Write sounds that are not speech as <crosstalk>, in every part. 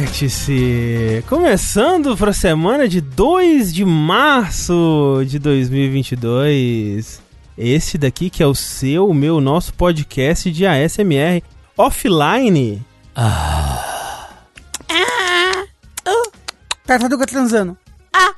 Vértice, começando para a semana de 2 de março de 2022. Este daqui que é o seu, o meu, nosso podcast de ASMR offline. Ah. Ah. Uh. Tartaruga transando. Ah.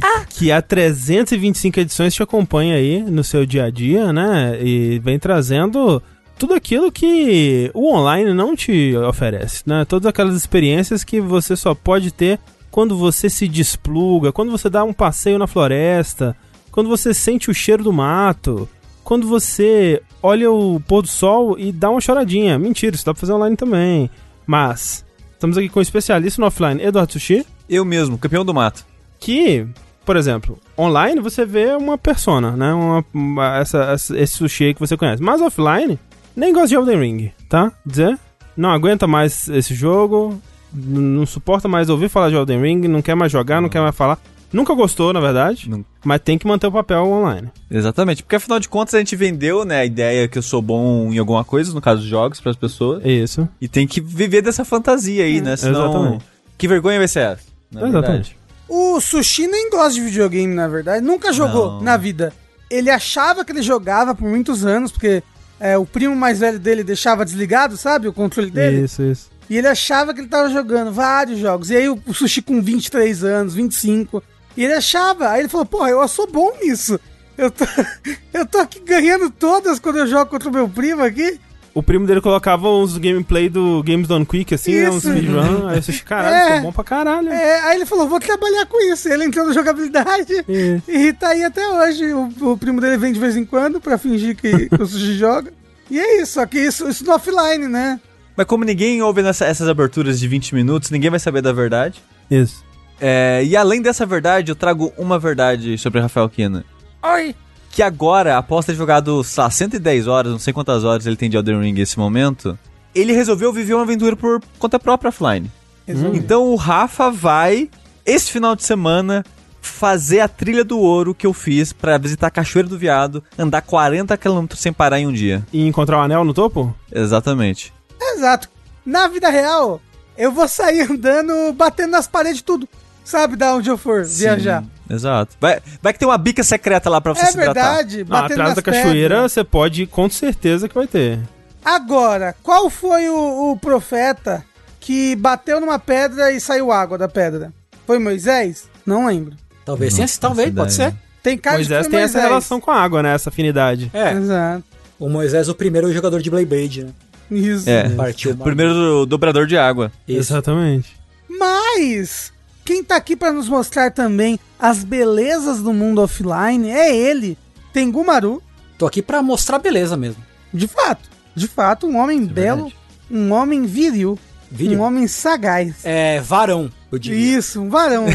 Ah. Que há 325 edições te acompanha aí no seu dia a dia, né? E vem trazendo tudo aquilo que o online não te oferece, né? Todas aquelas experiências que você só pode ter quando você se despluga, quando você dá um passeio na floresta, quando você sente o cheiro do mato, quando você olha o pôr do sol e dá uma choradinha. Mentira, isso dá pra fazer online também. Mas, estamos aqui com um especialista no offline, Eduardo Sushi. Eu mesmo, campeão do mato. Que, por exemplo, online você vê uma persona, né? Uma, uma essa, essa, esse sushi aí que você conhece. Mas offline, nem gosta de Elden Ring, tá? Dizer, não aguenta mais esse jogo, não suporta mais ouvir falar de Elden Ring, não quer mais jogar, não quer mais falar. Nunca gostou, na verdade, não. mas tem que manter o papel online. Exatamente, porque afinal de contas a gente vendeu, né, a ideia que eu sou bom em alguma coisa, no caso dos jogos, para as pessoas. Isso. E tem que viver dessa fantasia aí, é. né? Senão, Exatamente. Que vergonha vai ser essa? Exatamente. Verdade. O Sushi nem gosta de videogame, na verdade. Nunca jogou não. na vida. Ele achava que ele jogava por muitos anos, porque é, o primo mais velho dele deixava desligado, sabe? O controle dele. Isso, isso. E ele achava que ele tava jogando vários jogos. E aí o, Sushi com 23 anos, 25. E ele achava. Aí ele falou, porra, eu sou bom nisso. Eu tô, <laughs> eu tô aqui ganhando todas quando eu jogo contra o meu primo aqui o primo dele colocava uns gameplay do Games Done Quick, assim, né, uns speedrun. <laughs> aí você caralho, é, bom pra caralho. É, aí ele falou, vou trabalhar com isso. Ele entrou na jogabilidade é. e tá aí até hoje. O, o, primo dele vem de vez em quando pra fingir que, que o Sushi joga. E é isso, só que isso, isso no offline, né? Mas como ninguém ouve nessa, essas aberturas de 20 minutos, ninguém vai saber da verdade. Isso. É, e além dessa verdade, eu trago uma verdade sobre Rafael Kina. Oi! Que agora, após ter jogado, sei lá, 110 horas, não sei quantas horas ele tem de Elden Ring nesse momento, ele resolveu viver uma aventura por conta própria offline. Exatamente. Então o Rafa vai, esse final de semana, fazer a trilha do ouro que eu fiz para visitar a Cachoeira do Viado, andar 40 km sem parar em um dia. E encontrar o um anel no topo? Exatamente. Exato. Na vida real, eu vou sair andando, batendo nas paredes tudo. Sabe da onde eu for Sim. viajar. Exato. Vai, vai que tem uma bica secreta lá pra você é se. É verdade. Não, atrás da cachoeira pedras. você pode, com certeza que vai ter. Agora, qual foi o, o, profeta que bateu numa pedra e saiu água da pedra? Foi Moisés? Não lembro. Talvez sim, talvez, pode ser. Tem cara Moisés tem Moisés. essa relação com a água, né? Essa afinidade. É. Exato. O Moisés é o primeiro jogador de Blade, né? Isso. É, Partiu o primeiro dobrador de água. Isso. Exatamente. Mas quem tá aqui para nos mostrar também as belezas do mundo offline é ele, Tengu Maru. Tô aqui para mostrar beleza mesmo. De fato, de fato, um homem é belo, verdade. um homem viril, viril, um homem sagaz. É, varão, eu diria. Isso, um varão.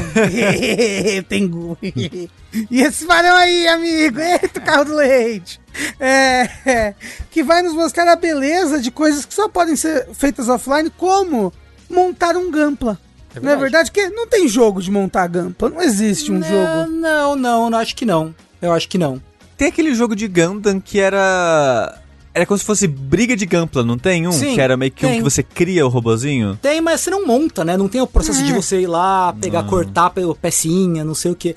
<laughs> <laughs> Tengu. e esse varão aí, amigo, eita, carro do leite. É, é, que vai nos mostrar a beleza de coisas que só podem ser feitas offline, como montar um Gampla. É não é verdade? Porque não tem jogo de montar Gampa. Não existe um não, jogo. Não, não, não, acho que não. Eu acho que não. Tem aquele jogo de Gundam que era. Era como se fosse briga de Gampla, não tem um? Sim, que era meio que tem. um que você cria o robozinho? Tem, mas você não monta, né? Não tem o processo é. de você ir lá, pegar, não. cortar pela pecinha, não sei o que.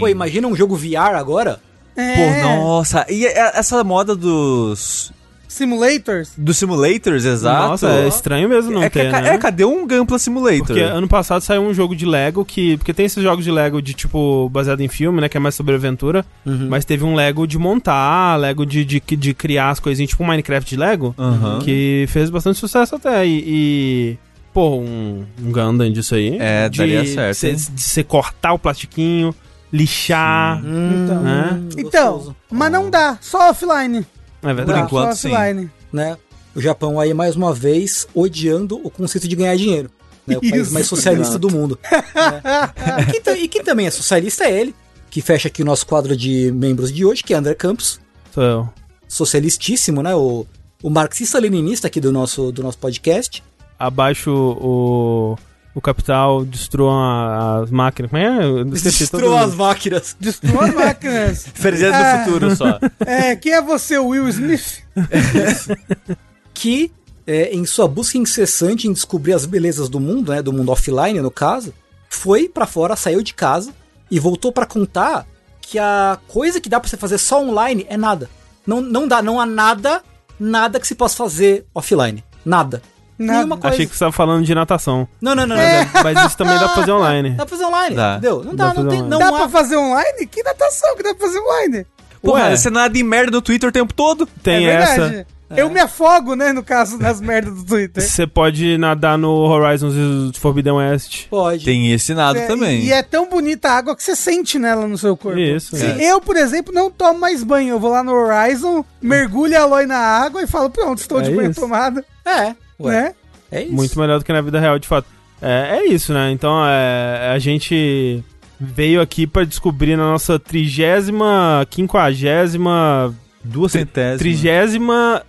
Pô, imagina um jogo VR agora? É. Pô, nossa. E essa moda dos Simulators? Do Simulators, exato. Nossa, é estranho mesmo não é, ter, é, né? É, cadê um Gampla Simulator? Porque ano passado saiu um jogo de Lego que... Porque tem esses jogos de Lego de, tipo, baseado em filme, né? Que é mais sobre aventura. Uhum. Mas teve um Lego de montar, Lego de, de, de criar as coisinhas, tipo Minecraft de Lego. Uhum. Que fez bastante sucesso até. E... e pô, um, um Gundam disso aí. É, de, daria certo. De você cortar o plastiquinho, lixar. Hum, então, né? então mas não dá, só offline. É verdade. Por enquanto, sim. Né? o Japão aí mais uma vez odiando o conceito de ganhar dinheiro. Né, o Isso. país mais socialista do mundo. né? e, quem, e, quem, também é socialista é ele, que fecha aqui o nosso quadro de membros de hoje, que é André Campos. Sou eu. Socialistíssimo, né? O, o marxista-leninista aqui do nosso, do nosso podcast. Abaixo o, o capital, destruam as máquinas. Como é? Destruam as máquinas. Destruam as máquinas. <laughs> Felicidade é, do futuro só. É, quem é você, Will Smith? <laughs> que é, em sua busca incessante em descobrir as belezas do mundo, né, do mundo offline no caso, foi para fora, saiu de casa e voltou para contar que a coisa que dá para você fazer só online é nada. Não, não dá, não há nada, nada que se possa fazer offline. Nada. Nada. Nenhuma coisa. Achei que você estava falando de natação. Não, não, não, É. não. Mas isso também dá pra fazer online. <laughs> Dá pra fazer online, Dá. entendeu? Não Dá dá, não tem, online. não dá há... pra fazer online? Que natação que dá pra fazer online? Porra, Ué. você nada de merda no Twitter o tempo todo. Tem é essa. verdade. Eu me afogo, né, no caso das merdas do Twitter. Você pode nadar no Horizon Forbidden West. Pode. Tem esse nado É, também. E é tão bonita a água que você sente nela no seu corpo. Isso. É. Eu, por exemplo, não tomo mais banho. Eu vou lá no Horizon, mergulho a Aloy na água e falo, pronto, estou de É banho isso. tomada. É, ué. Né? É isso. Muito melhor do que na vida real, de fato. É, é isso, né? Então é, a gente veio aqui pra descobrir na nossa trigésima, quinquagésima, duas Centésima. trigésima,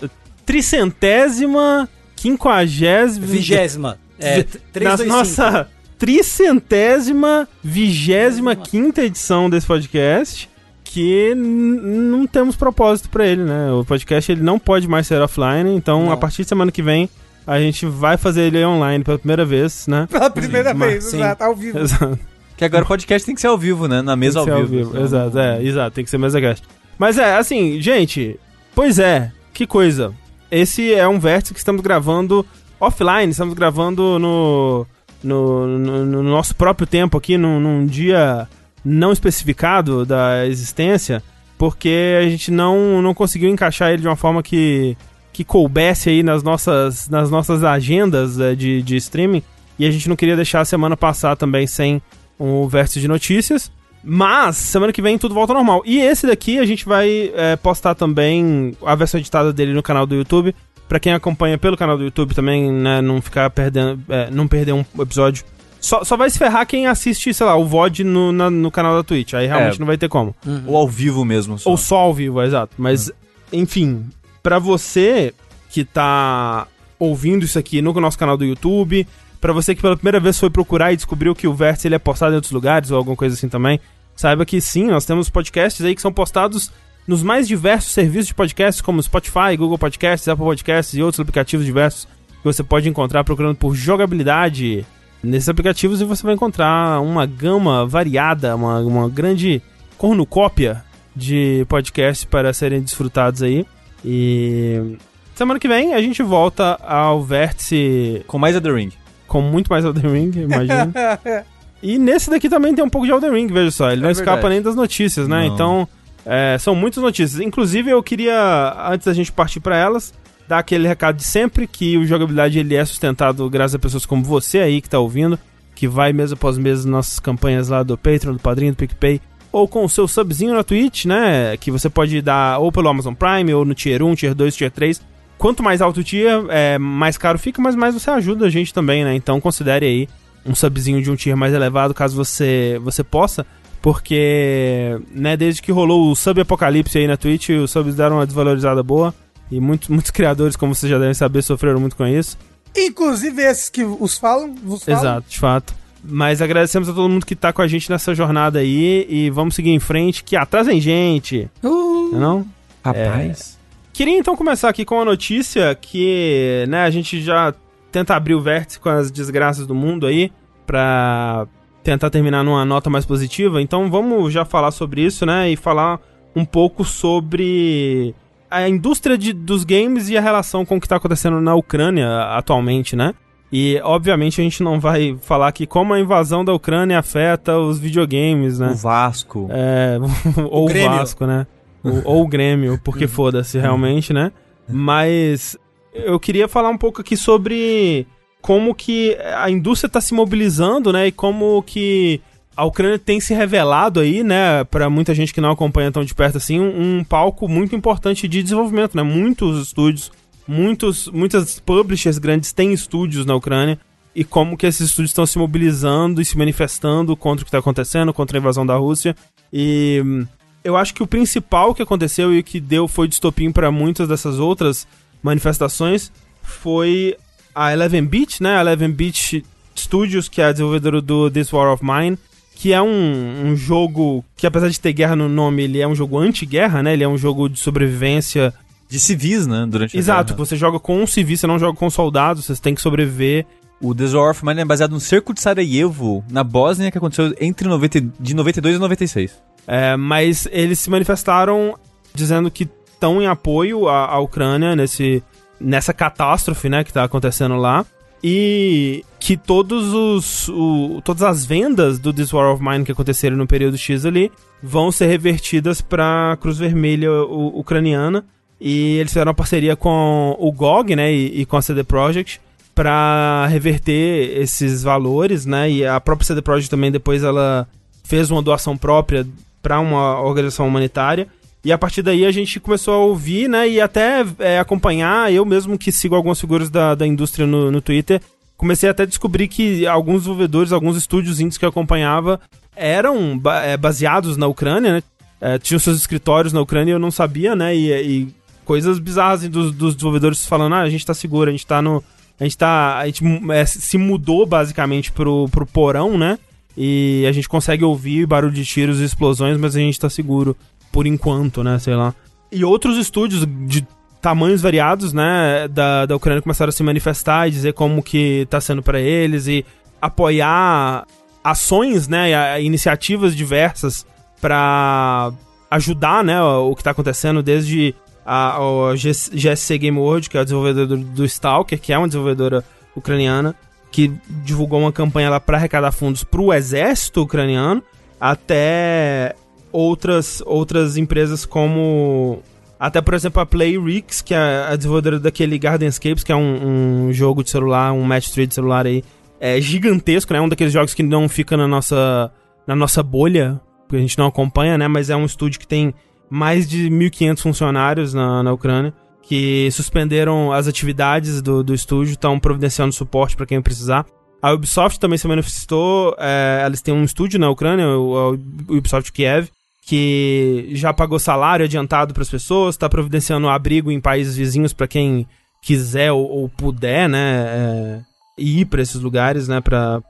tricentésima, quinquagésima, Vigésima. É, Vi- 3, na 2, nossa tricentésima, vigésima quinta edição desse podcast, que não temos propósito pra ele, né? O podcast ele não pode mais ser offline, então Não. a partir de semana que vem a gente vai fazer ele online pela primeira vez, né? <laughs> Pela primeira mas vez, sim. exato, ao vivo. <laughs> Exato. Que agora o podcast tem que ser ao vivo, né? Na mesa Tem ao que ser vivo. Exato, é, exato, tem que ser mesa cast. Mas é, assim, gente, pois é, que coisa. Esse é um vértice que estamos gravando offline, estamos gravando no, no, no- no nosso próprio tempo aqui, num, num dia não especificado da existência, porque a gente não, não conseguiu encaixar ele de uma forma que, que coubesse aí nas nossas, nas nossas agendas eh, de, de streaming, e a gente não queria deixar a semana passar também sem um vértice de notícias. Mas, semana que vem tudo volta ao normal. E esse daqui a gente vai é, postar também a versão editada dele no canal do YouTube. Pra quem acompanha pelo canal do YouTube também, né, não ficar perdendo, é, não perder um episódio. Só, só vai se ferrar quem assiste, sei lá, o VOD no, na- no canal da Twitch. Aí realmente É. não vai ter como. Ou ao vivo mesmo. Só. Ou só ao vivo, exato. Mas, enfim, pra você que tá ouvindo isso aqui no nosso canal do YouTube, pra você que pela primeira vez foi procurar e descobriu que o Vértice ele é postado em outros lugares ou alguma coisa assim também, saiba que sim, nós temos podcasts aí que são postados nos mais diversos serviços de podcasts, como Spotify, Google Podcasts, Apple Podcasts e outros aplicativos diversos que você pode encontrar procurando por jogabilidade nesses aplicativos e você vai encontrar uma gama variada, uma, uma grande cornucópia de podcasts para serem desfrutados aí. E semana que vem a gente volta ao vértice Com mais The Ring. com muito mais Elden Ring, imagino. <laughs> e nesse daqui também tem um pouco de Elden Ring, veja só. Ele É não escapa verdade. nem das notícias, né? Não. Então, é, são muitas notícias. Inclusive, eu queria, antes da gente partir para elas, dar aquele recado de sempre que o jogabilidade ele é sustentado graças a pessoas como você aí que tá ouvindo, que vai mês após mês nas nossas campanhas lá do Patreon, do Padrinho, do PicPay, ou com o seu subzinho na Twitch, né? Que você pode dar ou pelo Amazon Prime, ou no Tier 1, Tier 2, Tier 3. Quanto mais alto o tier, é, mais caro fica, mas mais você ajuda a gente também, né? Então considere aí um subzinho de um tier mais elevado, caso você, você possa. Porque, né, desde que rolou o sub apocalipse aí na Twitch, os subs deram uma desvalorizada boa. E muitos, muitos criadores, como vocês já devem saber, sofreram muito com isso. Inclusive esses que os falam, vos falam. Exato, de fato. Mas agradecemos a todo mundo que tá com a gente nessa jornada aí. E vamos seguir em frente, que atrás vem gente. Uh, Não é? Rapaz. Queria então começar aqui com a notícia que, né, a gente já tenta abrir o vértice com as desgraças do mundo aí, pra tentar terminar numa nota mais positiva. Então vamos já falar sobre isso, né, e falar um pouco sobre a indústria de, dos games e a relação com o que tá acontecendo na Ucrânia atualmente, né? E, obviamente, a gente não vai falar aqui como a invasão da Ucrânia afeta os videogames, né? O Vasco. É, <laughs> ou o Grêmio. Vasco, né? O- ou o Grêmio, porque <laughs> foda-se realmente, né? Mas eu queria falar um pouco aqui sobre como que a indústria está se mobilizando, né? E como que a Ucrânia tem se revelado aí, né? Para muita gente que não acompanha tão de perto assim, um, um palco muito importante de desenvolvimento, né? Muitos estúdios, muitos, muitas publishers grandes têm estúdios na Ucrânia e como que esses estúdios estão se mobilizando e se manifestando contra o que está acontecendo, contra a invasão da Rússia. E hum, eu acho que o principal que aconteceu e que deu foi de estopim para muitas dessas outras manifestações foi a Eleven Beat, né? A Eleven Beat Studios, que é a desenvolvedora do This War of Mine, que é um, um jogo que, apesar de ter guerra no nome, ele é um jogo anti-guerra, né? Ele é um jogo de sobrevivência de civis, né? Durante a Exato, guerra. você joga com um civil, você não joga com soldados, você tem que sobreviver. O War of Mine é baseado no cerco de Sarajevo, na Bósnia, que aconteceu entre 90, de 92 e 96. É, mas eles se manifestaram dizendo que estão em apoio à, à Ucrânia nesse, nessa catástrofe né, que está acontecendo lá. E que todos os, o, todas as vendas do This War of Mine que aconteceram no período X ali vão ser revertidas para a Cruz Vermelha ucraniana. E eles fizeram uma parceria com o GOG né, e, e com a CD Projekt para reverter esses valores, né? E a própria CD Projekt também depois ela fez uma doação própria para uma organização humanitária. E a partir daí a gente começou a ouvir, né? E até é, acompanhar, eu mesmo que sigo algumas figuras da, da indústria no, no Twitter, comecei até a descobrir que alguns desenvolvedores, alguns estúdios índios que eu acompanhava eram ba- é, baseados na Ucrânia, né? É, tinham seus escritórios na Ucrânia eu não sabia, né? E, e coisas bizarras assim, dos, dos desenvolvedores falando, ah, a gente tá seguro, a gente tá no. A gente tá. A gente é, se mudou basicamente pro, pro porão, né? E a gente consegue ouvir barulho de tiros e explosões, mas a gente tá seguro por enquanto, né? Sei lá. E outros estúdios de tamanhos variados, né, da, da Ucrânia começaram a se manifestar e dizer como que tá sendo pra eles e apoiar ações, né, iniciativas diversas pra ajudar, né, o que tá acontecendo desde a, a GS GSC Game World, que é a desenvolvedora do, Stalker, que é uma desenvolvedora ucraniana, que divulgou uma campanha lá para arrecadar fundos pro exército ucraniano, até outras, outras empresas como. Até, por exemplo, a Playrix, que é a desenvolvedora daquele Gardenscapes, que é um, um jogo de celular, um match 3 de celular aí. É gigantesco, né? Um daqueles jogos que não fica na nossa, na nossa bolha, porque a gente não acompanha, né? Mas é um estúdio que tem mais de 1.500 funcionários na, na Ucrânia, que suspenderam as atividades do, do estúdio, estão providenciando suporte para quem precisar. A Ubisoft também se manifestou, é, eles têm um estúdio na Ucrânia, o, o Ubisoft Kiev, que já pagou salário adiantado para as pessoas, está providenciando abrigo em países vizinhos para quem quiser ou, ou puder, né, é, ir para esses lugares, né, para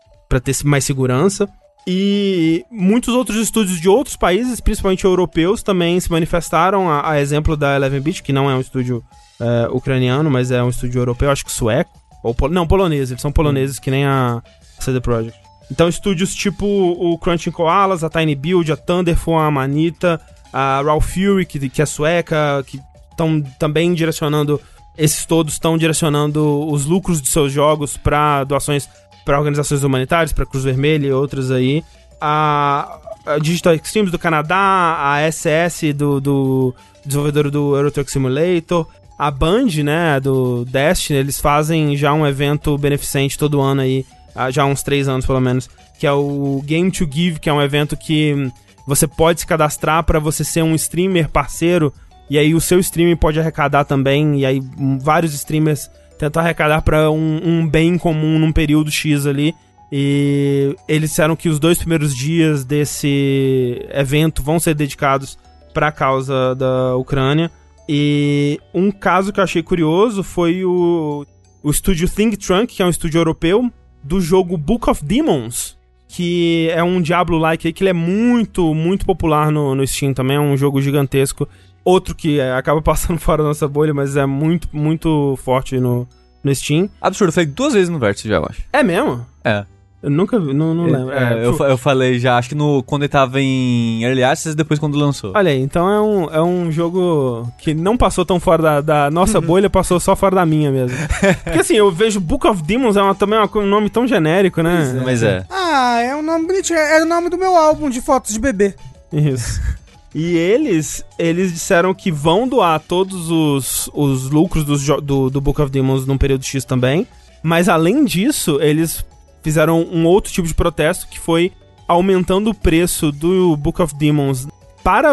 ter mais segurança. E muitos outros estúdios de outros países, principalmente europeus, também se manifestaram, a, a exemplo da Eleven Beat, que não é um estúdio é, ucraniano, mas é um estúdio europeu, acho que sueco, ou pol não, polonês, eles são poloneses, que nem a CD Projekt. Então, estúdios tipo o Crunching Koalas, a Tiny Build, a Thunderful, a Amanita, a Raw Fury, que, que é sueca, que estão também direcionando, esses todos estão direcionando os lucros de seus jogos para doações para organizações humanitárias, para Cruz Vermelha e outras aí. A, a Digital Extremes do Canadá, a SS do, do desenvolvedor do Euro Truck Simulator, a Band, né, do Destiny, eles fazem já um evento beneficente todo ano aí, há já há uns três anos pelo menos, que é o Game to Give, que é um evento que você pode se cadastrar para você ser um streamer parceiro, e aí o seu streaming pode arrecadar também, e aí vários streamers tentam arrecadar para um, um bem comum num período X ali. E eles disseram que os dois primeiros dias desse evento vão ser dedicados para a causa da Ucrânia. E um caso que eu achei curioso foi o, o estúdio Think Trunk, que é um estúdio europeu, do jogo Book of Demons, que é um Diablo-like que ele é muito, muito popular no, no Steam também, é um jogo gigantesco. Outro que é, acaba <laughs> passando fora da nossa bolha, mas é muito, muito forte no, no Steam. Absurdo, eu falei duas vezes no Vértice já, eu acho. É mesmo? É. Eu nunca vi, não, não lembro. É, eu, fa- eu falei já, acho que no, quando ele tava em Early Access, depois quando lançou. Olha aí, então é um, é um jogo que não passou tão fora da, da nossa <laughs> bolha, passou só fora da minha mesmo. Porque assim, eu vejo Book of Demons, é uma, também uma co- um nome tão genérico, né? Mas é. Ah, é um nome bonitinho. Era o nome do meu álbum de fotos de bebê. Isso. <laughs> E eles, eles disseram que vão doar todos os, os lucros jo- do, do Book of Demons num período X também. Mas além disso, eles fizeram um outro tipo de protesto que foi aumentando o preço do Book of Demons para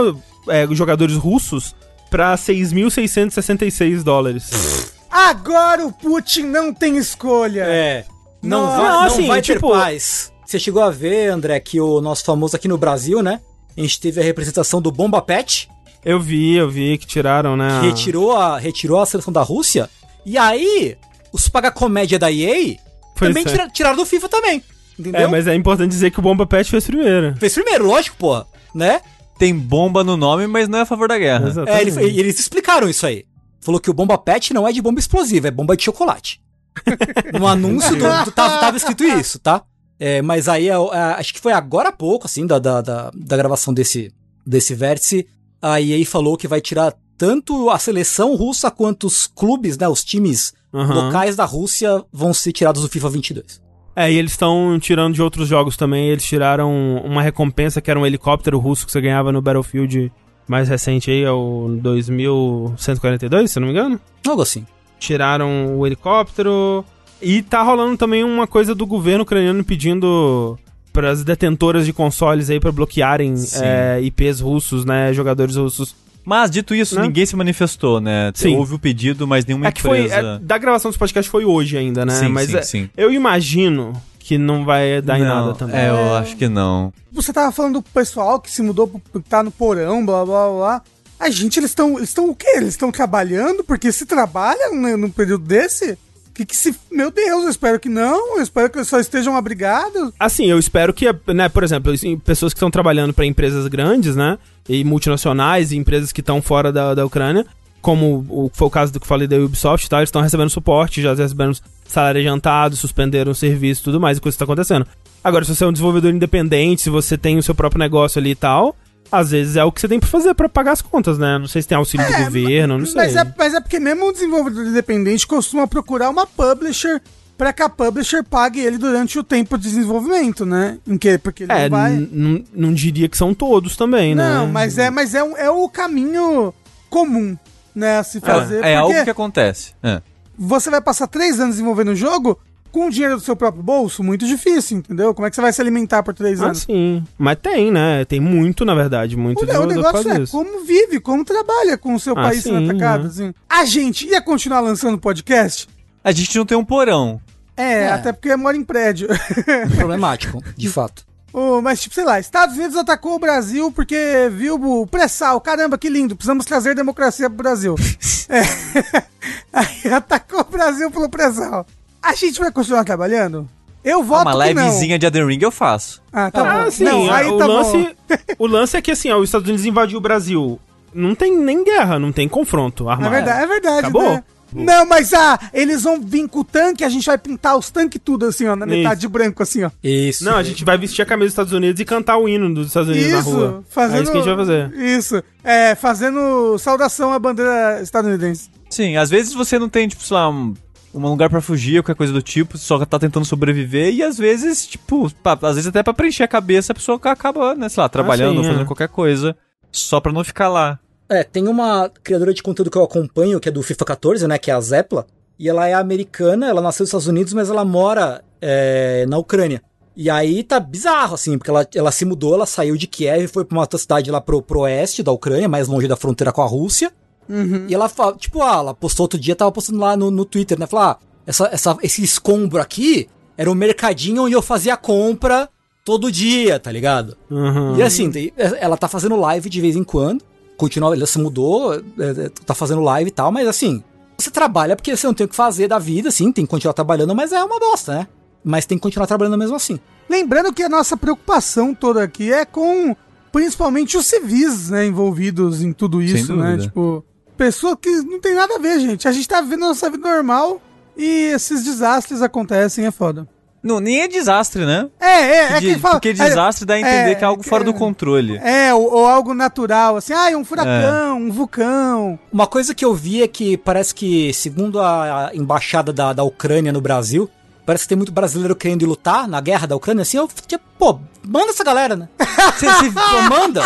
é, jogadores russos para 6.666 dólares. Agora o Putin não tem escolha. É. Não, Não, vai, não assim, vai tipo- ter paz. Você chegou a ver, André, que o nosso famoso aqui no Brasil, né? A gente teve a representação do Bomba Pet, Eu vi, eu vi que tiraram, né? que retirou a, retirou a seleção da Rússia. E aí, os paga-comédia da EA Pois também é. tira- tiraram do FIFA também. Entendeu? É, mas é importante dizer que o Bomba Pet fez primeiro. Fez primeiro, lógico, porra. Né? Tem bomba no nome, mas não é a favor da guerra. É, ele- eles explicaram isso aí. falou que o bomba pet não é de bomba explosiva, é bomba de chocolate. <laughs> no anúncio do, do, tava, tava escrito isso, tá? É, mas aí, é, é, acho que foi agora há pouco, assim, da, da, da, da gravação desse, desse vértice, a EA falou que vai tirar tanto a seleção russa quanto os clubes, né, os times Aham. locais da Rússia vão ser tirados do FIFA 22. É, e eles estão tirando de outros jogos também. Eles tiraram uma recompensa que era um helicóptero russo que você ganhava no Battlefield mais recente aí, é o 2142, se não me engano. Algo assim. Tiraram o helicóptero. E tá rolando também uma coisa do governo ucraniano pedindo para as detentoras de consoles aí para bloquearem é, IPs russos, né, jogadores russos. Mas, dito isso, Né? ninguém se manifestou, né? Sim. Houve o pedido, mas nenhuma É que foi empresa... é, da gravação desse podcast foi hoje ainda, né? Sim, Mas sim, é, sim. eu imagino que não vai dar em Não, nada também. É, eu acho que não. Você tava falando do pessoal que se mudou, pro- que tá no porão, blá blá blá. A gente, eles estão. Eles estão o quê? Eles estão trabalhando? Porque se trabalham né, num período desse? Que que se. Meu Deus, eu espero que não. Eu espero que só estejam abrigados. Assim, eu espero que, né, por exemplo, pessoas que estão trabalhando para empresas grandes, né, e multinacionais e empresas que estão fora da, da Ucrânia, como o, foi o caso do que eu falei da Ubisoft e tal, eles estão recebendo suporte, já recebendo salário adiantado, suspenderam o serviço e tudo mais, e coisa que tá acontecendo. Agora, se você é um desenvolvedor independente, se você tem o seu próprio negócio ali e tal, às vezes é o que você tem pra fazer pra pagar as contas, né? Não sei se tem auxílio do governo, não sei. Mas é, mas é porque mesmo o desenvolvedor independente costuma procurar uma publisher pra que a publisher pague ele durante o tempo de desenvolvimento, né? Em que, porque ele É, não vai. não diria que são todos também, né? Não, mas é, mas é, um- é o caminho comum, né? A se fazer. É, é algo que acontece. É. você vai passar três anos desenvolvendo o jogo com o dinheiro do seu próprio bolso? Muito difícil, entendeu? Como é que você vai se alimentar por três Ah, anos? sim. Mas tem, né? Tem muito, na verdade. Muito O, o negócio é isso. como vive, como trabalha com o seu Ah, país sim, sendo atacado. né? Assim. A gente ia continuar lançando podcast? A gente não tem um porão. É, É. até porque mora em prédio. <laughs> Problemático, de fato. Ô, mas, tipo, sei lá, Estados Unidos atacou o Brasil porque viu o pré-sal. Caramba, que lindo, precisamos trazer democracia pro Brasil. <laughs> é. <laughs> Aí atacou o Brasil pelo pré-sal. A gente vai continuar trabalhando? Eu voto uma que não. livezinha de Elden Ring eu faço. Ah, tá Ah, bom. sim. não, aí o, tá bom. lance, <laughs> o lance é que, assim, ó, os Estados Unidos invadiu o Brasil. Não tem nem guerra, não tem confronto É armado. verdade, é verdade. Acabou? né? Não, mas ah, eles vão vir com o tanque, a gente vai pintar os tanques tudo assim, ó, na Isso. metade de branco, assim, ó. Isso. Não, a gente vai vestir a camisa dos Estados Unidos e cantar o hino dos Estados Unidos na rua. Isso, fazendo. É isso que a gente vai fazer. Isso. É, fazendo saudação à bandeira estadunidense. Sim, às vezes você não tem, tipo, sei lá, um, um lugar pra fugir, qualquer coisa do tipo, só tá tentando sobreviver, e às vezes, tipo, pá, às vezes até pra preencher a cabeça a pessoa acaba, né, sei lá, trabalhando sim, ou fazendo é. qualquer coisa, só pra não ficar lá. É, tem uma criadora de conteúdo que eu acompanho, que é do FIFA 14, né? Que é a Zepla. E ela é americana, ela nasceu nos Estados Unidos, mas ela mora é, na Ucrânia. E aí tá bizarro, assim, porque ela, ela se mudou, ela saiu de Kiev e foi pra uma outra cidade lá pro, pro oeste da Ucrânia, mais longe da fronteira com a Rússia. E ela fala, tipo, ah, ela postou outro dia, tava postando lá no, no Twitter, né? Falar, ah, essa, essa, esse escombro aqui era um mercadinho onde eu fazia compra todo dia, tá ligado? Uhum. E assim, tem- ela tá fazendo live de vez em quando. Continua, ela se mudou, é, é, tá fazendo live e tal, mas assim, você trabalha porque você não tem o que fazer da vida, assim, tem que continuar trabalhando, mas é uma bosta, né? Mas tem que continuar trabalhando mesmo assim. Lembrando que a nossa preocupação toda aqui é com principalmente os civis, né, envolvidos em tudo isso, né? Tipo, pessoa que não tem nada a ver, gente. A gente tá vivendo a nossa vida normal e esses desastres acontecem, é foda. Não, nem é desastre, né? É, é, é Porque, que fala. porque desastre dá a entender é, que é algo fora é, do controle. É, ou, ou algo natural, assim, ah, um furacão, um vulcão. Uma coisa que eu vi é que parece que, segundo a, a embaixada da, da Ucrânia no Brasil, parece que tem muito brasileiro querendo ir lutar na guerra da Ucrânia, assim, eu, tipo, pô, manda essa galera, né? Pô, manda.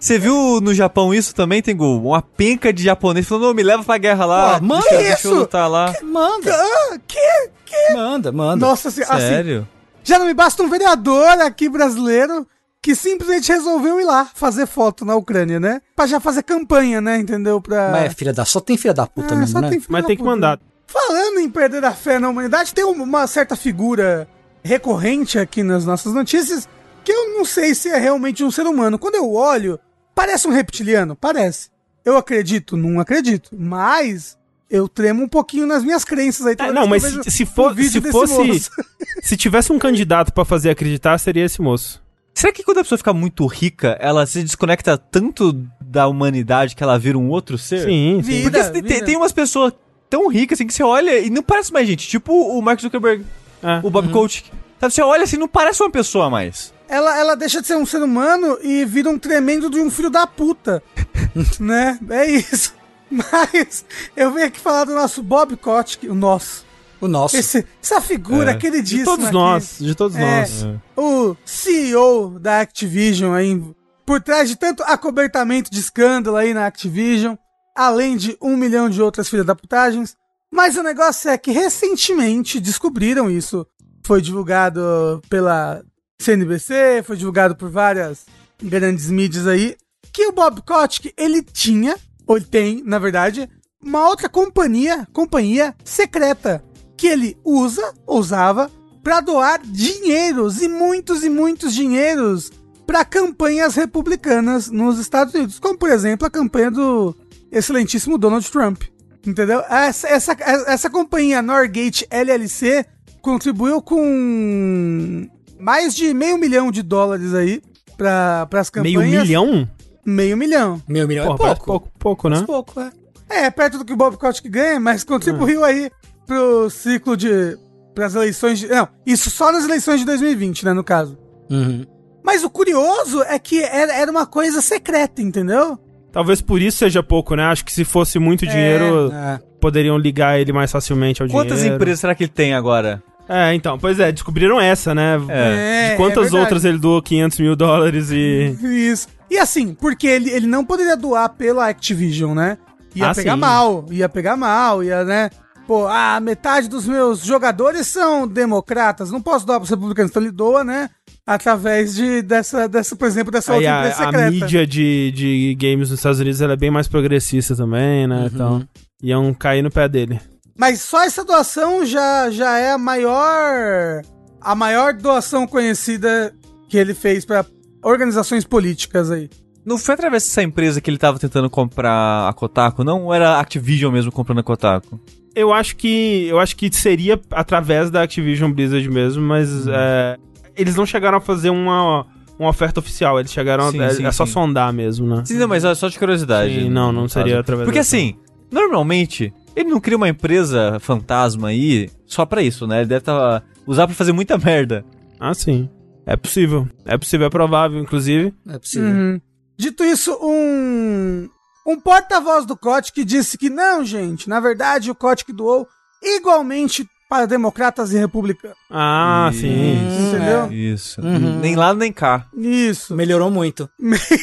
Você viu no Japão isso também, Tengu? Uma penca de japonês falando, não, me leva pra guerra lá. Pô, manda deixa, deixa isso! eu lutar lá. Manda, Ah, que? manda, manda. Nossa, assim, assim, Sério? já não me basta um vereador aqui brasileiro que simplesmente resolveu ir lá fazer foto na Ucrânia, né? Pra já fazer campanha, né? Entendeu? Pra. Mas é filha da... Só tem filha da puta Ah, mesmo, né? Mas da tem que puta. mandar. Falando em perder a fé na humanidade, tem uma certa figura recorrente aqui nas nossas notícias que eu não sei se é realmente um ser humano. Quando eu olho, parece um reptiliano? Parece. Eu acredito? Não acredito. Mas eu tremo um pouquinho nas minhas crenças aí. vez não, mas se, se for- se fosse. <laughs> Se tivesse um candidato pra fazer acreditar, seria esse moço. Será que quando a pessoa fica muito rica, ela se desconecta tanto da humanidade que ela vira um outro ser? Sim, sim. Vi- Porque Vida, tem- vida. tem umas pessoas tão ricas assim que você olha e não parece mais gente. Tipo o Mark Zuckerberg, É. o Bob Kotick. Sabe, você olha assim não parece uma pessoa mais. Ela, ela deixa de ser um ser humano e vira um tremendo de um filho da puta. <laughs> né? É isso. <laughs> Mas eu venho aqui falar do nosso Bob Kotick, o nosso. O nosso. Esse, essa figura É. queridíssima. De todos aqui. nós, de todos É. nós. o CEO da Activision aí, por trás de tanto acobertamento de escândalo aí na Activision, além de um milhão de outras filhas da putagens. Mas o negócio é que recentemente descobriram isso. Foi divulgado pela CNBC, foi divulgado por várias grandes mídias aí, que o Bob Kotick, ele tinha, ou ele tem, na verdade, uma outra companhia, companhia secreta, que ele usa, usava, para doar dinheiros e muitos e muitos dinheiros para campanhas republicanas nos Estados Unidos, como por exemplo a campanha do excelentíssimo Donald Trump. Entendeu? Essa, essa, essa companhia Norgate LLC contribuiu com mais de meio milhão de dólares aí para as campanhas. Meio milhão? Meio milhão. Meu milhão Pô, é pouco. pouco, pouco, né? É pouco, é. É, perto do que o Bob Kotick ganha, mas contribuiu aí pro ciclo de. pras eleições de. Não, isso só nas eleições de 2020, né, no caso. Uhum. Mas o curioso é que era, era uma coisa secreta, entendeu? Talvez por isso seja pouco, né? Acho que se fosse muito dinheiro, É. poderiam ligar ele mais facilmente ao Quantas dinheiro. empresas será que ele tem agora? É, então, pois é, descobriram essa, né? É. De quantas verdade. outras ele doou 500 mil dólares e... Isso. E assim, porque ele, ele não poderia doar pela Activision, né? Ia Ah, pegar sim. mal, ia pegar mal, ia, né? Pô, a metade dos meus jogadores são democratas, não posso doar pros republicanos, então ele doa, né? Através de, dessa, dessa por exemplo, dessa outra a, empresa a secreta. mídia de, de games nos Estados Unidos ela é bem mais progressista também, né? Então, iam cair no pé dele. Mas só essa doação já, já é a maior a maior doação conhecida que ele fez pra organizações políticas aí. Não foi através dessa empresa que ele tava tentando comprar a Kotaku, não? Ou era a Activision mesmo comprando a Kotaku? Eu acho que eu acho que seria através da Activision Blizzard mesmo, mas é, eles não chegaram a fazer uma, uma oferta oficial, eles chegaram Sim, a, é, sim, é só sim. sondar mesmo, né? Sim, não, mas é só de curiosidade. Sim, não, não seria caso. através Porque assim, normalmente, ele não cria uma empresa fantasma aí só pra isso, né? Ele deve tá, usar pra fazer muita merda. Ah, sim. É possível. É possível, é provável, inclusive. É possível. Uhum. Dito isso, um um porta-voz do Kotick disse que não, gente, na verdade o Kotick doou igualmente para democratas e republicanos. Ah, Isso. sim. Entendeu? É. Isso. Uhum. Nem lá, nem cá. Isso. Melhorou muito.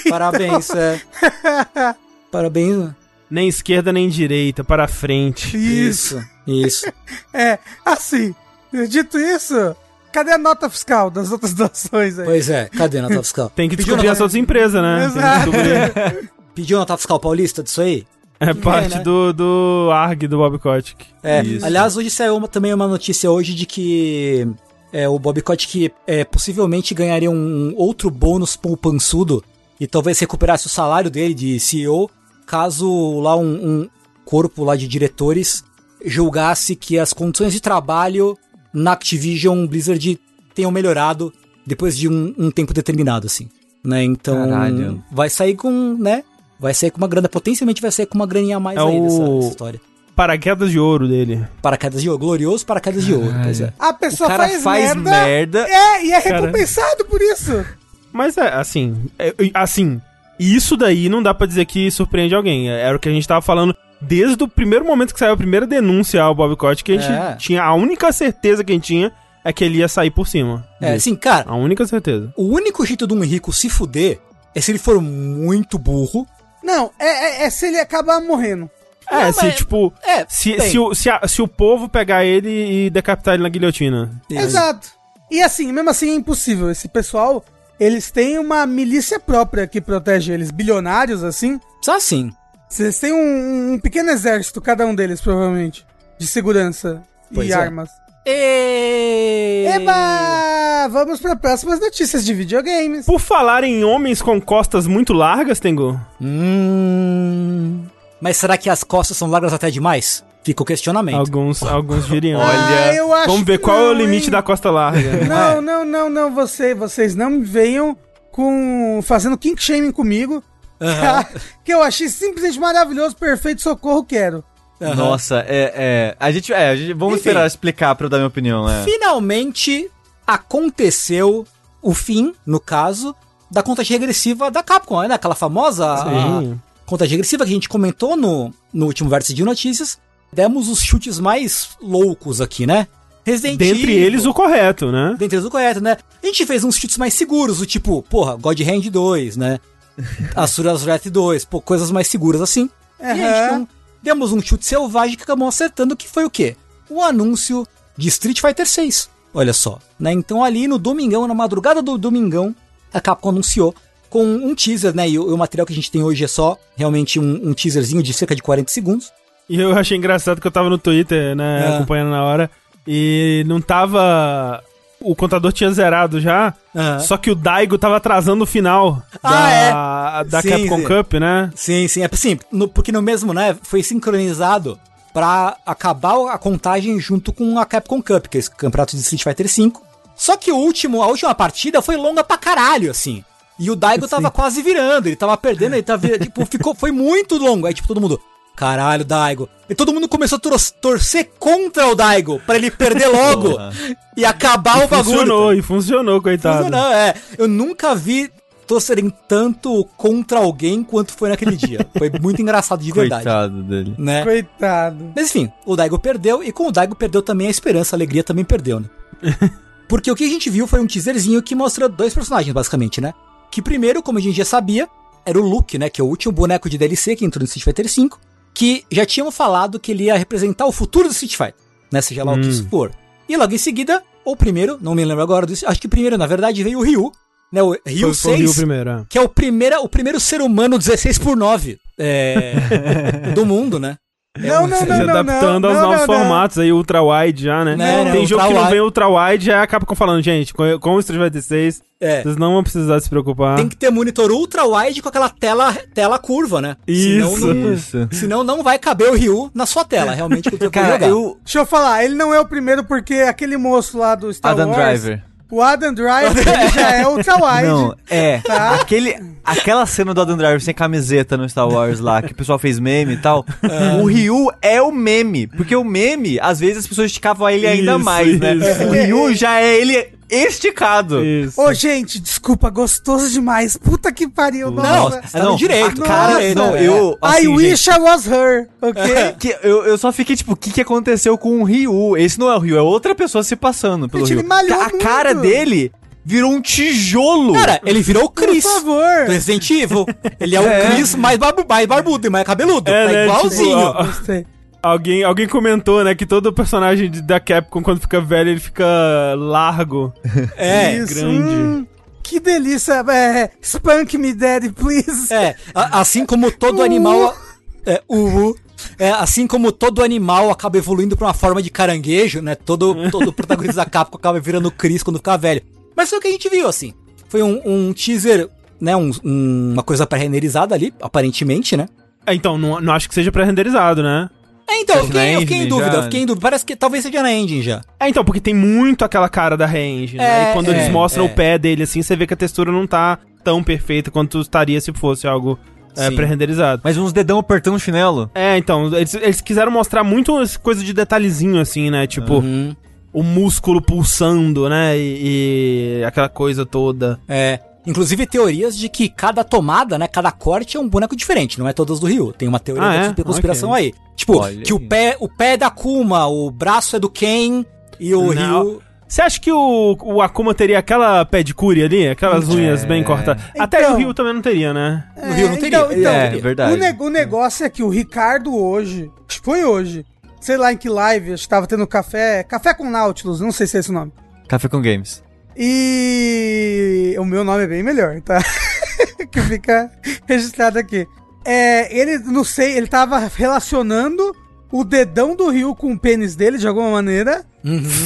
Parabéns, é. <laughs> Parabéns. né? Nem esquerda nem direita, para frente. Isso. Isso. <laughs> É, assim, dito isso, cadê a nota fiscal das outras <laughs> doações aí? Pois é, cadê a nota fiscal? Tem que Pediu descobrir nota- as outras empresas, né? Tem que Exato. descobrir. Pediu a nota fiscal paulista disso aí? É parte né? do, do ARG do Bob Kotick. É, Isso. aliás, hoje saiu uma- também uma notícia hoje de que é, o Bob Kotick é, possivelmente ganharia um outro bônus poupançudo e talvez recuperasse o salário dele de CEO caso lá um, um corpo lá de diretores julgasse que as condições de trabalho na Activision Blizzard tenham melhorado depois de um, um tempo determinado, assim. Né? Então, Caralho. vai sair com, né? Vai sair com uma grana, potencialmente vai sair com uma graninha a mais É aí dessa, o- dessa história. Paraquedas de ouro dele. Paraquedas de ouro, glorioso paraquedas de ouro, pois é. A O pessoa cara faz, faz merda, merda. É, e é Cara. recompensado por isso. Mas é, assim, é, assim, isso daí não dá pra dizer que surpreende alguém. É, Era o que a gente tava falando desde o primeiro momento que saiu a primeira denúncia ao Bob Kotick, que a gente É. tinha, a única certeza que a gente tinha é que ele ia sair por cima. É, assim, cara, A única certeza. o único jeito de um rico se fuder é se ele for muito burro. Não, é, é- é se ele acabar morrendo. É, Não, se, mas- tipo, É, se, se, o, se, a- se o povo pegar ele e decapitar ele na guilhotina. Exato. E assim, mesmo assim é impossível. Esse pessoal, eles têm uma milícia própria que protege eles, bilionários assim. Só assim. Vocês têm um, um pequeno exército, cada um deles, provavelmente, de segurança Pois e é. armas. E... Eba! Vamos para próximas notícias de videogames. Por falar em homens com costas muito largas, Tengu, Hum... Mas será que as costas são largas até demais? Fica o questionamento. alguns, alguns diriam. Ah, eu acho Vamos ver que qual é o não, limite hein? da costa larga. <laughs> Não, É. não, não, não, você, vocês não me venham com fazendo kink shaming comigo, <laughs> que eu achei simplesmente maravilhoso, perfeito, socorro, quero. Aham. Nossa, é, é. A gente. É, a gente, vamos Enfim. esperar explicar pra eu dar minha opinião, é. Finalmente aconteceu o fim, no caso, da contagem regressiva da Capcom, né? Aquela famosa contagem regressiva que a gente comentou no, no último vértice de notícias. Demos os chutes mais loucos aqui, né? Resident Dentre Evil- eles o correto, né? Dentre eles o correto, né? A gente fez uns chutes mais seguros, o tipo, porra, God Hand 2, né? Asura's Wrath 2, pô, coisas mais seguras assim. E a gente. Demos um chute selvagem que acabou acertando, que foi o quê? O anúncio de Street Fighter 6. Olha só, né? Então ali no domingão, na madrugada do domingão, a Capcom anunciou com um teaser, né? E o, o material que a gente tem hoje é só realmente um, um teaserzinho de cerca de 40 segundos. E eu achei engraçado que eu tava no Twitter, né, É. acompanhando na hora, e não tava... O contador tinha zerado já, Aham. só que o Daigo tava atrasando o final Ah, da, da Sim, Capcom sim. Cup, né? Sim, sim. É sim, no- porque no mesmo, né? Foi sincronizado pra acabar a contagem junto com a Capcom Cup, que é esse campeonato de Street Fighter V. Só que o último, a última partida foi longa pra caralho, assim. E o Daigo tava quase virando, ele tava perdendo, ele tava, tipo, ficou, foi muito longo. Aí, tipo, todo mundo, caralho, Daigo. E todo mundo começou a tor- torcer contra o Daigo, pra ele perder logo Porra. e acabar o bagulho. Funcionou, e funcionou, coitado. Funcionou, é. Eu nunca vi torcerem tanto contra alguém quanto foi naquele dia. <laughs> Foi muito engraçado de verdade. Coitado dele. Né? Coitado. Mas enfim, o Daigo perdeu e com o Daigo perdeu também a esperança, a alegria também perdeu, né? <laughs> Porque o que a gente viu foi um teaserzinho que mostra dois personagens, basicamente, né? Que primeiro, como a gente já sabia, era o Luke, né? Que é o último boneco de DLC que entrou no Street Fighter V, que já tínhamos falado que ele ia representar o futuro do Street Fighter, né? Seja lá o que Hum. isso for. E logo em seguida, ou primeiro, não me lembro agora, disso, acho que primeiro, na verdade, veio o Ryu, né? O Ryu Foi, foi o 6, Rio primeiro, é. que é o, primeira, o primeiro ser humano 16 por 9 é, <laughs> do mundo, né? Não, não, <laughs> Se não, não, adaptando não, aos não, novos não, formatos aí, ultra wide já, né? Não, não, Tem jogo que não ultra-wide. vem ultra wide, já acaba falando, gente, com, com o Street Fighter 6, É. vocês não vão precisar se preocupar. Tem que ter monitor ultra wide com aquela tela, tela curva, né? Isso. Senão não, Isso. senão não vai caber o Ryu na sua tela, realmente, <laughs> Cara, eu. Deixa eu falar, ele não é o primeiro porque aquele moço lá do Star Adam Wars... Driver. O Adam Driver <laughs> ele já é ultra wide. Não, é. Tá. Aquele, aquela cena do Adam Driver sem camiseta no Star Wars lá, que o pessoal fez meme e tal. O Ryu é o meme. Porque o meme, às vezes as pessoas esticavam ele ainda Isso, mais, né? isso. O Ryu já é ele esticado. Isso. Ô, gente, desculpa, gostoso demais. Puta que pariu, Não, nossa. Tá no direito, cara, não, eu. I assim, wish I was her, ok? gente, <laughs> que eu, eu só fiquei tipo, o que, que aconteceu com o Ryu? Esse não é o Ryu, é outra pessoa se passando pelo Gente, Ryu. ele malhou a cara muito. dele virou um tijolo. Cara, ele virou o Por Chris. favor. do Resident Evil. Ele é o É. Chris mais, barbu, mais barbudo e mais cabeludo. É, tá né, igualzinho. tipo, ó, Gostei. Alguém, alguém comentou, né, que todo personagem de- da Capcom, quando fica velho, ele fica largo. <laughs> é, Isso, grande. hum, que delícia. É, spunk me, daddy, please. é. A- assim como todo animal. É, uhu. É, assim como todo animal acaba evoluindo pra uma forma de caranguejo, né? Todo, todo protagonista da Capcom acaba virando Chris quando ficar velho. Mas foi o que a gente viu, assim. Foi um, um teaser, né? Um- um- uma coisa pré-renderizada ali, aparentemente, né? É, então, não, não acho que seja pré-renderizado, né? É, então, eu fiquei, eu fiquei em dúvida, já, eu fiquei em dúvida. Parece que talvez seja na engine já. É, então, porque tem muito aquela cara da range, né? É, E quando é, eles mostram é. o pé dele, assim, você vê que a textura não tá tão perfeita quanto estaria se fosse algo é, pré-renderizado. Mas uns dedão apertando o chinelo. É, então, eles, eles quiseram mostrar muito as coisas de detalhezinho, assim, né? Tipo, Uhum. o músculo pulsando, né? E, e aquela coisa toda. É. Inclusive teorias de que cada tomada, né, cada corte é um boneco diferente, não é todas do Ryu. Tem uma teoria Ah, da é? super conspiração Ok. aí. Tipo, Olha que o aí. pé, o pé é da Kuma, o braço é do Ken e o Não. Ryu. Você acha que o, o Akuma teria aquela pedicure ali? Aquelas unhas bem cortadas? Até Então- o Ryu também não teria, né? No Rio não teria. Então, então, É, verdade. O, ne- o negócio é que o Ricardo hoje, acho que foi hoje, sei lá em que live, acho que tava tendo café, café com Nautilus, não sei se é esse o nome. Café com Games. E o meu nome é bem melhor, tá? <laughs> que fica registrado aqui. É, ele, não sei, ele tava relacionando o dedão do Ryu com o pênis dele, de alguma maneira.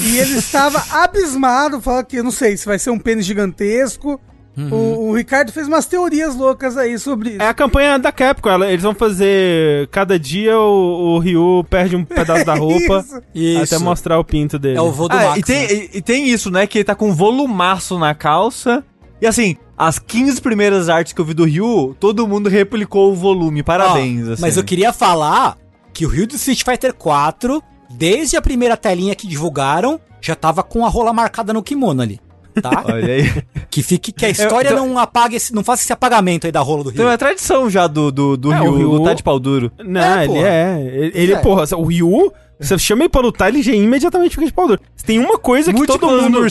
E ele estava <laughs> abismado, falando que, eu não sei, se vai ser um pênis gigantesco. O, o Ricardo fez umas teorias loucas aí sobre isso. É a campanha da Capcom, ela- eles vão fazer. Cada dia o, o Ryu perde um pedaço da <laughs> roupa. Isso. até mostrar o pinto dele. É o voo do Ah, Max. e, tem, né? e, e tem isso, né? Que ele tá com um volumaço na calça. E assim, as 15 primeiras artes que eu vi do Ryu, todo mundo replicou o volume. Parabéns, Ó, assim. Mas eu queria falar que o Ryu do Street Fighter 4, desde a primeira telinha que divulgaram, já tava com a rola marcada no kimono ali. Tá? <laughs> Olha aí. que fique que a história então- não apague esse, não faça esse apagamento aí da rola do Ryu. Então é tradição já do, do, do É, Ryu, o Ryu- lutar de pau duro. Não, É, ele é. Ele, ele É. porra, o Ryu, você chama ele pra lutar, ele já imediatamente fica de pau duro. Se tem uma coisa que todo Múltiplas mundo.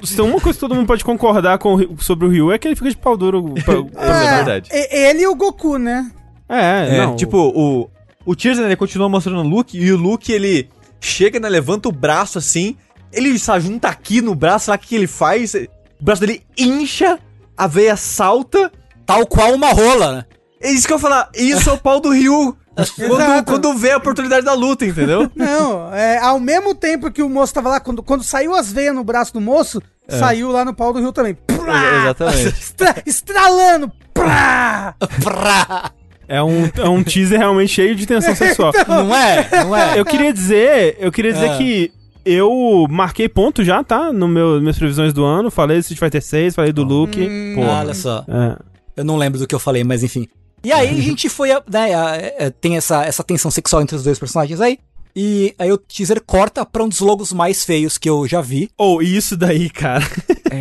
to- se tem uma coisa que todo mundo pode concordar com, sobre o Ryu é que ele fica de pau duro. pra- pra- É verdade. e- Ele e o Goku, né? É, É, não. tipo, o, o Tears, né, ele continua mostrando o Luke, e o Luke, ele chega, né, levanta o braço assim, ele só junta aqui no braço, lá o que ele faz, o braço dele incha, a veia salta, Tal qual uma rola, né? é isso que eu ia falar, isso é o pau do Ryu, <laughs> quando, quando vê a oportunidade da luta, entendeu? <laughs> Não, é, ao mesmo tempo que o moço tava lá, quando, quando saiu as veias no braço do moço, saiu lá no pau do Rio também. Prá! Exatamente. <laughs> Estra- estralando! Prá! Pra- É um, é um teaser realmente cheio de tensão sexual. Não é? Não é? Eu queria dizer, eu queria dizer Ah. que eu marquei ponto já, tá? No meu, minhas previsões do ano. Falei do Street Fighter 6, falei do Luke. Porra, olha só. É. Eu não lembro do que eu falei, mas enfim. E aí a gente foi, a- né, a- é, tem essa, essa tensão sexual entre os dois personagens aí. E aí o teaser corta pra um dos logos mais feios que eu já vi. Ou isso daí, cara.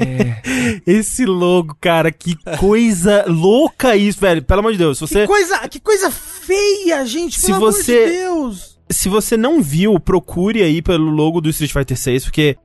<laughs> Esse logo, cara, que coisa louca isso, velho. Pelo amor de Deus, se Que você, coisa, que coisa feia, gente, Se pelo amor você- de Deus! Se você não viu, procure aí pelo logo do Street Fighter 6, porque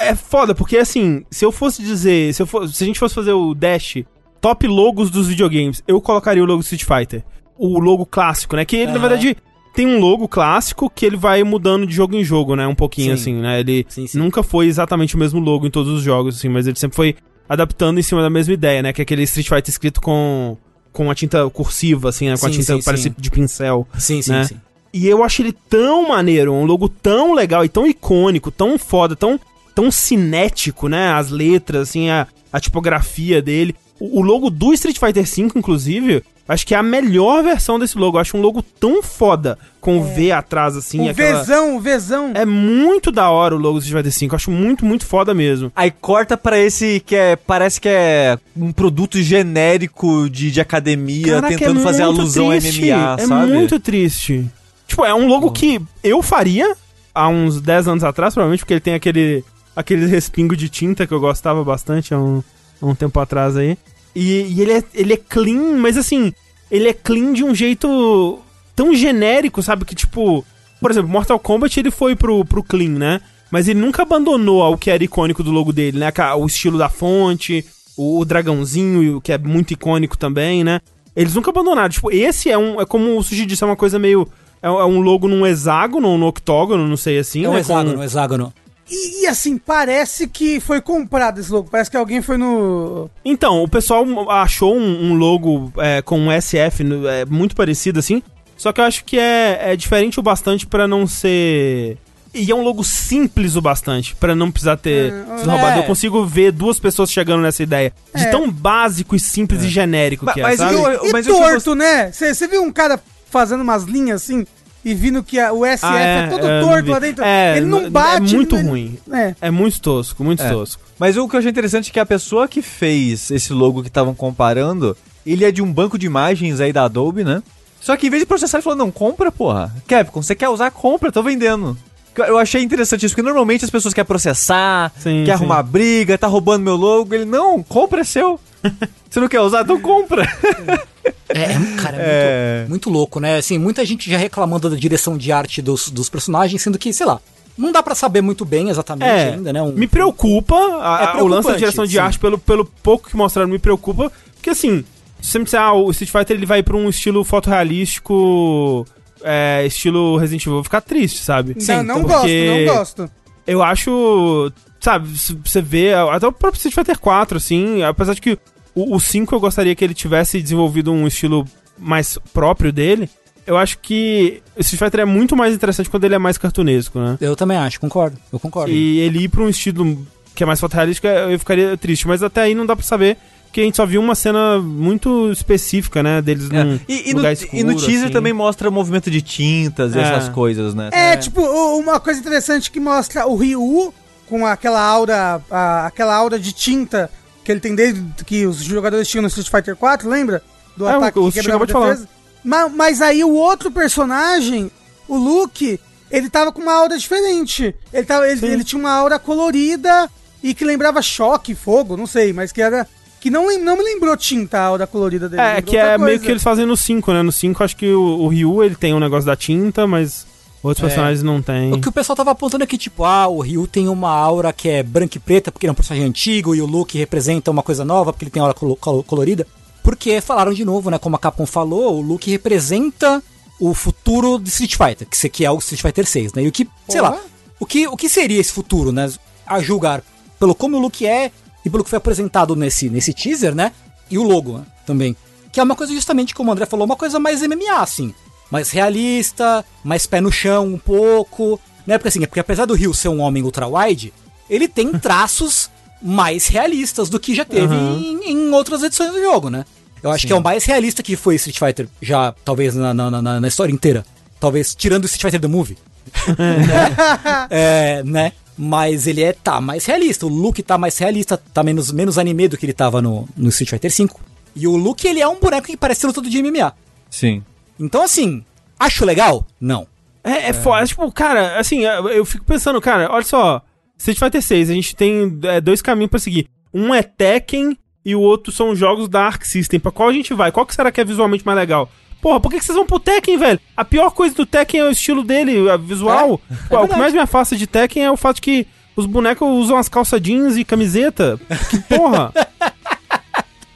é foda, porque assim, se eu fosse dizer, se, eu fosse, se a gente fosse fazer o Dash, top logos dos videogames, eu colocaria o logo do Street Fighter. O logo clássico, né? Que ele, na Aham. verdade, tem um logo clássico que ele vai mudando de jogo em jogo, né? Um pouquinho Sim. assim, né? Ele Sim, sim. nunca foi exatamente o mesmo logo em todos os jogos, assim, mas ele sempre foi adaptando em cima da mesma ideia, né? Que é aquele Street Fighter escrito com, com a tinta cursiva, assim, né? Com a tinta que parece de pincel. Sim, sim, né? sim. E eu acho ele tão maneiro, um logo tão legal e tão icônico, tão foda, tão, tão cinético, né? As letras, assim, a, a tipografia dele. O, o logo do Street Fighter V, inclusive, acho que é a melhor versão desse logo. Eu acho um logo tão foda, com o V atrás, assim. o aquela- Vzão, o Vzão. É muito da hora o logo do Street Fighter V. Eu acho muito, muito foda mesmo. Aí corta pra esse que é, parece que é um produto genérico de, de academia, Caraca, tentando é fazer alusão triste. a MMA, é sabe? muito triste. Tipo, é um logo que eu faria há uns 10 anos atrás, provavelmente, porque ele tem aquele, aquele respingo de tinta que eu gostava bastante há um, há um tempo atrás aí. E, e ele, é, ele é clean, mas assim, ele é clean de um jeito tão genérico, sabe? Que tipo, por exemplo, Mortal Kombat ele foi pro, pro clean, né? Mas ele nunca abandonou o que era icônico do logo dele, né? O estilo da fonte, o, o dragãozinho, que é muito icônico também, né? Eles nunca abandonaram. Tipo, esse é um. É como o Sushi disse, é uma coisa meio. É, é um logo num hexágono, ou num octógono, não sei assim. É um né? hexágono, Com- um hexágono. E, e, assim, parece que foi comprado esse logo. Parece que alguém foi no. Então, o pessoal achou um, um logo é, com um SF no- é, muito parecido assim. Só que eu acho que é, é diferente o bastante pra não ser. E é um logo simples o bastante pra não precisar ter É, sido roubado. é. Eu consigo ver duas pessoas chegando nessa ideia. De É. tão básico e simples e genérico que é, mas sabe? eu- E mas o que eu torto, né? Você viu um cara fazendo umas linhas assim e vindo que a- o SF Ah, é, todo é, eu não torto lá dentro? É, ele não bate. É muito ele- ruim. É. É muito tosco, muito É. tosco. Mas o que eu achei interessante é que a pessoa que fez esse logo que estavam comparando, ele é de um banco de imagens aí da Adobe, né? Só que em vez de processar, ele falou, não, compra, porra. Capcom, você quer usar, compra, tô vendendo. Eu achei interessante isso, porque normalmente as pessoas querem processar, Sim, quer sim. arrumar briga, tá roubando meu logo. Ele, não, compra é seu. <laughs> você não quer usar, então compra. <laughs> É, é, cara, é, É. Muito, muito louco, né? Assim, muita gente já reclamando da direção de arte dos, dos personagens, sendo que, sei lá, não dá pra saber muito bem exatamente É, ainda, né? Um- me preocupa a- É o lance da direção de sim. arte, pelo, pelo pouco que mostraram, me preocupa. Porque assim, se você me disser, ah, o Street Fighter ele vai pra um estilo fotorrealístico, é, estilo Resident Evil, eu vou ficar triste, sabe? não, não então, gosto, não gosto. Eu acho, sabe, se você vê, até o próprio Street Fighter 4, assim, apesar de que o, o 5 eu gostaria que ele tivesse desenvolvido um estilo mais próprio dele. Eu acho que o Street Fighter é muito mais interessante quando ele é mais cartunesco, né? Eu também acho, concordo. Eu concordo. E ele ir pra um estilo que é mais fotorrealístico, eu ficaria triste. Mas até aí não dá pra saber, porque a gente só viu uma cena muito específica, né? Deles num É. E, e no, lugar e no escuro, teaser assim. também mostra movimento de tintas e É. essas coisas, né? É, tipo, u- uma coisa interessante que mostra o Ryu com aquela aura, a- aquela aura de tinta que ele tem desde que os jogadores tinham no Street Fighter 4, lembra? Do É, ataque o- que quebrava de falar. defesa. Ma- Mas, aí o outro personagem, o Luke, ele tava com uma aura diferente. Ele, tava, ele, ele tinha uma aura colorida e que lembrava choque, fogo, não sei, mas que era. Que não, não me lembrou tinta a aura colorida dele. É, que é outra meio coisa. que eles fazem no 5, né? No 5 acho que o, o Ryu ele tem um negócio da tinta, mas outros É. personagens não tem. O que o pessoal tava apontando é que, tipo, ah, o Ryu tem uma aura que é branca e preta porque ele é um personagem antigo e o Luke representa uma coisa nova porque ele tem aura colo- colo- colorida. Porque falaram de novo, né? Como a Capcom falou, o Luke representa o futuro de Street Fighter, que, que é o Street Fighter 6, né? E o que, sei Porra. lá, o que, o que seria esse futuro, né? A julgar pelo como o Luke é e pelo que foi apresentado nesse, nesse teaser, né? E o logo né, também. Que é uma coisa justamente como o André falou, uma coisa mais MMA, assim. Mais realista, mais pé no chão um pouco. Né? Porque assim, é porque apesar do Ryu ser um homem ultra-wide, ele tem <laughs> traços mais realistas do que já teve Uhum. em, em outras edições do jogo, né? Eu acho que é o mais realista que foi Street Fighter já, talvez, na, na, na, na história inteira. Talvez tirando o Street Fighter The Movie. <laughs> <laughs> é, né? Mas ele é, tá mais realista. O Luke tá mais realista, tá menos, menos anime do que ele tava no, no Street Fighter V. E o Luke, ele é um boneco que parece luta de MMA. Sim. Então, assim, acho legal? Não. É, é foda. Tipo, cara, assim, eu eu fico pensando, cara, olha só. Street Fighter 6, a gente tem é, dois caminhos pra seguir. Um é Tekken e o outro são jogos da Arc System. Pra qual a gente vai? Qual que será que é visualmente mais legal? Porra, por que, que vocês vão pro Tekken, velho? A pior coisa do Tekken é o estilo dele, a visual. Pô, o que mais me afasta de Tekken é o fato de que os bonecos usam as calças jeans e camiseta. Que porra. <laughs>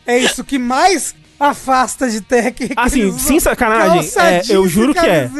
É isso que mais afasta de Tekken. que Assim, eles sem sacanagem, é, eu juro que é.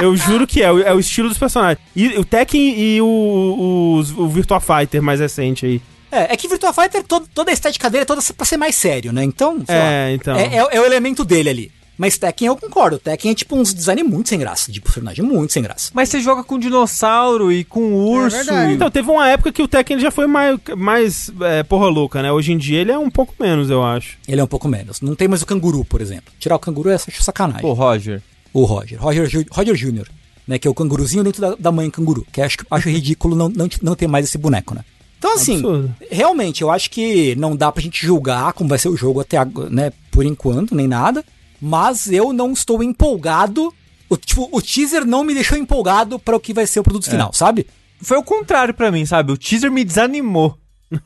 Eu juro que é, o- é o estilo dos personagens. E o Tekken e o, os- o Virtua Fighter mais recente aí. É, é que Virtua Fighter, todo- toda a estética dele é toda pra ser mais sério, né? Então, sei lá, É, então. É, é- é o elemento dele ali. Mas Tekken eu concordo. Tekken é tipo uns design muito sem graça. De personagem muito sem graça. Mas você joga com dinossauro e com urso. e- Então, teve uma época que o Tekken já foi mais, mais é, porra louca, né? Hoje em dia ele é um pouco menos, eu acho. Ele é um pouco menos. Não tem mais o canguru, por exemplo. Tirar o canguru é sacanagem. Pô, Roger. O Roger. Roger, Roger Jr., né? Que é o canguruzinho dentro da, da mãe canguru. Que acho, acho ridículo não, não, não ter mais esse boneco, né? Então, assim, Absurdo. realmente, eu acho que não dá pra gente julgar como vai ser o jogo até agora, né? Por enquanto, nem nada. Mas eu não estou empolgado. O, tipo, o teaser não me deixou empolgado para o que vai ser o produto final, sabe? Foi o contrário pra mim, sabe? O teaser me desanimou. <laughs>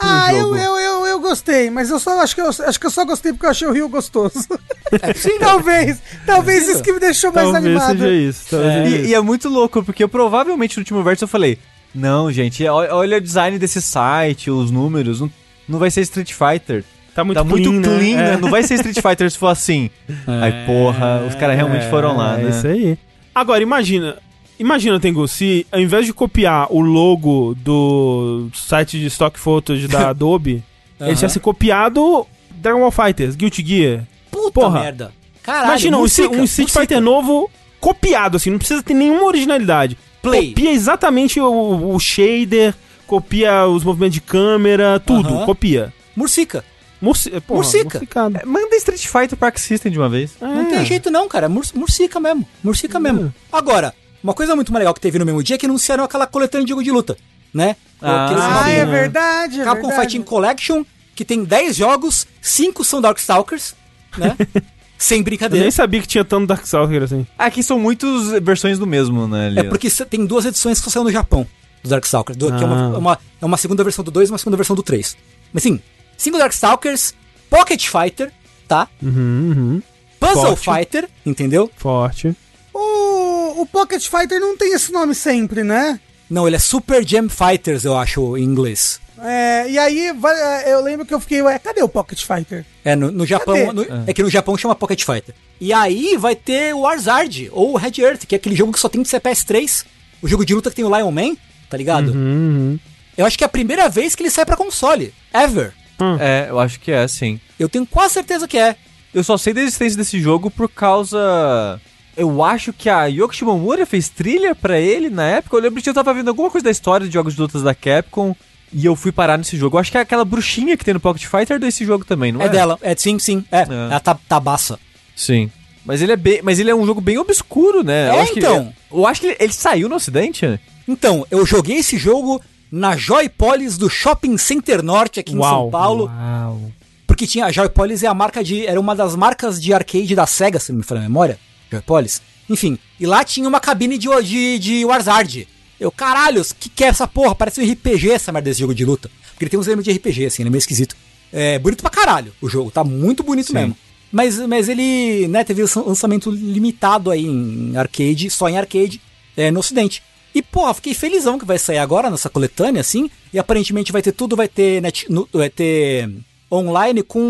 Ah, eu, eu, eu, eu gostei, mas eu só acho que eu acho que eu só gostei porque eu achei o Rio gostoso. É <laughs> talvez, talvez possível. isso que me deixou mais Talvez animado. seja isso. Talvez seja E, isso. e é muito louco, porque eu provavelmente no último verso eu falei: Não, gente, olha o design desse site, os números, não, não vai ser Street Fighter. Tá muito tá muito clean, clean, né? né? É. Não vai ser Street Fighter se for assim. <laughs> Aí, porra, os caras realmente foram lá, É, né? isso aí. Agora, imagina. Imagina, Tengu, se ao invés de copiar o logo do site de stock photos da <laughs> Adobe, ele tivesse copiado Dragon Ball Fighters, Guilty Gear. Puta Porra. merda. Caralho, Imagina um, Murcica, um Street. Fighter novo copiado, assim, não precisa ter nenhuma originalidade. Play. Copia exatamente o, o shader, copia os movimentos de câmera, tudo, Aham. copia. Murcica. Murci porra, Murcica. murcicado. É, Manda Street Fighter Park System de uma vez. Não É. tem jeito não, cara. É mur- Murcica mesmo. Murcica mesmo. Agora, uma coisa muito mais legal que teve no mesmo dia é que anunciaram aquela coletânea de jogo de luta, né? Ah, Ah, é verdade, é Capcom verdade. Fighting Collection, que tem 10 jogos, 5 são Darkstalkers, né? <laughs> Sem Eu brincadeira. nem sabia que tinha tanto Darkstalker assim. Aqui são muitas versões do mesmo, né? ali, É porque tem duas edições que saiu no Japão, do Darkstalkers, do, que é Ah. uma, uma- é uma segunda versão do 2 e uma segunda versão do 3. Mas sim, 5 Darkstalkers, Pocket Fighter, tá? Uhum, uhum. Puzzle Forte. Fighter, entendeu? Forte. O, o Pocket Fighter não tem esse nome sempre, né? Não, ele é Super Jam Fighters, eu acho, em inglês. É, e aí, é, eu lembro que eu fiquei, ué, cadê o Pocket Fighter? É, no, no Japão. No- é. que no Japão chama Pocket Fighter. E aí vai ter o Warzard, ou o Red Earth, que é aquele jogo que só tem de CPS 3. O jogo de luta que tem o Lion Man, tá ligado? Uhum. Eu acho que é a primeira vez que ele sai pra console. Ever. É, eu acho que é, sim. Eu tenho quase certeza que é. Eu só sei da existência desse jogo por causa. Eu acho que a Yoko Shimomura fez trilha pra ele na época. Eu lembro que eu tava vendo alguma coisa da história de jogos de lutas da Capcom e eu fui parar nesse jogo. Eu acho que é aquela bruxinha que tem no Pocket Fighter é desse jogo também, não é? É, dela. É, sim, sim. É. Ela tá, tabaça. Sim. Mas ele é bem, mas ele é um jogo bem obscuro, né? É, eu acho que então. ele- eu acho que ele, ele saiu no ocidente. né? Então, eu joguei esse jogo na Joypolis do Shopping Center Norte aqui em Uau. São Paulo. Uau. Porque tinha a Joypolis é a marca de era uma das marcas de arcade da Sega, se não me falha a memória. Joypolis. Enfim, e lá tinha uma cabine de de, de Warzard. Eu, caralho, que que é essa porra? Parece um RPG essa merda desse jogo de luta. Porque ele tem uns elementos de RPG assim, ele é meio esquisito. É bonito pra caralho o jogo, tá muito bonito Sim. mesmo. Mas, mas ele, né, teve um lançamento limitado aí em arcade, só em arcade, é, no ocidente. E, porra, fiquei felizão que vai sair agora nessa coletânea, assim, e aparentemente vai ter tudo, vai ter, net, no- vai ter online com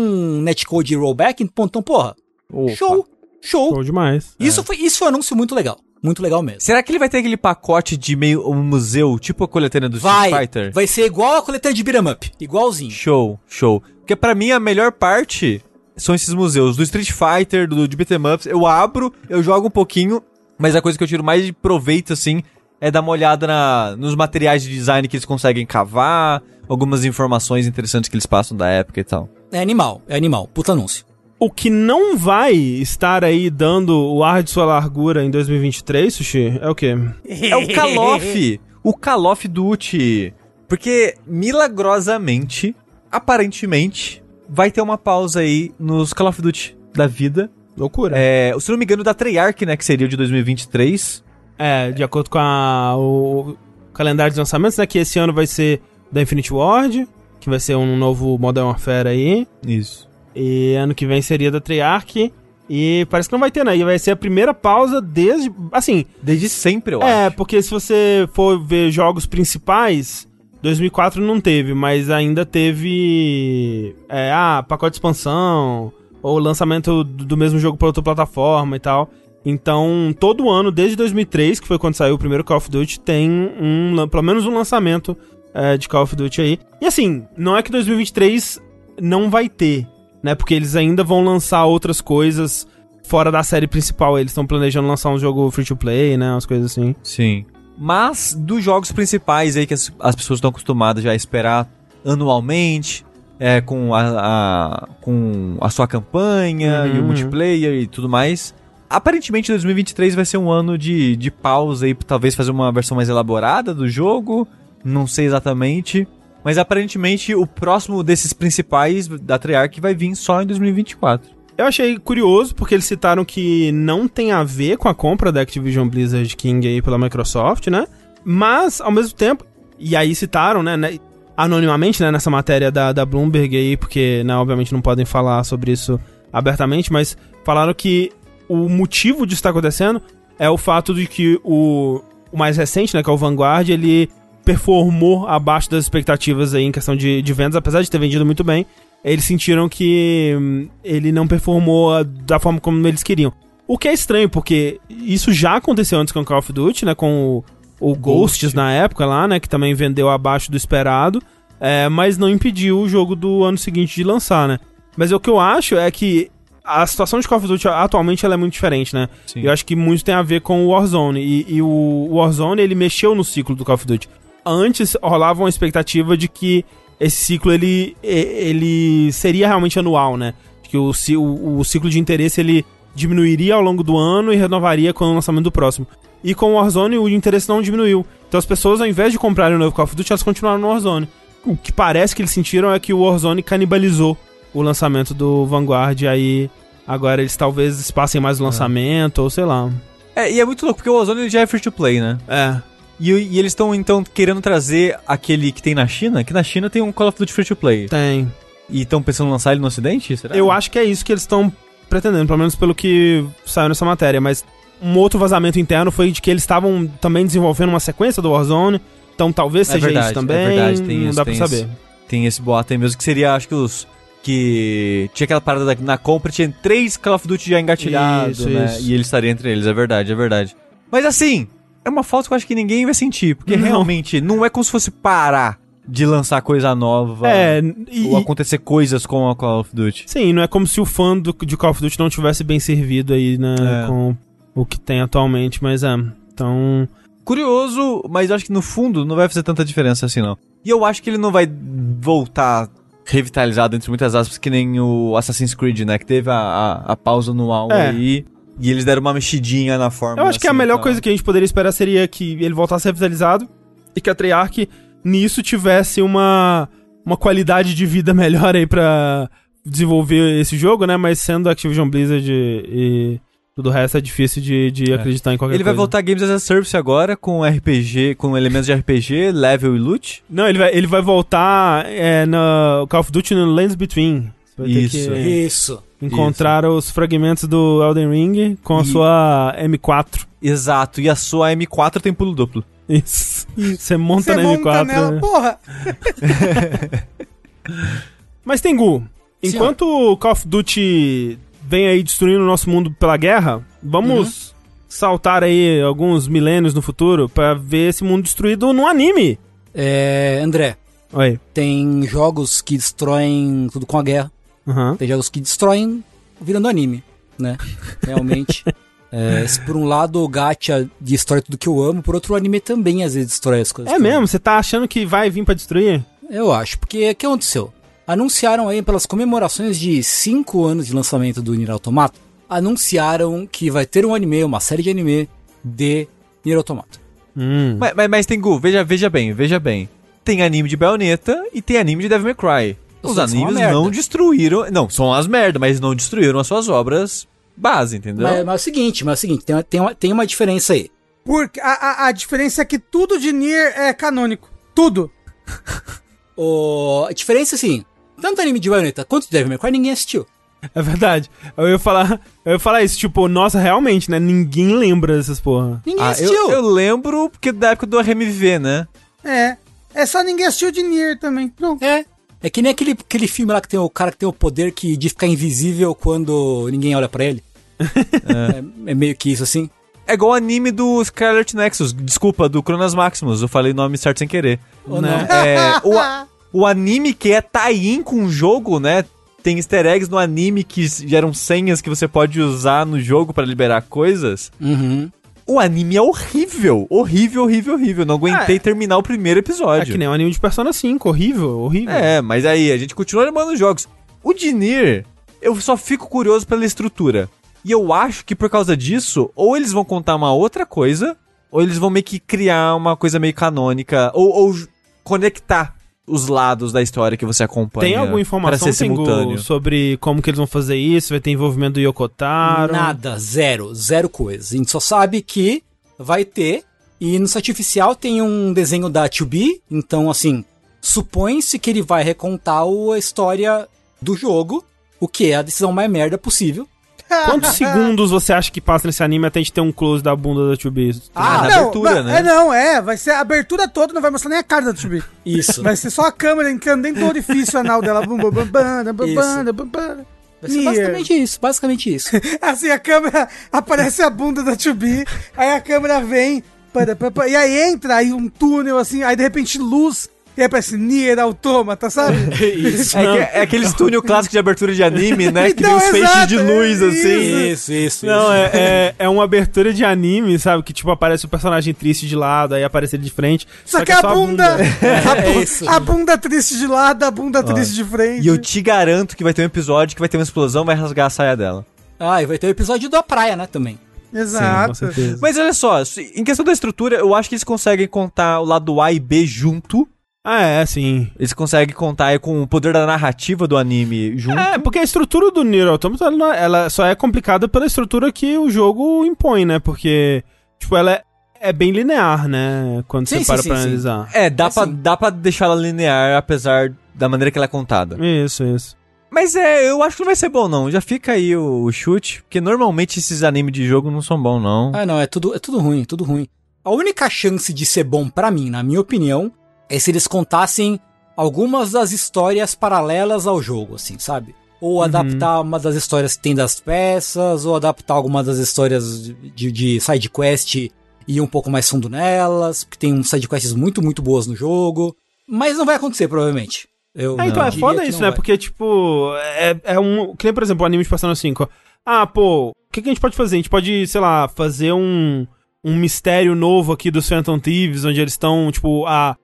netcode e rollback, então, porra, Opa. show, show. Show demais. Isso, foi, isso foi um anúncio muito legal, muito legal mesmo. Será que ele vai ter aquele pacote de meio um museu, tipo a coletânea do Vai, Street Fighter? vai ser igual a coletânea de beat'em up, igualzinho. Show, show. Porque pra mim a melhor parte são esses museus. Do Street Fighter, do de Beat'em Ups, eu abro, eu jogo um pouquinho, mas a coisa que eu tiro mais de proveito, assim, é dar uma olhada na, nos materiais de design que eles conseguem cavar, algumas informações interessantes que eles passam da época e tal. É animal, é animal, puta anúncio. O que não vai estar aí dando o ar de sua largura em 2023, Sushi, é o quê? É o Call of, o Call of Duty. Porque, milagrosamente, aparentemente, vai ter uma pausa aí nos Call of Duty da vida. Loucura. É, se não me engano, da Treyarch, né, que seria o de 2023. É, de acordo com a- o calendário de lançamentos, né? Que esse ano vai ser da Infinity Ward, que vai ser um novo Modern Warfare aí. Isso. E ano que vem seria da Treyarch. E parece que não vai ter, né? E vai ser a primeira pausa desde. Assim, Desde sempre, eu é, acho. porque se você for ver jogos principais, 2004 não teve, mas ainda teve. É, ah, pacote de expansão, ou lançamento do do mesmo jogo para outra plataforma e tal. Então, todo ano, desde 2003, que foi quando saiu o primeiro Call of Duty, tem um, pelo menos um lançamento é, de Call of Duty aí. E assim, não é que 2023 não vai ter, né? Porque eles ainda vão lançar outras coisas fora da série principal. Eles estão planejando lançar um jogo free to play, né? Umas coisas assim. Sim. Mas dos jogos principais aí que as, as pessoas estão acostumadas já a esperar anualmente, é, com, a, a- com a sua campanha Uhum, e o uhum. multiplayer e tudo mais. Aparentemente 2023 vai ser um ano de, de pausa aí, talvez fazer uma versão mais elaborada do jogo. Não sei exatamente. Mas aparentemente o próximo desses principais da Treyarch vai vir só em 2024. Eu achei curioso, porque eles citaram que não tem a ver com a compra da Activision Blizzard King aí pela Microsoft, né? Mas, ao mesmo tempo, e aí citaram, né, né, anonimamente, né, nessa matéria da, da Bloomberg aí, porque, né, obviamente não podem falar sobre isso abertamente, mas falaram que o motivo disso estar acontecendo é o fato de que o, o mais recente, né, que é o Vanguard, ele performou abaixo das expectativas aí em questão de, de vendas, apesar de ter vendido muito bem, eles sentiram que hum, ele não performou da forma como eles queriam. O que é estranho, porque isso já aconteceu antes com o Call of Duty, né? Com o, o Ghosts na época lá, né? Que também vendeu abaixo do esperado. é, mas não impediu o jogo do ano seguinte de lançar, né? Mas o que eu acho é que a situação de Call of Duty atualmente ela é muito diferente, né? Sim. Eu acho que muito tem a ver com o Warzone. E, e o Warzone, ele mexeu no ciclo do Call of Duty. Antes rolava uma expectativa de que esse ciclo, ele, ele seria realmente anual, né? Que o, o, o ciclo de interesse, ele diminuiria ao longo do ano e renovaria com o lançamento do próximo. E com o Warzone, o interesse não diminuiu. Então as pessoas, ao invés de comprarem o novo Call of Duty, elas continuaram no Warzone. O que parece que eles sentiram é que o Warzone canibalizou o lançamento do Vanguard, e aí agora eles talvez passem mais o lançamento, ou sei lá. É, e é muito louco, porque o Warzone já é free to play, né? É. E, e eles estão, então, querendo trazer aquele que tem na China, que na China tem um Call of Duty Free to Play. Tem. E estão pensando em lançar ele no Ocidente? Será? Eu acho que é isso que eles estão pretendendo, pelo menos pelo que saiu nessa matéria. Mas um outro vazamento interno foi de que eles estavam também desenvolvendo uma sequência do Warzone. Então talvez É seja verdade, isso também. é verdade, tem não isso, dá pra isso. saber. Tem esse boato aí mesmo, que seria, acho que os... Que tinha aquela parada da- na compra, tinha três Call of Duty já engatilhados, né? isso. E ele estaria entre eles, é verdade, é verdade. Mas assim, é uma falta que eu acho que ninguém vai sentir, porque Não. realmente não é como se fosse parar de lançar coisa nova É, e, ou acontecer coisas com a Call of Duty. sim, não é como se o fã do, de Call of Duty não tivesse bem servido aí, né? É. Com o que tem atualmente, mas é. Então. Curioso, mas eu acho que no fundo não vai fazer tanta diferença assim, não. E eu acho que ele não vai voltar revitalizado, entre muitas aspas, que nem o Assassin's Creed, né? Que teve a, a, a pausa anual É. aí. E eles deram uma mexidinha na forma. Eu acho que a assim, melhor tá? coisa que a gente poderia esperar seria que ele voltasse revitalizado e que a Treyarch nisso tivesse uma, uma qualidade de vida <laughs> melhor aí pra desenvolver esse jogo, né? Mas sendo Activision Blizzard e, tudo o resto é difícil de, de é. acreditar em qualquer ele coisa. Ele vai voltar Games as a Service agora com RPG, com elementos de RPG, level e loot? Não, ele vai, ele vai voltar é, no Call of Duty no Lands Between. Isso, isso. Encontrar isso. os fragmentos do Elden Ring com a sua M4. Exato, e a sua M4 tem pulo duplo. Isso. Você monta Você na monta M4. Nela, né? porra! <laughs> Mas tem Gu. Enquanto o Call of Duty vem aí destruindo o nosso mundo pela guerra, vamos uhum. saltar aí alguns milênios no futuro para ver esse mundo destruído no anime. É, André. Oi. Tem jogos que destroem tudo com a guerra. Uhum. Tem jogos que destroem virando anime, né? <laughs> Realmente. é, por um lado, o gacha destrói tudo que eu amo, por outro, o anime também às vezes destrói as coisas. É mesmo? Você tá achando que vai vir para destruir? Eu acho, porque o que aconteceu? Anunciaram aí pelas comemorações de 5 anos de lançamento do Nier Automata, anunciaram que vai ter um anime, uma série de anime de Nier Automata. Hum. Mas, mas, mas, tem Gu, veja, veja bem, veja bem. Tem anime de Bayonetta e tem anime de Devil May Cry. Os Os animes não destruíram. Não, são as merda, mas não destruíram as suas obras base, entendeu? Mas, mas é o seguinte, mas é o seguinte, tem, tem, uma, tem uma diferença aí. Porque a, a, a diferença é que tudo de Nier é canônico. Tudo. <laughs> o, a diferença, assim, tanto anime de Bayonetta quanto de Devil May Cry, ninguém assistiu. É verdade. Eu ia falar, eu ia falar isso, tipo, nossa, realmente, né? Ninguém lembra dessas porra. Ninguém ah, assistiu. Eu, eu, lembro porque da época do RMV, né? É. É só ninguém assistiu de Nier também. Pronto. É. É que nem aquele, aquele filme lá que tem o cara que tem o poder que, de ficar invisível quando ninguém olha para ele. <laughs> é. é. meio que isso assim. É igual o anime do Scarlet Nexus, desculpa, do Cronas Maximus, eu falei o nome certo sem querer. Ou né? É, o, <laughs> o anime que é tie-in com o jogo, né? Tem easter eggs no anime que geram senhas que você pode usar no jogo para liberar coisas. Uhum. O anime é horrível. Horrível, horrível, horrível. Não aguentei é, terminar o primeiro episódio. É que nem o anime de Persona 5. Horrível, horrível. É, mas aí a gente continua lembrando os jogos. O Dinir, eu só fico curioso pela estrutura. E eu acho que por causa disso, ou eles vão contar uma outra coisa, ou eles vão meio que criar uma coisa meio canônica, ou, ou conectar os lados da história que você acompanha. Tem alguma informação simultâneo. sobre como que eles vão fazer isso? Vai ter envolvimento do Yokotaro? Nada, zero, zero coisa. A gente só sabe que vai ter e no site oficial tem um desenho da 2B, então assim, supõe-se que ele vai recontar a história do jogo, o que é a decisão mais merda possível. Quantos <laughs> segundos você acha que passa nesse anime até a gente ter um close da bunda da Chubi? Ah, ah, na não, abertura, né? É, não, é. Vai ser a abertura toda, não vai mostrar nem a cara da Chubi. <laughs> Isso. Vai ser só a câmera entrando dentro do orifício anal dela. Bum, bum, bum, bum, bum, Vai ser basicamente isso, basicamente isso. <laughs> assim, a câmera aparece a bunda da Chubi, aí a câmera vem, e aí entra aí um túnel assim, aí de repente luz e aí parece Nier Automata, sabe? <laughs> isso. É, que, é aquele túnel clássico de abertura de anime, né? Então, que tem uns feixes de luz, assim. Isso, isso. Não, isso. É, é, é, uma abertura de anime, sabe? Que tipo, aparece o personagem triste de lado, aí aparece ele de frente. Só, só que, é a bunda. <laughs> A bunda, a, é isso. a bunda triste de lado, a bunda triste de frente. E eu te garanto que vai ter um episódio que vai ter uma explosão, vai rasgar a saia dela. Ah, e vai ter o um episódio da praia, né, também. Exato. Sim, Mas olha só, em questão da estrutura, eu acho que eles conseguem contar o lado A e B junto ah, é, sim. Eles conseguem contar com o poder da narrativa do anime junto. É, porque a estrutura do Nier Automata, ela, é, ela só é complicada pela estrutura que o jogo impõe, né? Porque, tipo, ela é, é bem linear, né? Quando sim, você sim, para sim, pra analisar. É, dá, é, pra, dá pra deixar ela linear, apesar da maneira que ela é contada. Isso, isso. Mas é, eu acho que não vai ser bom, não. Já fica aí o, o chute, porque normalmente esses animes de jogo não são bons, não. Ah, não, é tudo, é tudo ruim, tudo ruim. A única chance de ser bom para mim, na minha opinião, é se eles contassem algumas das histórias paralelas ao jogo, assim, sabe? Ou uhum. adaptar uma das histórias que tem das peças, ou adaptar alguma das histórias de, de side quest e ir um pouco mais fundo nelas, porque tem uns side quests muito, muito boas no jogo. Mas não vai acontecer, provavelmente. Eu é, então, é foda isso, né? Vai. Porque, tipo, é, é um. Que nem, por exemplo, o anime de Persona 5. Ah, pô, o que, que a gente pode fazer? A gente pode, sei lá, fazer um, um mistério novo aqui dos Phantom Thieves, onde eles estão, tipo, a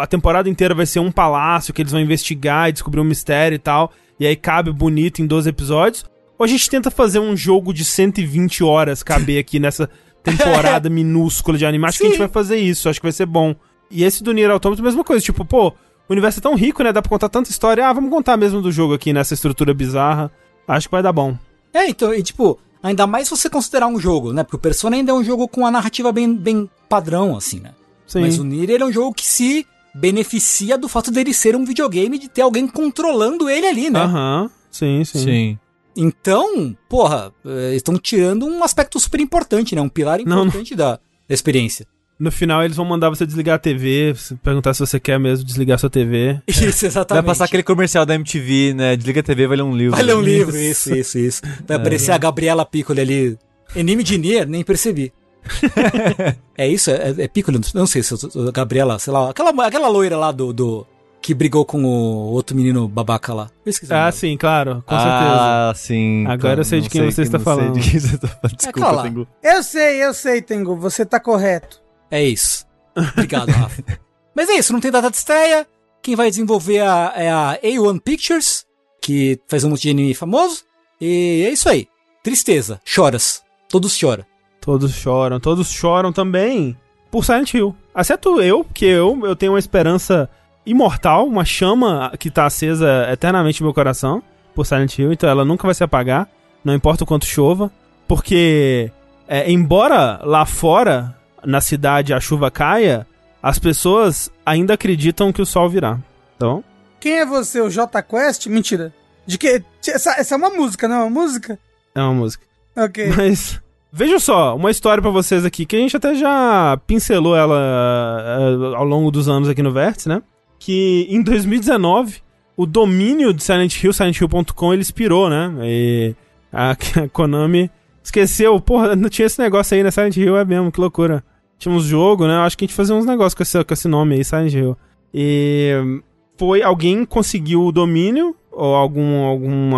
a temporada inteira vai ser um palácio que eles vão investigar e descobrir um mistério e tal. E aí cabe bonito em 12 episódios. Ou a gente tenta fazer um jogo de 120 horas caber aqui nessa <laughs> temporada minúscula de anime. Acho Sim. que a gente vai fazer isso, acho que vai ser bom. E esse do Nier Automata, mesma coisa. Tipo, pô, o universo é tão rico, né? Dá pra contar tanta história. Ah, vamos contar mesmo do jogo aqui nessa estrutura bizarra. Acho que vai dar bom. É, então, e tipo, ainda mais se você considerar um jogo, né? Porque o Persona ainda é um jogo com a narrativa bem, bem padrão, assim, né? Sim. Mas o Nier ele é um jogo que se beneficia do fato dele ser um videogame e de ter alguém controlando ele ali, né? Aham. Sim, sim. Então, porra, eh, estão tirando um aspecto super importante, né? Um pilar Não, importante Da, da experiência. No final eles vão mandar você desligar a TV, perguntar se você quer mesmo desligar sua TV. <laughs> Isso, Vai exatamente. passar aquele comercial da MTV, né? Desliga a TV, vai ler um livro. Vai ler um livro, <laughs> isso, isso, isso. Vai aparecer a Gabriela Piccoli ali. Anime de Nier, nem percebi. <laughs> é isso? É, é Piccoli? Não sei se a Gabriela, sei lá, aquela, aquela loira lá do, do. que brigou com o outro menino babaca lá. Eu esqueci. o Ah, sim, claro, com certeza. Ah, sim. Agora eu sei de quem você está não sei falando. de quem você tá falando. Desculpa, lá. Tengu. Eu sei, eu sei, Tengu, você tá correto. É isso. Obrigado, Rafa. <laughs> Mas é isso, não tem data de estreia. Quem vai desenvolver a- é a A1 Pictures, que faz um monte de anime famoso. E é isso aí. Tristeza, choras. Todos choram. Todos choram, todos choram também por Silent Hill. Exceto eu, porque eu, eu tenho uma esperança imortal, uma chama que tá acesa eternamente no meu coração por Silent Hill, então ela nunca vai se apagar, não importa o quanto chova, porque é, embora lá fora, na cidade, a chuva caia, as pessoas ainda acreditam que o sol virá. Então, Quem é você, o J Quest? Mentira. De que? Essa, essa é uma música, não é uma música? é uma música. Ok. Mas veja só, uma história pra vocês aqui que a gente até já pincelou ela eh, ao longo dos anos aqui no Vértice, né? Que em 2019 o domínio de Silent Hill, silenthill.com, ele expirou, né? E a, <laughs> a Konami esqueceu, porra, não tinha esse negócio aí, né? Silent Hill é mesmo, que loucura. Tinha uns jogos, né? Acho que a gente fazia uns negócios com esse, com esse nome aí, Silent Hill. E foi alguém conseguiu o domínio, ou algum, algum,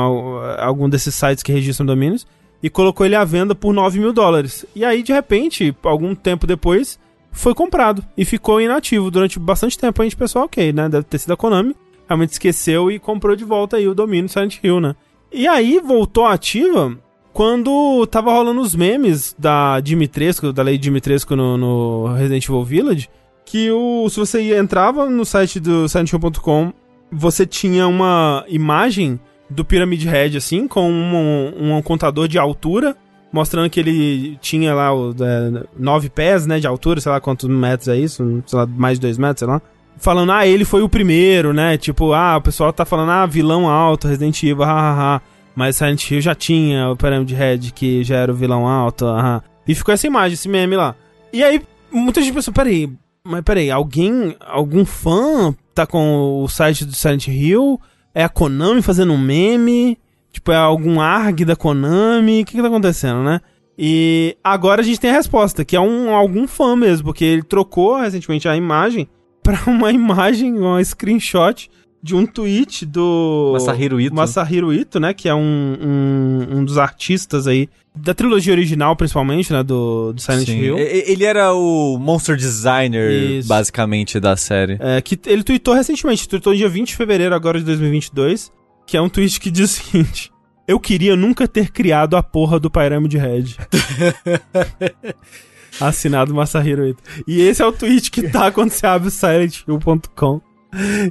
algum desses sites que registram domínios, e colocou ele à venda por 9 mil dólares. E aí, de repente, algum tempo depois, foi comprado e ficou inativo durante bastante tempo. A gente pensou, ok, né? Deve ter sido a Konami. Realmente esqueceu e comprou de volta aí o domínio Silent Hill, né? E aí voltou ativa quando tava rolando os memes da Dimitrescu, da lei Dimitrescu no, no Resident Evil Village, que o, se você entrava no site do SilentHill.com, você tinha uma imagem do Pyramid Head, assim, com um, um contador de altura, mostrando que ele tinha lá o, é, nove pés, né, de altura, sei lá quantos metros é isso, sei lá, mais de dois metros, sei lá. Falando, ah, ele foi o primeiro, né, tipo, ah, o pessoal tá falando, ah, vilão alto, Resident Evil, hahaha. Mas Silent Hill já tinha o Pyramid Head, que já era o vilão alto, aham. E ficou essa imagem, esse meme lá. E aí, muita gente pensou, peraí, mas peraí, alguém, algum fã tá com o site do Silent Hill? É a Konami fazendo um meme? Tipo, é algum ARG da Konami? O que que tá acontecendo, né? E agora a gente tem a resposta, que é um, algum fã mesmo, porque ele trocou recentemente a imagem pra uma <laughs> imagem, uma screenshot de um tweet do Masahiro Ito. Masahiro Ito, né? Que é um, um, um dos artistas aí da trilogia original, principalmente, né? Do, do Silent Sim. Hill. Ele era o monster designer, Isso. basicamente, da série. É, que ele tweetou recentemente, tweetou dia 20 de fevereiro agora de 2022, que é um tweet que diz o seguinte: Eu queria nunca ter criado a porra do Pyramid Head. <laughs> Assinado Masahiro Ito. E esse é o tweet que tá quando você abre o silenthill.com.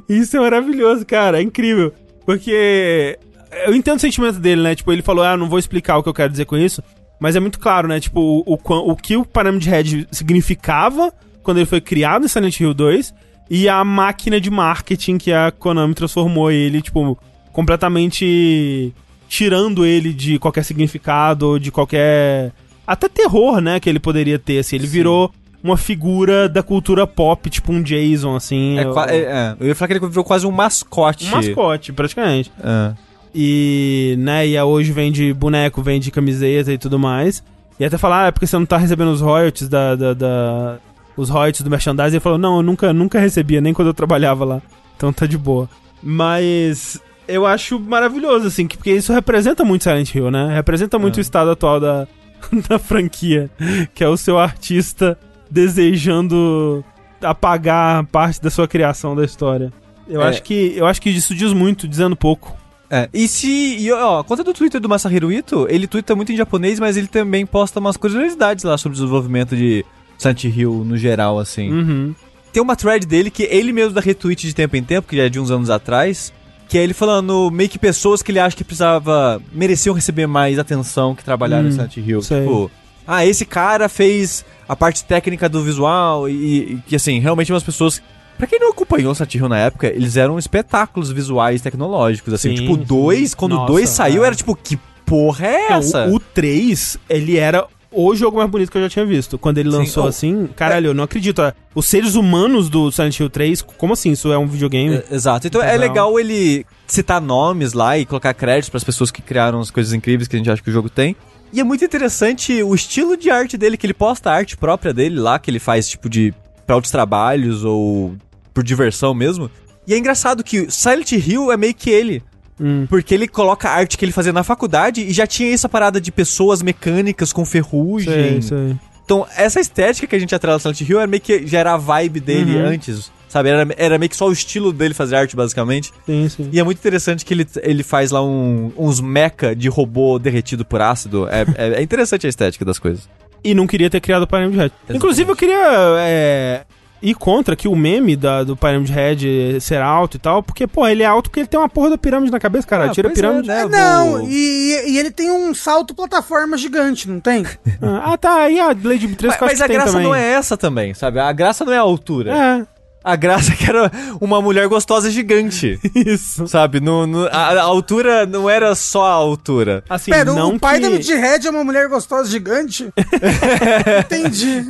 Isso é maravilhoso, cara, é incrível. Porque eu entendo o sentimento dele, né? Tipo, ele falou, ah, não vou explicar o que eu quero dizer com isso. Mas é muito claro, né? Tipo, o, o, o que o Pyramid Head significava quando ele foi criado em Silent Hill 2 e a máquina de marketing que a Konami transformou ele, tipo, completamente tirando ele de qualquer significado de qualquer. Até terror, né? Que ele poderia ter, assim. Ele virou uma figura da cultura pop, tipo um Jason, assim. É, qua- é, é, eu ia falar que ele virou quase um mascote. um mascote, praticamente. É. E, né, e hoje vende boneco, vende camiseta e tudo mais. E até falar, ah, é porque você não tá recebendo os royalties da. da, da- os royalties do merchandising. Ele falou, não, eu nunca, nunca recebia, nem quando eu trabalhava lá. Então tá de boa. Mas eu acho maravilhoso, assim, que- porque isso representa muito Silent Hill, né? Representa muito É. o estado atual da, <laughs> da franquia. Que é o seu artista desejando apagar parte da sua criação da história. Eu, É. acho que, eu acho que isso diz muito, dizendo pouco. É, E se. E, ó, conta do Twitter do Masahiro Ito, ele twitta muito em japonês, mas ele também posta umas curiosidades lá sobre o desenvolvimento de Silent Hill no geral, assim. Uhum. tem uma thread dele que ele mesmo dá retweet de tempo em tempo, que já é de uns anos atrás, que é ele falando meio que pessoas que ele acha que precisava, mereciam receber mais atenção que trabalharam Hum, em Silent Hill. sei. Tipo, ah, esse cara fez a parte técnica do visual e, e que, assim, realmente umas pessoas... Pra quem não acompanhou Silent Hill na época, eles eram espetáculos visuais tecnológicos, assim. Sim, tipo, sim. dois, quando o Nossa, 2 saiu, é. era tipo, que porra é Não, essa? o, o 3, ele era o jogo mais bonito que eu já tinha visto. Quando ele Sim. lançou Oh, assim, caralho, eu não acredito. ó. Os seres humanos do Silent Hill 3, como assim? Isso é um videogame? É, Exato. Então é Legal. ele citar nomes lá e colocar créditos pras pessoas que criaram as coisas incríveis que a gente acha que o jogo tem. E é muito interessante o estilo de arte dele, que ele posta a arte própria dele lá, que ele faz tipo de pra outros trabalhos ou por diversão mesmo. E é engraçado que Silent Hill é meio que ele. Hum. Porque ele coloca a arte que ele fazia na faculdade e já tinha essa parada de pessoas mecânicas com ferrugem. Sei, sei. Então, essa estética que a gente atrela no Silent Hill era meio que já era a vibe dele Uhum. antes, sabe? Era, era meio que só o estilo dele fazer arte, basicamente. Sim, sim. E é muito interessante que ele, ele faz lá um- uns mecha de robô derretido por ácido. É, é, é interessante a estética das coisas. E não queria ter criado o Pyramid Head. Inclusive, eu queria é, ir contra aqui o meme da, do Pyramid Head ser alto e tal, porque, pô, ele é alto porque ele tem uma porra da pirâmide na cabeça, cara. Ah, Tira a é, pirâmide. né? É, vou- não, e, e ele tem um salto plataforma gigante, não tem? <laughs> Ah, tá. E a Lady 3 Mas, que mas que a tem graça também. não é essa também, sabe? A graça não é a altura. É, A graça é que era uma mulher gostosa gigante. <laughs> isso. Sabe? No, no- a, a altura não era só a altura. Assim, Pera, não o pai que da Midhead é uma mulher gostosa gigante? <laughs> Entendi.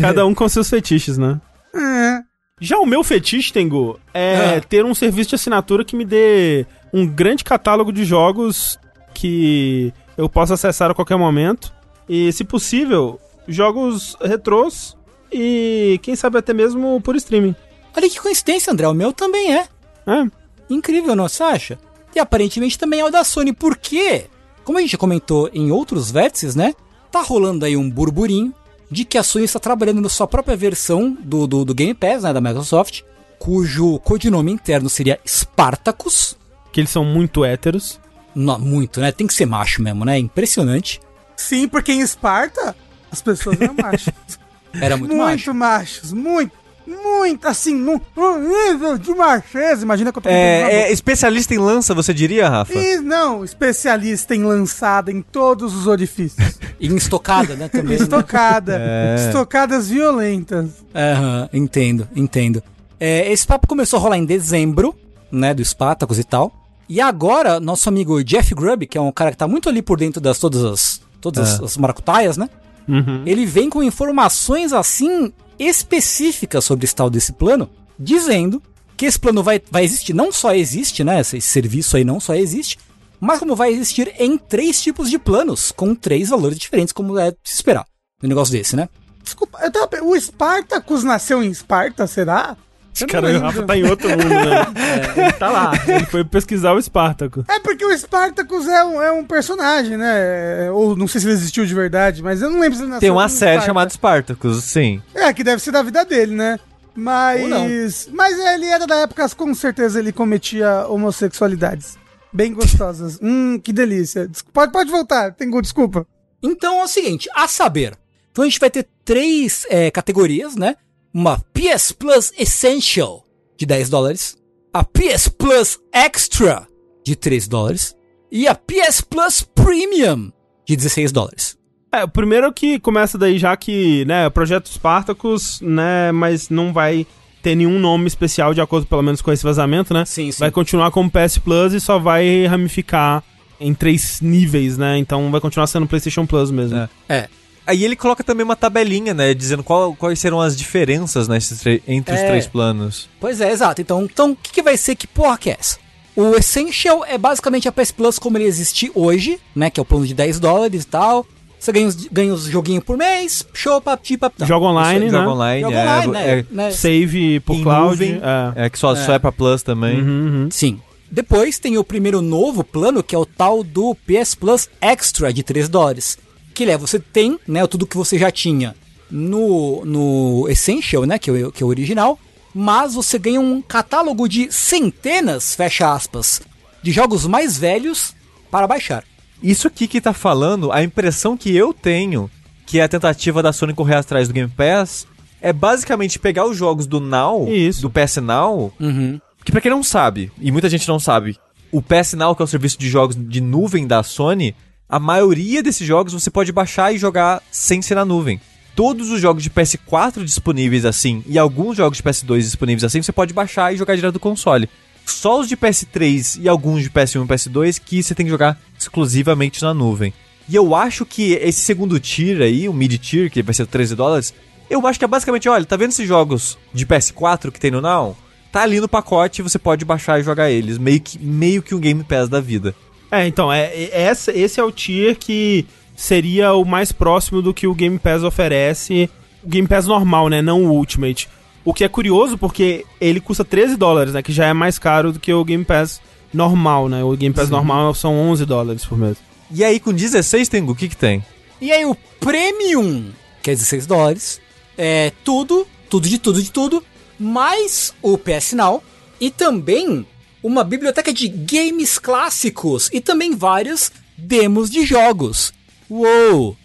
cada um com seus fetiches, né? É. Já o meu fetiche, Tengu, é Ah. ter um serviço de assinatura que me dê um grande catálogo de jogos que eu possa acessar a qualquer momento. E, se possível, jogos retrôs e, quem sabe, até mesmo por streaming. Olha que coincidência, André. O meu também é. É, Incrível, não você acha? E aparentemente também é o da Sony, porque, como a gente comentou em outros vértices, né? Tá rolando aí um burburinho de que a Sony está trabalhando na sua própria versão do, do, do Game Pass, né? Da Microsoft, cujo codinome interno seria Spartacus. que eles são muito héteros. Não, muito, né? Tem que ser macho mesmo, né? Impressionante. Sim, porque em Esparta as pessoas eram <laughs> machos. Era muito, muito macho. machos, muito, muito, assim, num num nível de macheza. Imagina que eu tô É, é especialista em lança, você diria, Rafa? E não, especialista em lançada em todos os orifícios. <laughs> E em estocada, né? Também. né? Estocada. É. Estocadas violentas. Aham, entendo, entendo. É, esse papo começou a rolar em dezembro, né, do Spartacus e tal. E agora, nosso amigo Jeff Grubb, que é um cara que tá muito ali por dentro das todas as, todas as, as maracutaias, né? Uhum. Ele vem com informações assim específicas sobre esse tal desse plano, dizendo que esse plano vai, vai existir, não só existe, né? Esse serviço aí não só existe, mas como vai existir em três tipos de planos, com três valores diferentes, como é de se esperar. Um negócio desse, né? Desculpa, eu tava, o Spartacus nasceu em Esparta, será? Esse cara, o. Rafa tá em outro mundo, né? Ele tá lá. <laughs> Ele foi pesquisar o Espartaco. É porque o Spartacus é um, é um personagem, né? É, Ou não sei se ele existiu de verdade, mas eu não lembro se ele nasceu Tem uma série Esparta. chamada Spartacus, sim. É, que deve ser da vida dele, né? Ou não. Mas. Mas ele era da época, com certeza ele cometia homossexualidades. Bem gostosas. hum, que delícia. Pode, pode voltar, tenho desculpa. Então é o seguinte, a saber. Então a gente vai ter três é, categorias, né? Uma PS Plus Essential de 10 dólares, a PS Plus Extra de 3 dólares e a PS Plus Premium de 16 dólares. É, o primeiro que começa daí já que, né, o projeto Spartacus, né, mas não vai ter nenhum nome especial de acordo pelo menos com esse vazamento, né? Sim, sim. Vai continuar como PS Plus e só vai ramificar em três níveis, né? Então vai continuar sendo PlayStation Plus mesmo. É. É. Aí ele coloca também uma tabelinha, né? Dizendo qual- quais serão as diferenças né, entre os É. três planos. Pois é, exato. Então, então o que, que vai ser? Que porra que é essa? O Essential é basicamente a PS Plus como ele existe hoje, né? Que é o plano de 10 dólares e tal. Você ganha os, ganha os joguinhos por mês, show, papi, papi. Joga online, Joga né? online, Joga é, online, né? é, né? Save por cloud. É. é que só, só é pra Plus também. Uhum, uhum. Sim. Depois tem o primeiro novo plano, que é o tal do PS Plus Extra de 3 dólares. Que ele é, você tem, né, tudo que você já tinha no, no Essential, né, que é, o- que é o original, mas você ganha um catálogo de centenas, fecha aspas, de jogos mais velhos para baixar. Isso aqui que tá falando, a impressão que eu tenho, que é a tentativa da Sony correr atrás do Game Pass, é basicamente pegar os jogos do Now, Isso. do PS Now, Uhum. que pra quem não sabe, e muita gente não sabe, o PS Now, que é o serviço de jogos de nuvem da Sony, a maioria desses jogos você pode baixar e jogar sem ser na nuvem. Todos os jogos de PS4 disponíveis assim, e alguns jogos de PS2 disponíveis assim, você pode baixar e jogar direto do console. Só os de PS3 e alguns de PS1 e PS2 que você tem que jogar exclusivamente na nuvem. E eu acho que esse segundo tier aí, o mid tier, que vai ser 13 dólares, eu acho que é basicamente, olha, tá vendo esses jogos de PS4 que tem no Now? Tá ali no pacote, você pode baixar e jogar eles. Meio que, meio que um Game Pass da vida. É, então, é, é- essa, esse é o tier que seria o mais próximo do que o Game Pass oferece. O Game Pass normal, né? Não o Ultimate. O que é curioso porque ele custa 13 dólares, né? Que já é mais caro do que o Game Pass normal, né? O Game Pass normal são 11 dólares por mês. E aí, com 16, tem o que que tem? E aí o Premium, que é 16 dólares, é tudo, tudo de tudo de tudo, mais o PS Now e também uma biblioteca de games clássicos e também várias demos de jogos. Uou!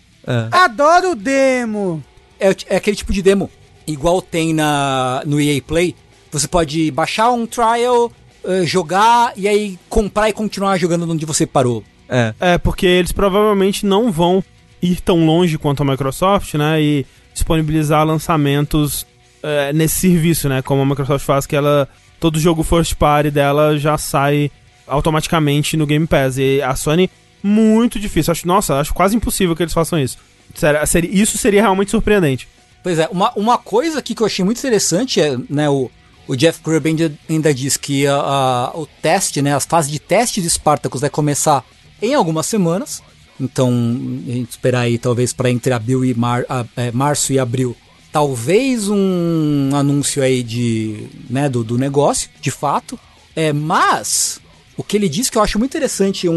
Adoro o demo. É, é aquele tipo de demo, igual tem na, no EA Play. Você pode baixar um trial, eh, jogar e aí comprar e continuar jogando onde você parou. É. É, porque eles provavelmente não vão ir tão longe quanto a Microsoft, né? E disponibilizar lançamentos é, nesse serviço, né? Como a Microsoft faz, que ela. Todo jogo first party dela já sai automaticamente no Game Pass. E a Sony, muito difícil. Acho, nossa, acho quase impossível que eles façam isso. Sério, seria- isso seria realmente surpreendente. Pois é, uma, uma coisa aqui que eu achei muito interessante é, né, o, o Jeff Grubb ainda, ainda diz que a, a- o teste, né, as fases de teste de Spartacus vai começar em algumas semanas. Então, a gente esperar aí talvez para entre abril e mar, a- é, março e abril, talvez um anúncio aí de, né, do, do negócio, de fato. É, mas o que ele diz que eu acho muito interessante um,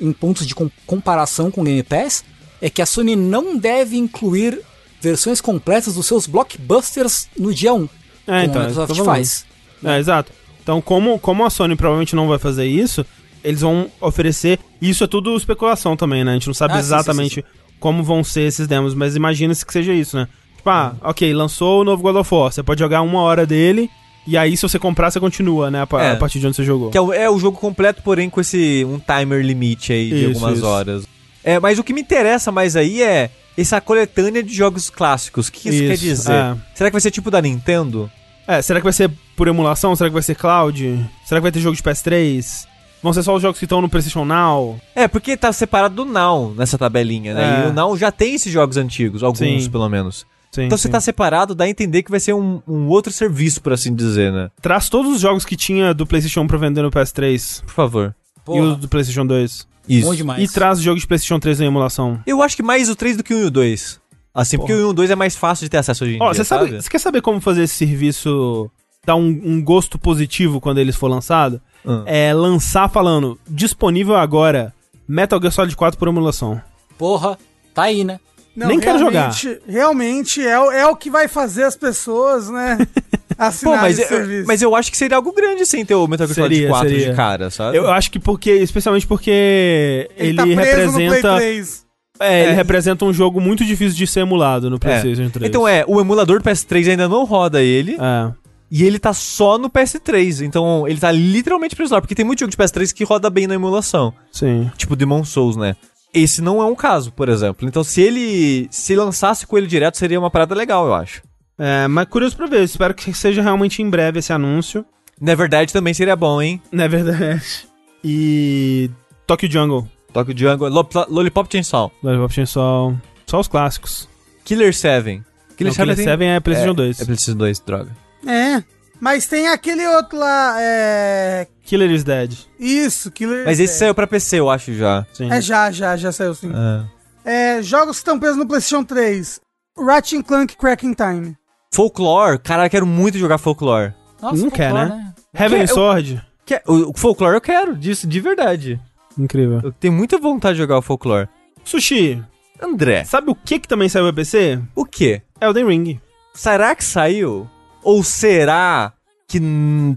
um- em pontos de com- comparação com o Game Pass é que a Sony não deve incluir versões completas dos seus blockbusters no dia 1. É, como então, a é Microsoft falando. faz. É, exato. Então, como, como a Sony provavelmente não vai fazer isso, eles vão oferecer. Isso é tudo especulação também, né? A gente não sabe Ah, sim, sim, exatamente como vão ser esses demos, mas imagina-se que seja isso, né? Tipo, ah, ok, lançou o novo God of War. Você pode jogar uma hora dele, e aí, se você comprar, você continua, né? A, É. a partir de onde você jogou. Que é o, é o jogo completo, porém com esse um timer limite aí de Isso, algumas isso. horas. É, mas o que me interessa mais aí é essa coletânea de jogos clássicos. O que isso, Isso, quer dizer? é. Será que vai ser tipo da Nintendo? É, será que vai ser por emulação? Será que vai ser cloud? Será que vai ter jogo de PS3? Vão ser só os jogos que estão no PlayStation Now? É, porque tá separado do Now nessa tabelinha, né? É. E o Now já tem esses jogos antigos, alguns Sim. pelo menos. Sim, então sim. tá separado, dá a entender que vai ser um, um outro serviço, por assim dizer, né? Traz todos os jogos que tinha do PlayStation 1 pra vender no PS3 Por favor. e Porra, os do PlayStation 2. Isso. bom demais. E traz jogos de PlayStation 3 em emulação. Eu acho que mais o 3 do que o 1 e o 2. Assim, porque o 1 e o 2 é mais fácil de ter acesso hoje em Ó, dia, você sabe, você quer saber como fazer esse serviço dar um, um gosto positivo quando ele for lançado? Hum. É lançar falando disponível agora Metal Gear Solid 4 por emulação. Porra, tá aí, né? Nem quero realmente- Realmente é, o- é o que vai fazer as pessoas, né? <laughs> Pô, mas, esse eu, serviço. mas eu acho que seria algo grande sem ter o Metal Gear Solid Seria, 4 seria. de cara, sabe? Eu acho que porque, especialmente porque ele, tá preso no Play representa, 3. é, ele É. representa um jogo muito difícil de ser emulado no É. PlayStation 3. Então é, o emulador do PS3 ainda não roda ele, É. e ele tá só no PS3. Então ele tá literalmente preso lá, porque tem muito jogo de PS3 que roda bem na emulação. Sim. Tipo Demon Souls, né? Esse não é um caso, por exemplo. Então se ele se lançasse com ele direto, seria uma parada legal, eu acho. É, mas curioso pra ver. Espero que seja realmente em breve esse anúncio. Na verdade, também seria bom, hein? É verdade. E. Tokyo Jungle. Tokyo Jungle, Lo- Lollipop Chainsaw, Lollipop Chainsaw. Só os clássicos. Killer 7. Killer, Killer tem- 7 é PlayStation é, 2. É PlayStation 2, droga. É. Mas tem aquele outro lá, é... Killer is Dead. Isso, Killer... Mas esse é. saiu pra PC, eu acho já. Sim. É, já, já, já saiu sim. É. É, jogos que estão presos no PlayStation 3. Ratchet Clank Cracking Time. Folklore, cara, eu quero muito jogar Folklore. Nossa, Não quer, folclore, né? Heaven Que- eu- Sword. Que- o, o Folklore eu quero, disso, de verdade. Incrível. Eu tenho muita vontade de jogar o Folklore. Sushi, André, sabe o que que também saiu pra PC? o quê? Elden Ring. Será que saiu? Ou será que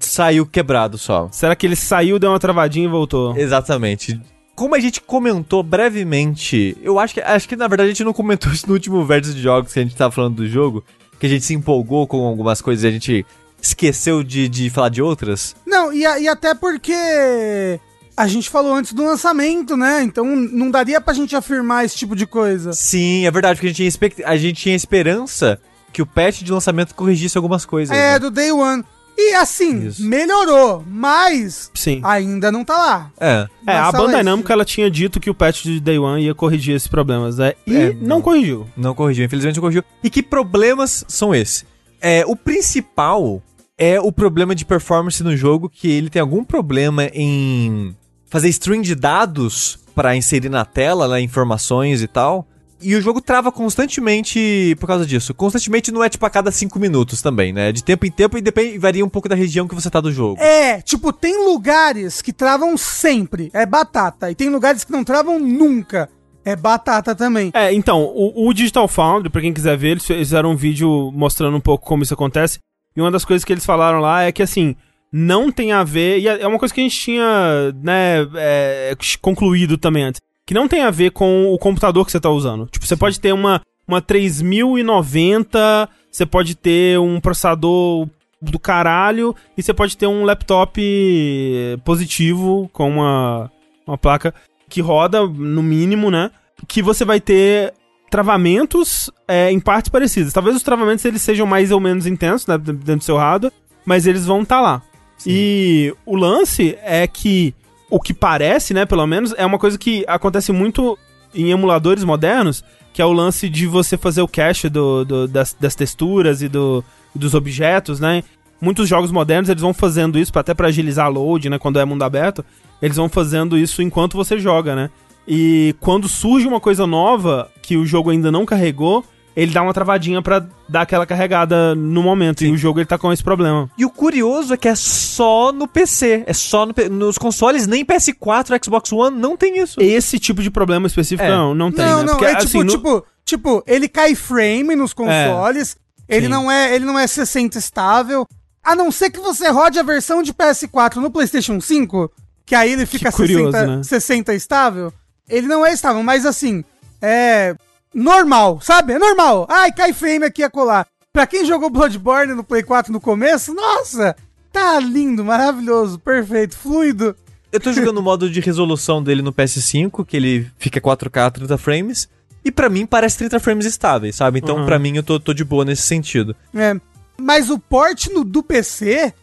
saiu quebrado só? Será que ele saiu, deu uma travadinha e voltou? Exatamente. Como a gente comentou brevemente, eu acho que acho que na verdade a gente não comentou isso no último vértice de jogos que a gente tava falando do jogo. que a gente se empolgou com algumas coisas e a gente esqueceu de, de falar de outras? Não, e, e até porque a gente falou antes do lançamento, né? Então não daria pra gente afirmar esse tipo de coisa. Sim, é verdade, porque a gente tinha, expect... a gente tinha esperança que o patch de lançamento corrigisse algumas coisas. É, né? do Day One. E assim, Isso. melhorou, mas Sim. ainda não tá lá. É. É, a Bandai. Namco ela tinha dito que o patch de Day One ia corrigir esses problemas, né? E É, não. não. corrigiu. Não corrigiu, infelizmente não corrigiu. E que problemas são esses? É, o principal é o problema de performance no jogo, que ele tem algum problema em fazer string de dados pra inserir na tela, né, informações e tal. E o jogo trava constantemente por causa disso. Constantemente não é tipo a cada 5 minutos também, né? De tempo em tempo e depende, varia um pouco da região que você tá do jogo. É, tipo, tem lugares que travam sempre, é batata. E tem lugares que não travam nunca, é batata também. É, então, o, o Digital Foundry, pra quem quiser ver, eles fizeram um vídeo mostrando um pouco como isso acontece. E uma das coisas que eles falaram lá é que, assim, não tem a ver. E é uma coisa que a gente tinha, né, é, concluído também antes. Que não tem a ver com o computador que você tá usando. Tipo, você pode ter uma, uma 3090, você pode ter um processador do caralho, e você pode ter um laptop positivo com uma, uma placa que roda, no mínimo, né? Que você vai ter travamentos é, em partes parecidas. Talvez os travamentos eles sejam mais ou menos intensos né, dentro do seu hardware, mas eles vão estar lá. E o lance é que o que parece, né, pelo menos, é uma coisa que acontece muito em emuladores modernos, que é o lance de você fazer o cache do, do- das, das texturas e do, dos objetos, né? Muitos jogos modernos eles vão fazendo isso até pra agilizar a load, né, quando é mundo aberto, eles vão fazendo isso enquanto você joga, né? E quando surge uma coisa nova que o jogo ainda não carregou, ele dá uma travadinha pra dar aquela carregada no momento. E o jogo ele tá com esse problema. E o curioso é que é só no PC. É só no nos consoles, nem PS4, Xbox One não tem isso. Esse tipo de problema específico É. não, não tem, não, né? não, Porque, é tipo, assim, no- tipo, tipo, ele cai frame nos consoles, ele Sim. não é, ele não é 60 estável, a não ser que você rode a versão de PS4 no PlayStation 5, que aí ele fica curioso, 60, né? 60 estável, ele não é estável, mas assim, é normal, sabe? É normal. Ai, cai frame aqui a colar. Pra quem jogou Bloodborne no Play 4 no começo, nossa, tá lindo, maravilhoso, perfeito, fluido. Eu tô jogando o modo de resolução dele no PS5, que ele fica 4K 30 frames. E pra mim parece 30 frames estáveis, sabe? Então Uhum. pra mim eu tô, tô de boa nesse sentido. É, mas o port no- do PC,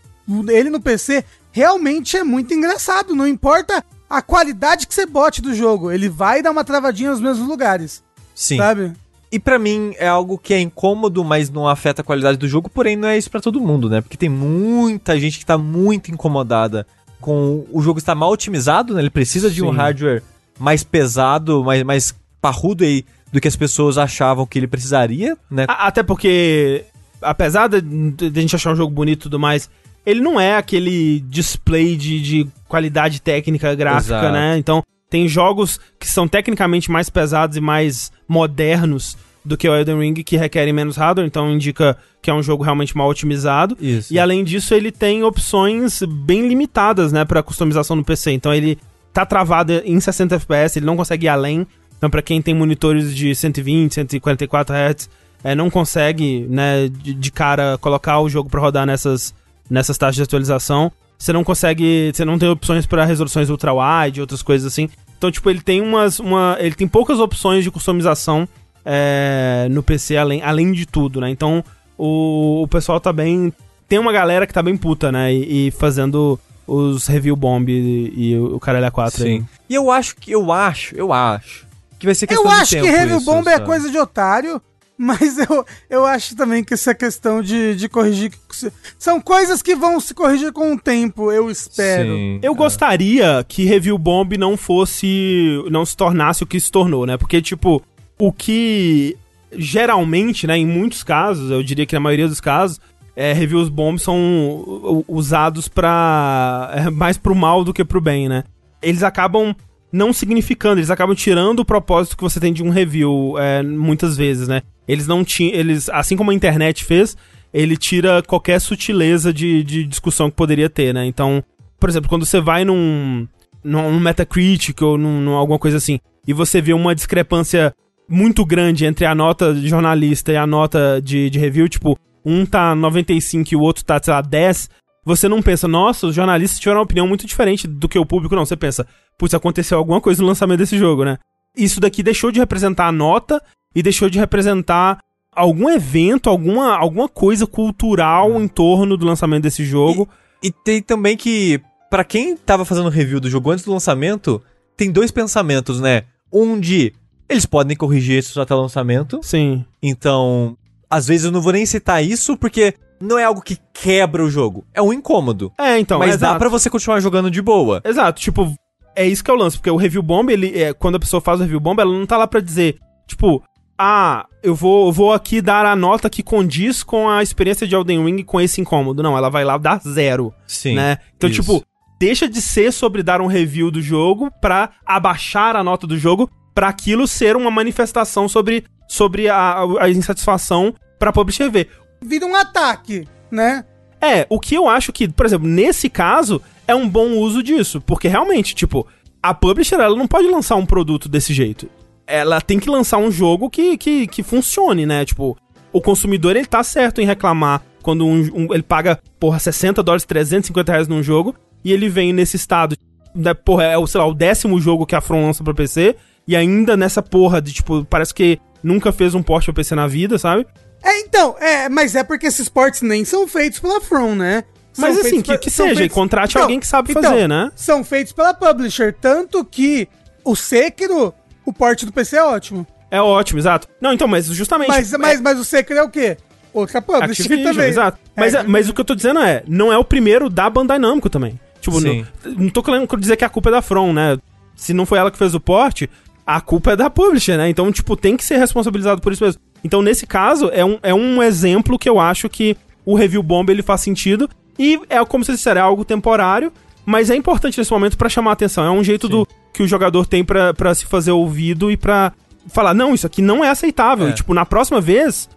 ele no PC, realmente é muito engraçado. Não importa a qualidade que você bote do jogo, ele vai dar uma travadinha nos mesmos lugares, Sim. sabe? E pra mim é algo que é incômodo, mas não afeta a qualidade do jogo, porém não é isso pra todo mundo, né? Porque tem muita gente que tá muito incomodada com o jogo estar mal otimizado, né? Ele precisa de um hardware mais pesado, mais, mais parrudo aí do que as pessoas achavam que ele precisaria, né? Até porque, apesar de, de a gente achar um jogo bonito e tudo mais, ele não é aquele display de, de qualidade técnica gráfica, Exato. né? Então, tem jogos que são tecnicamente mais pesados e mais modernos do que o Elden Ring, que requerem menos hardware, então indica que é um jogo realmente mal otimizado. Isso. E além disso, ele tem opções bem limitadas, né, para customização no PC. Então ele tá travado em 60 FPS, ele não consegue ir além. Então para quem tem monitores de 120, 144 Hz, é, não consegue, né, de, de cara colocar o jogo para rodar nessas nessas taxas de atualização. Você não consegue, você não tem opções para resoluções ultra wide, outras coisas assim. Então, tipo, ele tem umas uma, ele tem poucas opções de customização é, no PC além, além de tudo, né? Então, o, o pessoal tá bem. Tem uma galera que tá bem puta, né? E, e fazendo os review bomb e, e o, caralho A4 aí. Sim. E eu acho que, eu acho, eu acho que vai ser questão Eu de acho que tempo Review isso, Bomb é sabe? coisa de otário, mas eu, eu acho também que essa questão de, de corrigir. São coisas que vão se corrigir com o tempo, eu espero. Sim. Eu gostaria que Review Bomb não fosse. não se tornasse o que se tornou, né? Porque, tipo, o que geralmente, né, em muitos casos, eu diria que na maioria dos casos, é, reviews bomb são usados pra. é, mais pro mal do que pro bem, né? Eles acabam não significando, eles acabam tirando o propósito que você tem de um review é, muitas vezes, né? Eles não tinham. Eles, assim como a internet fez, ele tira qualquer sutileza de, de discussão que poderia ter, né? Então, por exemplo, quando você vai num, num Metacritic ou num, num alguma coisa assim, e você vê uma discrepância muito grande entre a nota de jornalista e a nota de, de review, tipo, um tá 95 e o outro tá, sei lá, 10, você não pensa, nossa, os jornalistas tiveram uma opinião muito diferente do que o público, não. Você pensa, putz, aconteceu alguma coisa no lançamento desse jogo, né? Isso daqui deixou de representar a nota e deixou de representar algum evento, alguma, alguma coisa cultural em torno do lançamento desse jogo. E, e tem também que, para quem tava fazendo review do jogo antes do lançamento, tem dois pensamentos, né? Um de eles podem corrigir isso até o lançamento. Sim. Então, às vezes eu não vou nem citar isso porque não é algo que quebra o jogo. É um incômodo. É, então. mas dá exato. pra você continuar jogando de boa. Exato, tipo, é isso que é o lance, porque o review bomb, ele, é, quando a pessoa faz o review bomb, ela não tá lá pra dizer, tipo, ah, eu vou, eu vou aqui dar a nota que condiz com a experiência de Elden Ring com esse incômodo. Não, ela vai lá dar zero, Sim. né? Então, isso. tipo, deixa de ser sobre dar um review do jogo pra abaixar a nota do jogo pra aquilo ser uma manifestação sobre, sobre a, a insatisfação pra publisher ver. Vira um ataque, né? É, o que eu acho que, por exemplo, nesse caso, é um bom uso disso. Porque realmente, tipo, a publisher ela não pode lançar um produto desse jeito. Ela tem que lançar um jogo que, que, que funcione, né? Tipo, o consumidor ele tá certo em reclamar quando um, um- ele paga, porra, 60 dólares, 350 reais num jogo e ele vem nesse estado. Né, porra, é o, sei lá, o décimo jogo que a From lança pra PC e ainda nessa porra de, tipo, parece que nunca fez um port pra PC na vida, sabe? É, então, é, mas é porque esses ports nem são feitos pela From, né? São Mas assim, que, pe- que são seja, e feitos- contrate Então, alguém que sabe então, fazer, né? São feitos pela publisher, tanto que o Sekiro, o port do PC é ótimo. É ótimo, exato. Não, então, mas justamente. Mas, mas, mas o Sekiro é o quê? Outra publisher Activision, também. exato. Mas, É, mas o que eu tô dizendo é, não é o primeiro da Bandai Namco também. Tipo, Sim. não, não tô querendo dizer que a culpa é da From, né? Se não foi ela que fez o porte, a culpa é da publisher, né? Então, tipo, tem que ser responsabilizado por isso mesmo. Então, nesse caso, é um, é um exemplo que eu acho que o review bomb ele faz sentido. E é como vocês disseram, é algo temporário, mas é importante nesse momento pra chamar a atenção. É um jeito do que o jogador tem pra pra se fazer ouvido e pra falar, não, isso aqui não é aceitável. É. E, tipo, na próxima vez,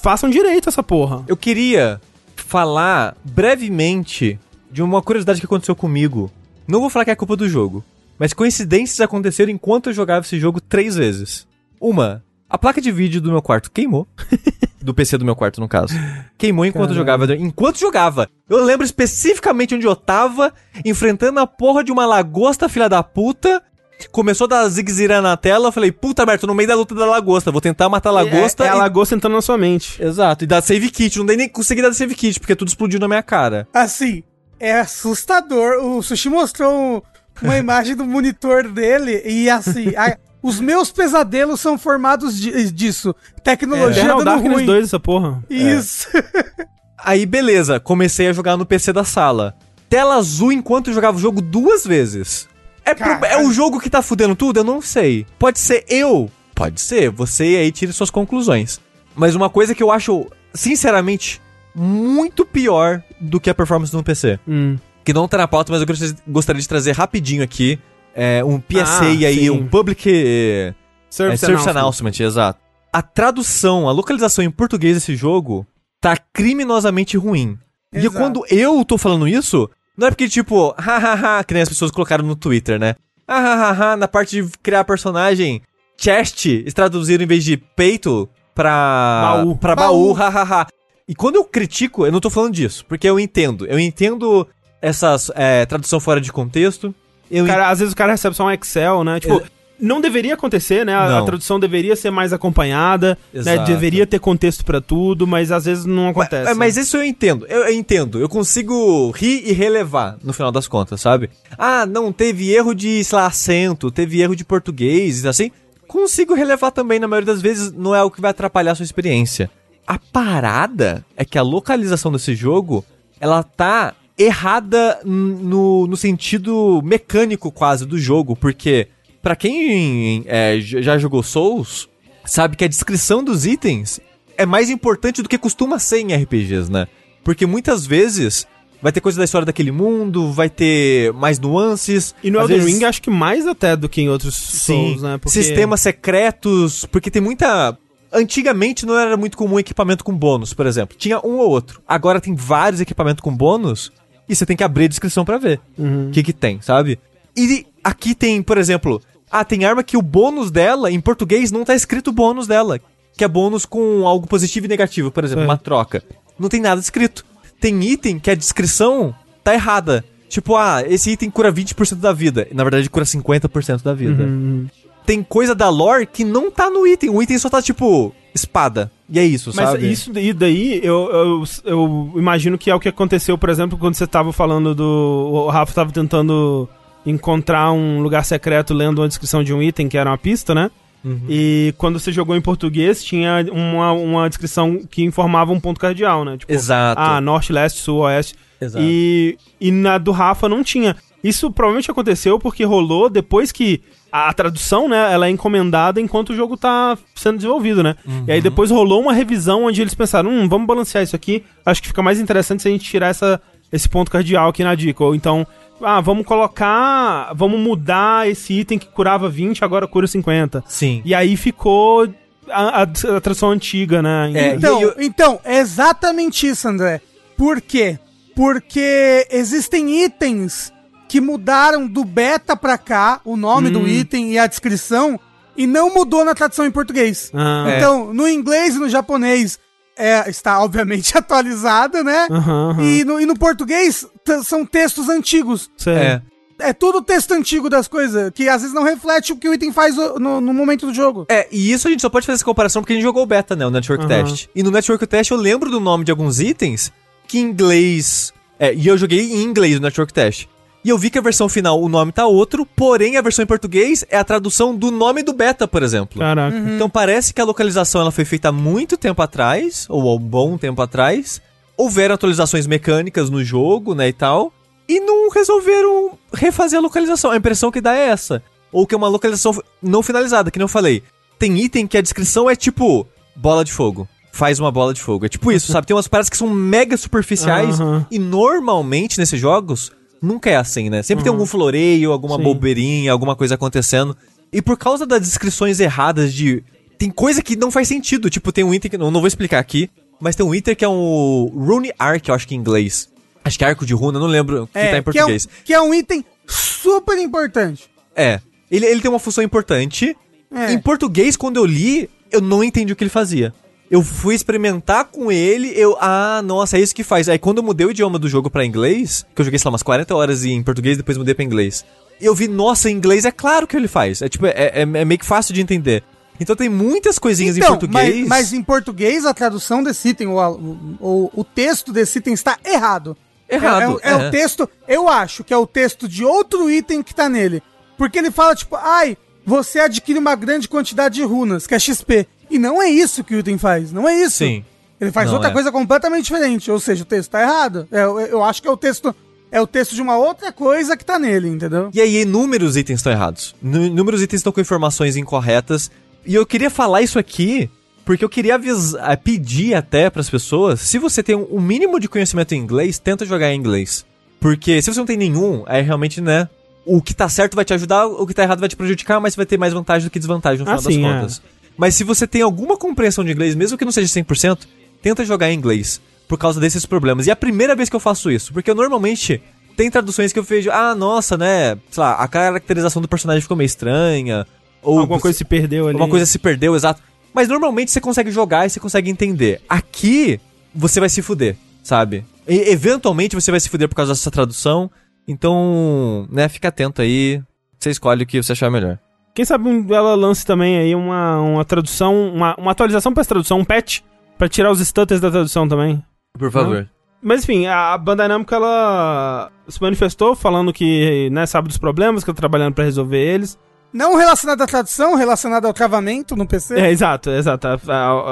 façam direito essa porra. Eu queria falar brevemente de uma curiosidade que aconteceu comigo. Não vou falar que é culpa do jogo, mas coincidências aconteceram enquanto eu jogava esse jogo três vezes. Uma, a placa de vídeo do meu quarto queimou. <laughs> do PC do meu quarto, no caso. Queimou enquanto eu jogava. Enquanto jogava. Eu lembro especificamente onde eu tava, enfrentando a porra de uma lagosta, filha da puta. Começou a dar zigzira na tela, eu falei, puta merda, tô no meio da luta da lagosta, vou tentar matar a lagosta É, é a e lagosta entrando na sua mente. Exato, e dá save kit, não dei nem consegui dar save kit, porque tudo explodiu na minha cara. Assim, é assustador. O Sushi mostrou um- uma imagem do monitor dele e assim, a- os meus pesadelos são formados di- disso. Tecnologia Eternal dando Darkness ruim. 2, essa porra. Isso. <laughs> Aí, beleza, comecei a jogar no PC da sala. Tela azul enquanto eu jogava o jogo duas vezes. É, pro- é o jogo que tá fudendo tudo? Eu não sei. Pode ser eu. Pode ser. Você aí tire suas conclusões. Mas uma coisa que eu acho, sinceramente, muito pior do que a performance no PC. Hum. Que não tá na pauta, mas eu gostaria- gostaria de trazer rapidinho aqui. É, um PSA Ah, aí, sim. um Public é, Service, Service Announcement. Announcement, exato. A tradução, a localização em português desse jogo tá criminosamente ruim. E Exato. quando eu tô falando isso, não é porque, tipo, <laughs> hahaha, que nem as pessoas colocaram no Twitter, né? Hahaha, na parte de criar personagem, chest, eles traduziram em vez de peito pra. Baú. Pra baú, hahaha. E quando eu critico, eu não tô falando disso, porque eu entendo. Eu entendo essas é, tradução fora de contexto. Eu cara, às vezes o cara recebe só um Excel, né? Tipo, Exa- não deveria acontecer, né? A, a tradução deveria ser mais acompanhada, né? Deveria ter contexto pra tudo, mas às vezes não acontece. Mas, mas isso eu entendo, eu, eu entendo. Eu consigo rir e relevar no final das contas, sabe? Ah, não, teve erro de, sei lá, acento, teve erro de português, assim. Consigo relevar também, na maioria das vezes, não é o que vai atrapalhar a sua experiência. A parada é que a localização desse jogo, ela tá errada no, no sentido mecânico quase do jogo, porque pra quem é, já jogou Souls, sabe que a descrição dos itens é mais importante do que costuma ser em RPGs, né? Porque muitas vezes vai ter coisa da história daquele mundo, vai ter mais nuances. E no Elden vezes- Ring, acho que mais até do que em outros Sim, Souls, né? Porque- sistemas secretos, porque tem muita... Antigamente não era muito comum equipamento com bônus, por exemplo. Tinha um ou outro. Agora tem vários equipamentos com bônus e você tem que abrir a descrição pra ver Uhum. o que que tem, sabe? E aqui tem, por exemplo, Ah, tem arma que o bônus dela, em português, não tá escrito bônus dela. Que é bônus com algo positivo e negativo, por exemplo, É. uma troca. Não tem nada escrito. Tem item que a descrição tá errada. Tipo, ah, esse item cura 20% da vida. Na verdade, cura 50% da vida. Uhum. Tem coisa da lore que não tá no item. O item só tá, tipo, espada. E é isso, Mas sabe? isso daí, daí eu, eu, eu imagino que é o que aconteceu, por exemplo, quando você tava falando do. O Rafa tava tentando encontrar um lugar secreto lendo uma descrição de um item que era uma pista, né? Uhum. E quando você jogou em português, tinha uma, uma descrição que informava um ponto cardeal, né? Tipo, Exato. ah, norte, leste, sul, oeste. Exato. E, e na do Rafa não tinha. Isso provavelmente aconteceu porque rolou depois que a, a tradução, né, ela é encomendada enquanto o jogo tá sendo desenvolvido, né? E aí depois rolou uma revisão onde eles pensaram, hum, vamos balancear isso aqui. Acho que fica mais interessante se a gente tirar essa, esse ponto cardeal aqui na dica. Ou então, ah, vamos colocar, vamos mudar esse item que curava 20, agora cura 50. Sim. E aí ficou a, a, a tradução antiga, né? É, Então, eu- então, é exatamente isso, André. Por quê? Porque existem itens que mudaram do beta pra cá, o nome Hum. do item e a descrição, e não mudou na tradução em português. Ah, É. Então, no inglês e no japonês é, está, obviamente, <laughs> atualizada, né? Aham, aham. E, no, e no português são textos antigos. É. É tudo texto antigo das coisas, que às vezes não reflete o que o item faz no, no momento do jogo. É, e isso a gente só pode fazer essa comparação porque a gente jogou o beta, né? O Network Aham. Test. E no Network Test eu lembro do nome de alguns itens que em inglês. É, e eu joguei em inglês no Network Test. E eu vi que a versão final o nome tá outro, porém a versão em português é a tradução do nome do beta, por exemplo. Caraca. Então parece que a localização ela foi feita há muito tempo atrás, ou há um bom tempo atrás. Houveram atualizações mecânicas no jogo, né, e tal. E não resolveram refazer a localização. A impressão que dá é essa. Ou que é uma localização não finalizada, que nem eu falei. Tem item que a descrição é tipo bola de fogo. Faz uma bola de fogo. É tipo isso, <laughs> sabe? Tem umas paradas que são mega superficiais. Aham. E normalmente nesses jogos, nunca é assim, né? Sempre tem algum floreio, alguma Sim. bobeirinha, alguma coisa acontecendo. E por causa das descrições erradas de. Tem coisa que não faz sentido. Tipo, tem um item que. Não, não vou explicar aqui. Mas tem um item que é um Rune Arc, eu acho que em inglês. Acho que é arco de runa, não lembro o que tá em que, é um, português. que é um item super importante. É. Ele, ele tem uma função importante. É. Em português, quando eu li, eu não entendi o que ele fazia. Eu fui experimentar com ele, eu. Ah, nossa, é isso que faz. Aí quando eu mudei o idioma do jogo pra inglês, que eu joguei, sei lá, umas 40 horas em português, depois mudei pra inglês. Eu vi, nossa, em inglês é claro que ele faz. É tipo, é, é, é meio que fácil de entender. Então tem muitas coisinhas em português. Então, Mas, mas em português a tradução desse item, ou, ou o texto desse item está errado. Errado, É, é- é é. o texto, eu acho que é o texto de outro item que tá nele. Porque ele fala, tipo, ai, você adquire uma grande quantidade de runas, que é XP. E não é isso que o item faz, não é isso. Sim. Ele faz Não outra é. coisa completamente diferente. Ou seja, o texto tá errado. É, eu, eu acho que é o texto. É o texto de uma outra coisa que tá nele, entendeu? E aí, inúmeros itens estão errados. Inúmeros itens estão com informações incorretas. E eu queria falar isso aqui porque eu queria avisar, pedir até pras pessoas, se você tem um mínimo de conhecimento em inglês, tenta jogar em inglês. Porque se você não tem nenhum, aí realmente, né, o que tá certo vai te ajudar, o que tá errado vai te prejudicar, mas você vai ter mais vantagem do que desvantagem no Ah, final sim, das é. Mas se você tem alguma compreensão de inglês, mesmo que não seja 100%, tenta jogar em inglês por causa desses problemas. E é a primeira vez que eu faço isso, porque eu normalmente tem traduções que eu vejo, ah, nossa, né, sei lá, a caracterização do personagem ficou meio estranha, ou Alguma coisa se perdeu ali. uma coisa se perdeu, exato. Mas normalmente você consegue jogar e você consegue entender. Aqui, você vai se fuder, sabe? E, eventualmente você vai se fuder por causa dessa tradução. Então, né, fica atento aí. Você escolhe o que você achar melhor. Quem sabe ela lance também aí uma, uma tradução, uma, uma atualização pra essa tradução, um patch, pra tirar os stutters da tradução também. Por favor. Mas enfim, a, a Bandai Namco ela se manifestou falando que né, sabe dos problemas, que tá trabalhando pra resolver eles. Não relacionado à tradução, relacionado ao travamento no PC. É, exato, exato.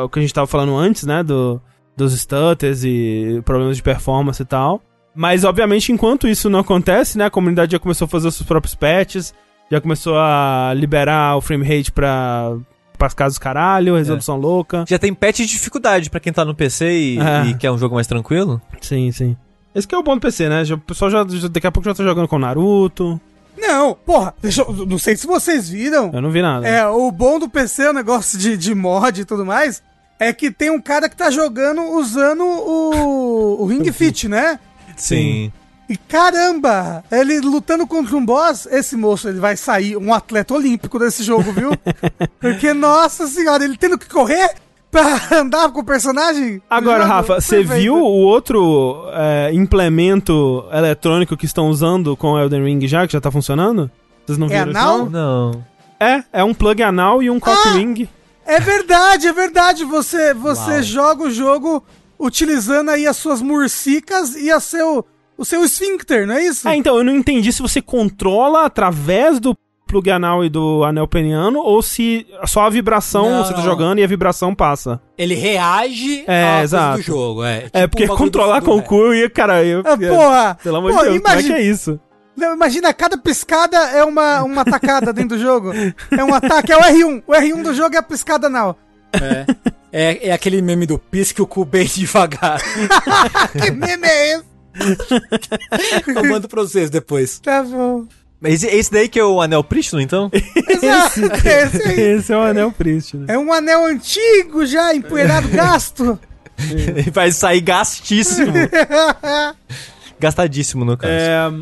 O que a gente tava falando antes, né, do, dos stutters e problemas de performance e tal. Mas, obviamente, enquanto isso não acontece, né, a comunidade já começou a fazer os seus próprios patches, já começou a liberar o frame rate pra, pras casas caralho, resolução louca. Já tem patch de dificuldade pra quem tá no PC e, É. e quer um jogo mais tranquilo? Sim, sim. Esse que é o bom do PC, né? Já- O pessoal já, já- daqui a pouco já tá jogando com Naruto. Não, porra, deixa eu, não sei se vocês viram. Eu não vi nada. É, o bom do PC, o negócio de, de mod e tudo mais, é que tem um cara que tá jogando usando o, o Ring <laughs> Fit, né? Sim. E caramba, ele lutando contra um boss, esse moço ele vai sair um atleta olímpico desse jogo, viu? <laughs> Porque, nossa senhora, ele tendo que correr pra <laughs> andar com o personagem. Agora, jogo, Rafa, você viu o outro é, implemento eletrônico que estão usando com o Elden Ring já, que já tá funcionando? Vocês não É viram isso, anal? não? Não. É, é um plug anal e um cock Ah! ring. É verdade, é verdade. Você, você Uau. joga o jogo utilizando aí as suas mursicas e a seu, o seu esfíncter, não é isso? Ah, então, eu não entendi se você controla através do plug anal e do anel peniano ou se só a vibração Não, você tá não. jogando e a vibração passa. Ele reage É, exato. do jogo. É, é, Tipo porque o bagulho controlar do- com o cu eu ia, cara, eu, Ah, porra! pelo amor Pô, de Deus, como é imagina- que é isso? Não, imagina, cada piscada é uma, uma tacada dentro do jogo. É um ataque, é o R1. O R1 do jogo é a piscada anal. É. É, é aquele meme do pisque o cu bem <laughs> devagar. <laughs> que meme é esse? <laughs> Eu mando pra vocês depois. Tá bom. Mas esse, esse daí que é o anel prístino, então? <laughs> Exato, esse aí. Esse é o anel prístino. É um anel antigo já, empoeirado, gasto. Vai sair gastíssimo. <laughs> Gastadíssimo, no caso. É,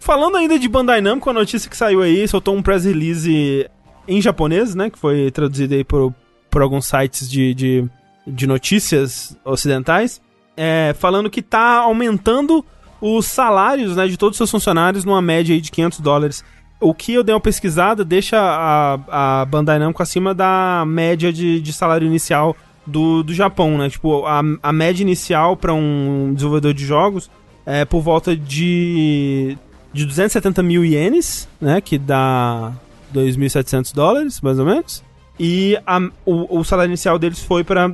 falando ainda de Bandai Namco, a notícia que saiu aí, soltou um press release em japonês, né? Que foi traduzido aí por, por alguns sites de, de, de notícias ocidentais. É, falando que tá aumentando os salários né, de todos os seus funcionários numa média aí de 500 dólares. O que eu dei uma pesquisada deixa a, a Bandai Namco acima da média de, de salário inicial do, do Japão, né? Tipo, a, a média inicial para um desenvolvedor de jogos é por volta de, de 270 mil ienes, né? Que dá 2.700 dólares, mais ou menos. E a- o, o salário inicial deles foi para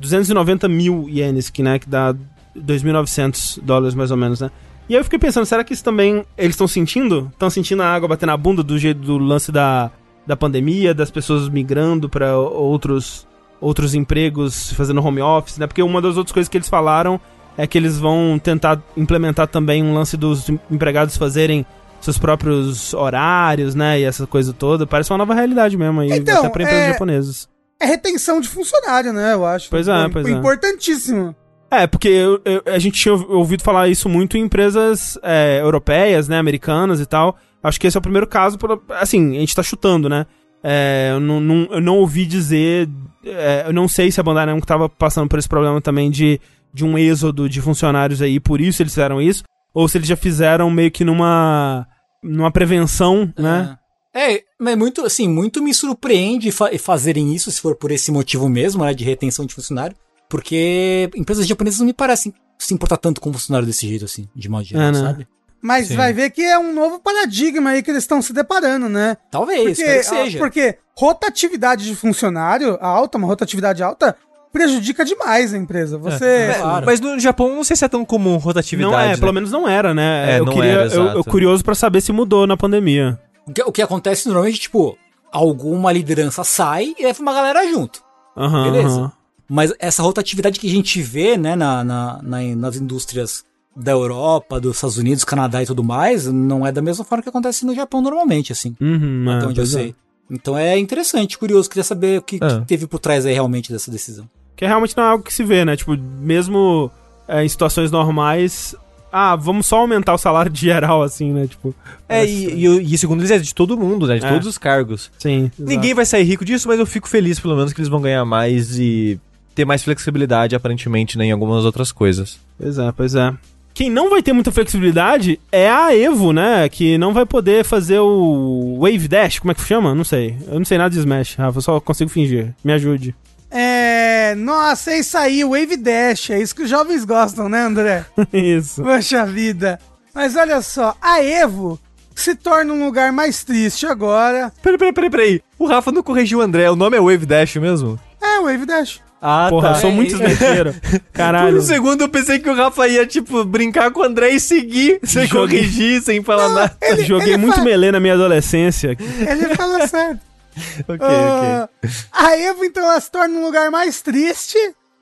290 mil ienes, que, né, que dá 2.900 dólares, mais ou menos, né? E aí eu fiquei pensando, será que isso também eles estão sentindo? Estão sentindo a água bater na bunda do jeito do lance da, da pandemia, das pessoas migrando para outros outros empregos, fazendo home office, né? Porque uma das outras coisas que eles falaram é que eles vão tentar implementar também um lance dos empregados fazerem seus próprios horários, né? E essa coisa toda. Parece uma nova realidade mesmo aí, Então, até pra empresas é- japonesas. É retenção de funcionário, né? Eu acho. Pois é, pois é. Importantíssimo. É, porque eu- eu- a gente tinha ouvido falar isso muito em empresas é, europeias, né, americanas e tal. Acho que esse é o primeiro caso, por- assim, a gente tá chutando, né? É, eu, não, não- eu não ouvi dizer, é, eu não sei se a Bandai Namco tava passando por esse problema também de, de um êxodo de funcionários aí, por isso eles fizeram isso, ou se eles já fizeram meio que numa, numa prevenção, né? É, mas muito, assim, muito me surpreende fa- fazerem isso, se for por esse motivo mesmo, né, de retenção de funcionário, porque empresas japonesas não me parecem se importar tanto com funcionário desse jeito, assim, de modo geral, É, né? sabe? Mas Sim. vai ver que é um novo paradigma aí que eles estão se deparando, né? Talvez, Porque, seja. porque rotatividade de funcionário alta, uma rotatividade alta, prejudica demais a empresa. Você. É, claro. Mas no Japão não sei se é tão comum rotatividade. Não é, né? pelo menos não era, né? É, eu não queria, era, eu, eu curioso pra saber se mudou na pandemia. O que, o que acontece normalmente, tipo, alguma liderança sai e leva uma galera junto. Aham, Beleza. aham. Mas essa rotatividade que a gente vê, né, na, na- na- nas indústrias da Europa, dos Estados Unidos, Canadá e tudo mais, não é da mesma forma que acontece no Japão normalmente, assim. Uhum, até é, onde eu é. sei. Então é interessante, curioso, queria saber o que, É. que teve por trás aí realmente dessa decisão. Que realmente não é algo que se vê, né? Tipo, mesmo é, em situações normais, ah, vamos só aumentar o salário de geral, assim, né? Tipo, É, e, e, e segundo eles é de todo mundo, né? De É. todos os cargos. sim. Ninguém vai sair rico disso, mas eu fico feliz pelo menos que eles vão ganhar mais e ter mais flexibilidade, aparentemente, né, em algumas outras coisas. Pois é, pois é. Quem não vai ter muita flexibilidade é a Evo, né? Que não vai poder fazer o Wave Dash, como é que chama? Não sei. Eu não sei nada de Smash, Rafa, eu só consigo fingir. Me ajude. É. Nossa, é isso aí, Wave Dash. É isso que os jovens gostam, né, André? <laughs> Isso. Poxa vida. Mas olha só, a Evo se torna um lugar mais triste agora. Peraí, peraí, peraí, peraí. O Rafa não corrigiu o André, o nome é Wave Dash mesmo? É, o Wave Dash. Ah, Porra, eu sou É muito isso. smequeiro. <laughs> Por Caralho. um segundo eu pensei que o Rafa ia, tipo, brincar com o André e seguir, sem Joguei. corrigir, sem falar nada. Ele- Joguei ele muito fa- melê na minha adolescência. Ele fala certo. <laughs> ok, ok. Ah, a Evo, então, ela se torna um lugar mais triste,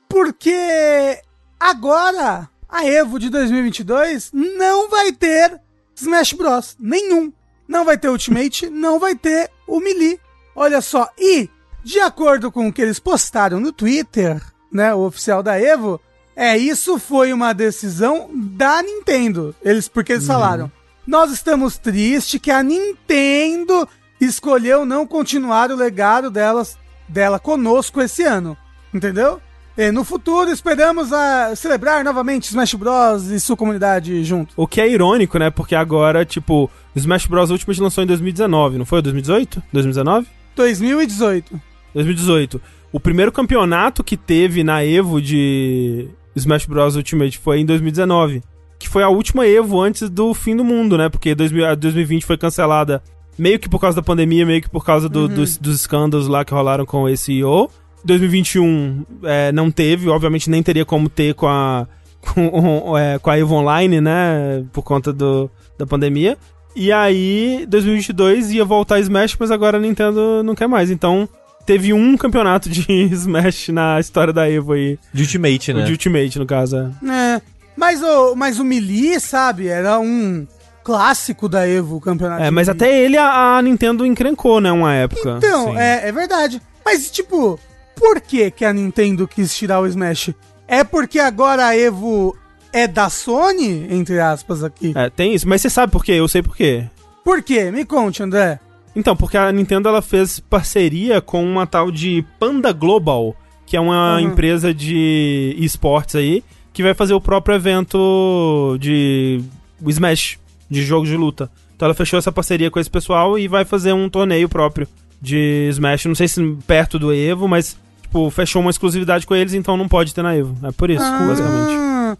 porque agora a Evo de 2022 não vai ter Smash Bros. Nenhum. Não vai ter Ultimate, <laughs> não vai ter o Melee. Olha só, e de acordo com o que eles postaram no Twitter, né, o oficial da Evo, É, isso foi uma decisão da Nintendo. Eles, porque eles falaram: nós estamos tristes que a Nintendo escolheu não continuar o legado delas, dela conosco esse ano. Entendeu? E no futuro esperamos a celebrar novamente Smash Bros. e sua comunidade junto. O que é irônico, né? Porque agora, tipo, Smash Bros. Ultimate lançou em 2019, não foi? 2018? 2019? 2018. 2018. O primeiro campeonato que teve na Evo de Smash Bros. Ultimate foi em 2019. Que foi a última Evo antes do fim do mundo, né? Porque 2000 a 2020 foi cancelada meio que por causa da pandemia, meio que por causa do- dos, dos escândalos lá que rolaram com esse CEO. 2021 é, não teve, obviamente nem teria como ter com a, <laughs> com, é, com a Evo Online, né? Por conta do, da pandemia. E aí, 2022 ia voltar Smash, mas agora a Nintendo não quer mais. Então, teve um campeonato de <laughs> Smash na história da Evo aí. De Ultimate, O né? de Ultimate, no caso. é. É. Mas o, mas o Melee, sabe, era um clássico da Evo, o campeonato. É, mas até ele a, a Nintendo encrencou, né, uma época. Então, Sim. é, é verdade. Mas, tipo, por que, que a Nintendo quis tirar o Smash? É porque agora a Evo é da Sony, entre aspas, aqui. É, tem isso. Mas você sabe por quê? Eu sei por quê. Por quê? Me conte, André. Então, porque a Nintendo ela fez parceria com uma tal de Panda Global, que é uma Uhum. empresa de esportes aí, que vai fazer o próprio evento de Smash, de jogos de luta. Então ela fechou essa parceria com esse pessoal e vai fazer um torneio próprio de Smash. Não sei se perto do Evo, mas tipo, fechou uma exclusividade com eles, então não pode ter na Evo. É por isso, basicamente. Ah,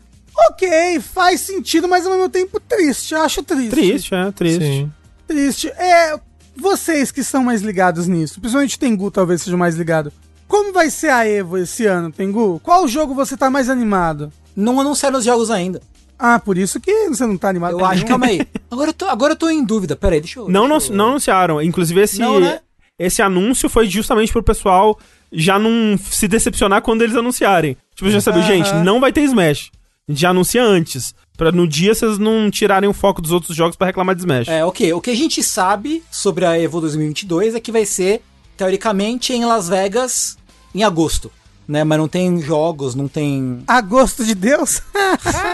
ok, faz sentido, mas ao mesmo tempo triste. Acho triste. Triste, é, triste. Sim. Triste. É, vocês que são mais ligados nisso, principalmente o Tengu talvez seja mais ligado. Como vai ser a Evo esse ano, Tengu? Qual jogo você tá mais animado? Não anunciaram os jogos ainda. Ah, por isso que você não tá animado. Eu pra acho, nenhum. calma aí. <laughs> Agora eu tô, agora eu tô em dúvida. Pera aí, deixa eu. Não, não, deixa eu- não anunciaram. Inclusive, esse, Não, né? esse anúncio foi justamente pro pessoal já não se decepcionar quando eles anunciarem. Tipo, já sabia, Aham. gente, não vai ter Smash. A gente já anuncia antes. Pra no dia vocês não tirarem o foco dos outros jogos pra reclamar de Smash. É, ok. O que a gente sabe sobre a Evo 2022 é que vai ser, teoricamente, em Las Vegas em agosto. Né? Mas não tem jogos, não tem. A gosto de Deus? <laughs>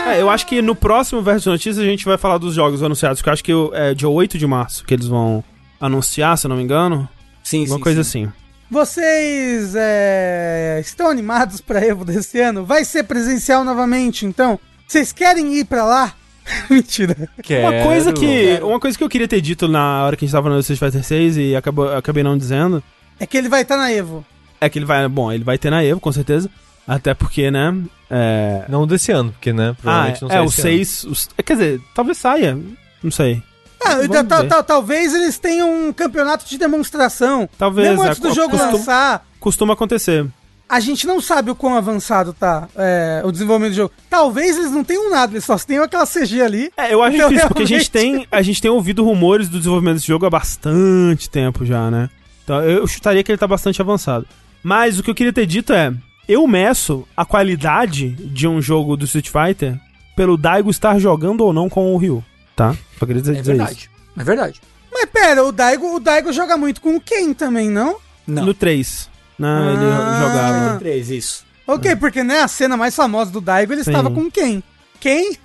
É, eu acho que no próximo Verso de Notícias a gente vai falar dos jogos anunciados, que eu acho que é dia 8 de março que eles vão anunciar, se eu não me engano. Sim, Alguma sim, coisa sim. assim. Vocês é, estão animados pra Evo desse ano? Vai ser presencial novamente, então? Vocês querem ir pra lá? <laughs> Mentira. Uma coisa que. Quero. Uma coisa que eu queria ter dito na hora que a gente tava no Street Fighter 6 e acabou, acabei não dizendo. É que ele vai estar na Evo. É que ele vai. Bom, ele vai ter na Evo, com certeza. Até porque, né? É. Não desse ano, porque, né? Ah, Provavelmente não é, sai o esse ano. 6. os- é, quer dizer, talvez saia. Não sei. Ah, ta- ver. ta- talvez eles tenham um campeonato de demonstração. Talvez. Mesmo antes é, do jogo costuma, lançar, costuma acontecer. a gente não sabe o quão avançado tá é, o desenvolvimento do jogo. Talvez eles não tenham nada, eles só tenham aquela CG ali. É, eu acho Então, difícil, porque a gente, realmente- tem, a gente tem ouvido rumores do desenvolvimento desse jogo há bastante tempo já, né? Então eu chutaria que ele tá bastante avançado. Mas o que eu queria ter dito é: eu meço a qualidade de um jogo do Street Fighter pelo Daigo estar jogando ou não com o Ryu, tá? Só queria dizer, É dizer verdade. É verdade. Mas pera, o Daigo, o Daigo joga muito com o Ken também, não? isso. Não. No 3, né? Ele Ah. jogava. Três, isso. Ok, porque né, a cena mais famosa do Daigo ele Sim. estava com quem? <laughs> Quem?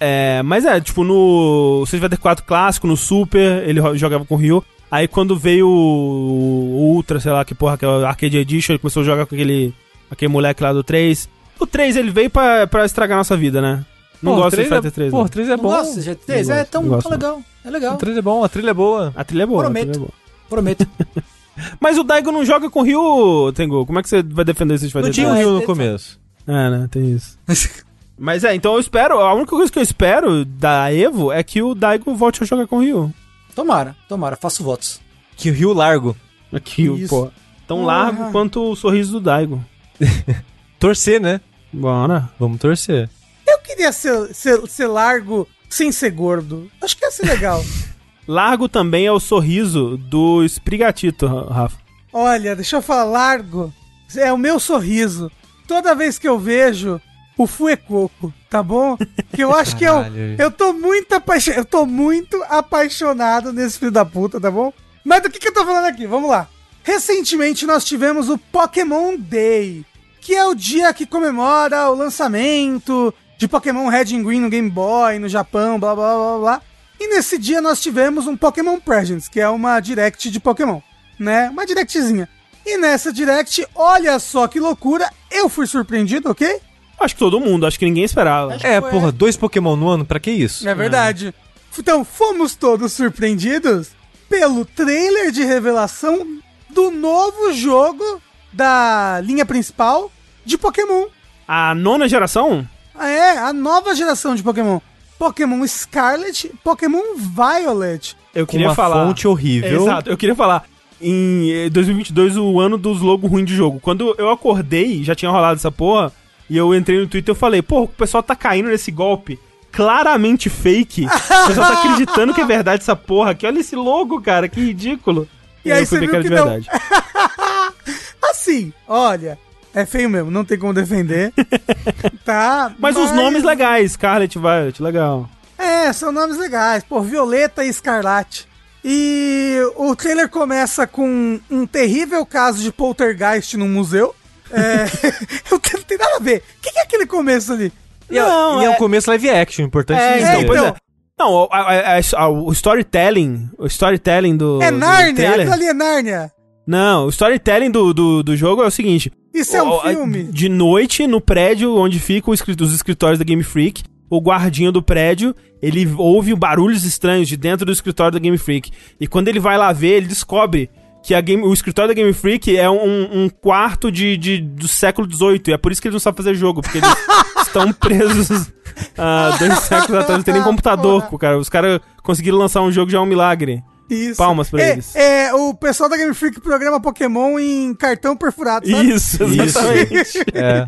É, mas é, tipo, no Street Fighter 4 clássico, no Super, ele jogava com o Ryu. Aí quando veio o Ultra, sei lá, que porra, que é o Arcade Edition, ele começou a jogar com aquele, aquele moleque lá do 3. O 3 ele veio pra, pra estragar nossa vida, né? Não Pô, o gosto de três Street Fighter é, 3. Pô, não. o 3 é Não bom. gosto, já três. Não É gosto, tão não gosto, tão legal. É legal. O 3 é bom, a trilha é boa. A trilha é boa, a Prometo. é boa. Prometo. <laughs> Mas o Daigo não joga com o Ryu, Tengu. Como é que você vai defender esse Street Não Fighter tinha o 3? Rio é, no começo. É, né? Tem isso. <laughs> Mas é, então eu espero. A única coisa que eu espero da Evo é que o Daigo volte a jogar com o Ryu. Tomara, tomara, faço votos. Que o Rio largo. Aqui, Isso. pô. Tão Porra. largo quanto o sorriso do Daigo. <laughs> Torcer, né? Bora. Vamos torcer. Eu queria ser, ser, ser largo sem ser gordo. Acho que ia ser legal. <laughs> Largo também é o sorriso do Sprigatito, Rafa. Olha, deixa eu falar, largo é o meu sorriso. Toda vez que eu vejo o Fuecoco, tá bom? Que eu acho que eu, Caralho. eu tô muito apaixonado. Eu tô muito apaixonado nesse filho da puta, tá bom? Mas do que, que eu tô falando aqui? Vamos lá. Recentemente nós tivemos o Pokémon Day, que é o dia que comemora o lançamento de Pokémon Red and Green no Game Boy, no Japão, blá blá blá blá. E nesse dia nós tivemos um Pokémon Presents, que é uma direct de Pokémon, né? Uma directzinha. E nessa direct, olha só que loucura, eu fui surpreendido, ok? Acho que todo mundo, acho que ninguém esperava. É, foi- porra, dois Pokémon no ano, pra que isso? É verdade. Então, fomos todos surpreendidos pelo trailer de revelação do novo jogo da linha principal de Pokémon. A nona geração? Ah, É, a nova geração de Pokémon. Pokémon Scarlet, Pokémon Violet. Eu Com queria uma falar. fonte horrível. Exato, eu queria falar. Em eh, 2022, o ano dos logos ruins de jogo. Quando eu acordei, já tinha rolado essa porra, e eu entrei no Twitter e falei, pô, o pessoal tá caindo nesse golpe claramente fake. O pessoal tá acreditando que é verdade essa porra aqui. Olha esse logo, cara, que ridículo. E aí eu fui você viu era de que não. verdade. <laughs> Assim, olha, é feio mesmo, não tem como defender. <laughs> tá? Mas, os nomes legais, Scarlet Violet, legal. É, são nomes legais. Pô, Violeta e Escarlate. E o trailer começa com um terrível caso de poltergeist num museu. É, <laughs> eu não tem nada a ver. O que, que é aquele começo ali? E, é- Não, e é, é- um começo live action, importante É, dizer. então, pois é. Não, a- a- a- o storytelling, o storytelling do. é trailer- aquilo ali é Nárnia. Não, o storytelling do, do, do jogo é o seguinte: Isso é um o- filme. De noite, no prédio onde ficam os escrit- os escritórios da Game Freak, o guardinha do prédio, ele ouve barulhos estranhos de dentro do escritório da Game Freak. E quando ele vai lá ver, ele descobre que a game, o escritório da Game Freak é um, um quarto de, de- do século XVIII. E é por isso que eles não sabem fazer jogo, porque eles <laughs> estão presos há dois séculos atrás, não tem nem computador, cara. Os caras conseguiram lançar um jogo já é um milagre. Isso. Palmas pra é, eles. É, o pessoal da Game Freak programa Pokémon em cartão perfurado, sabe? Isso, exatamente. <laughs> É.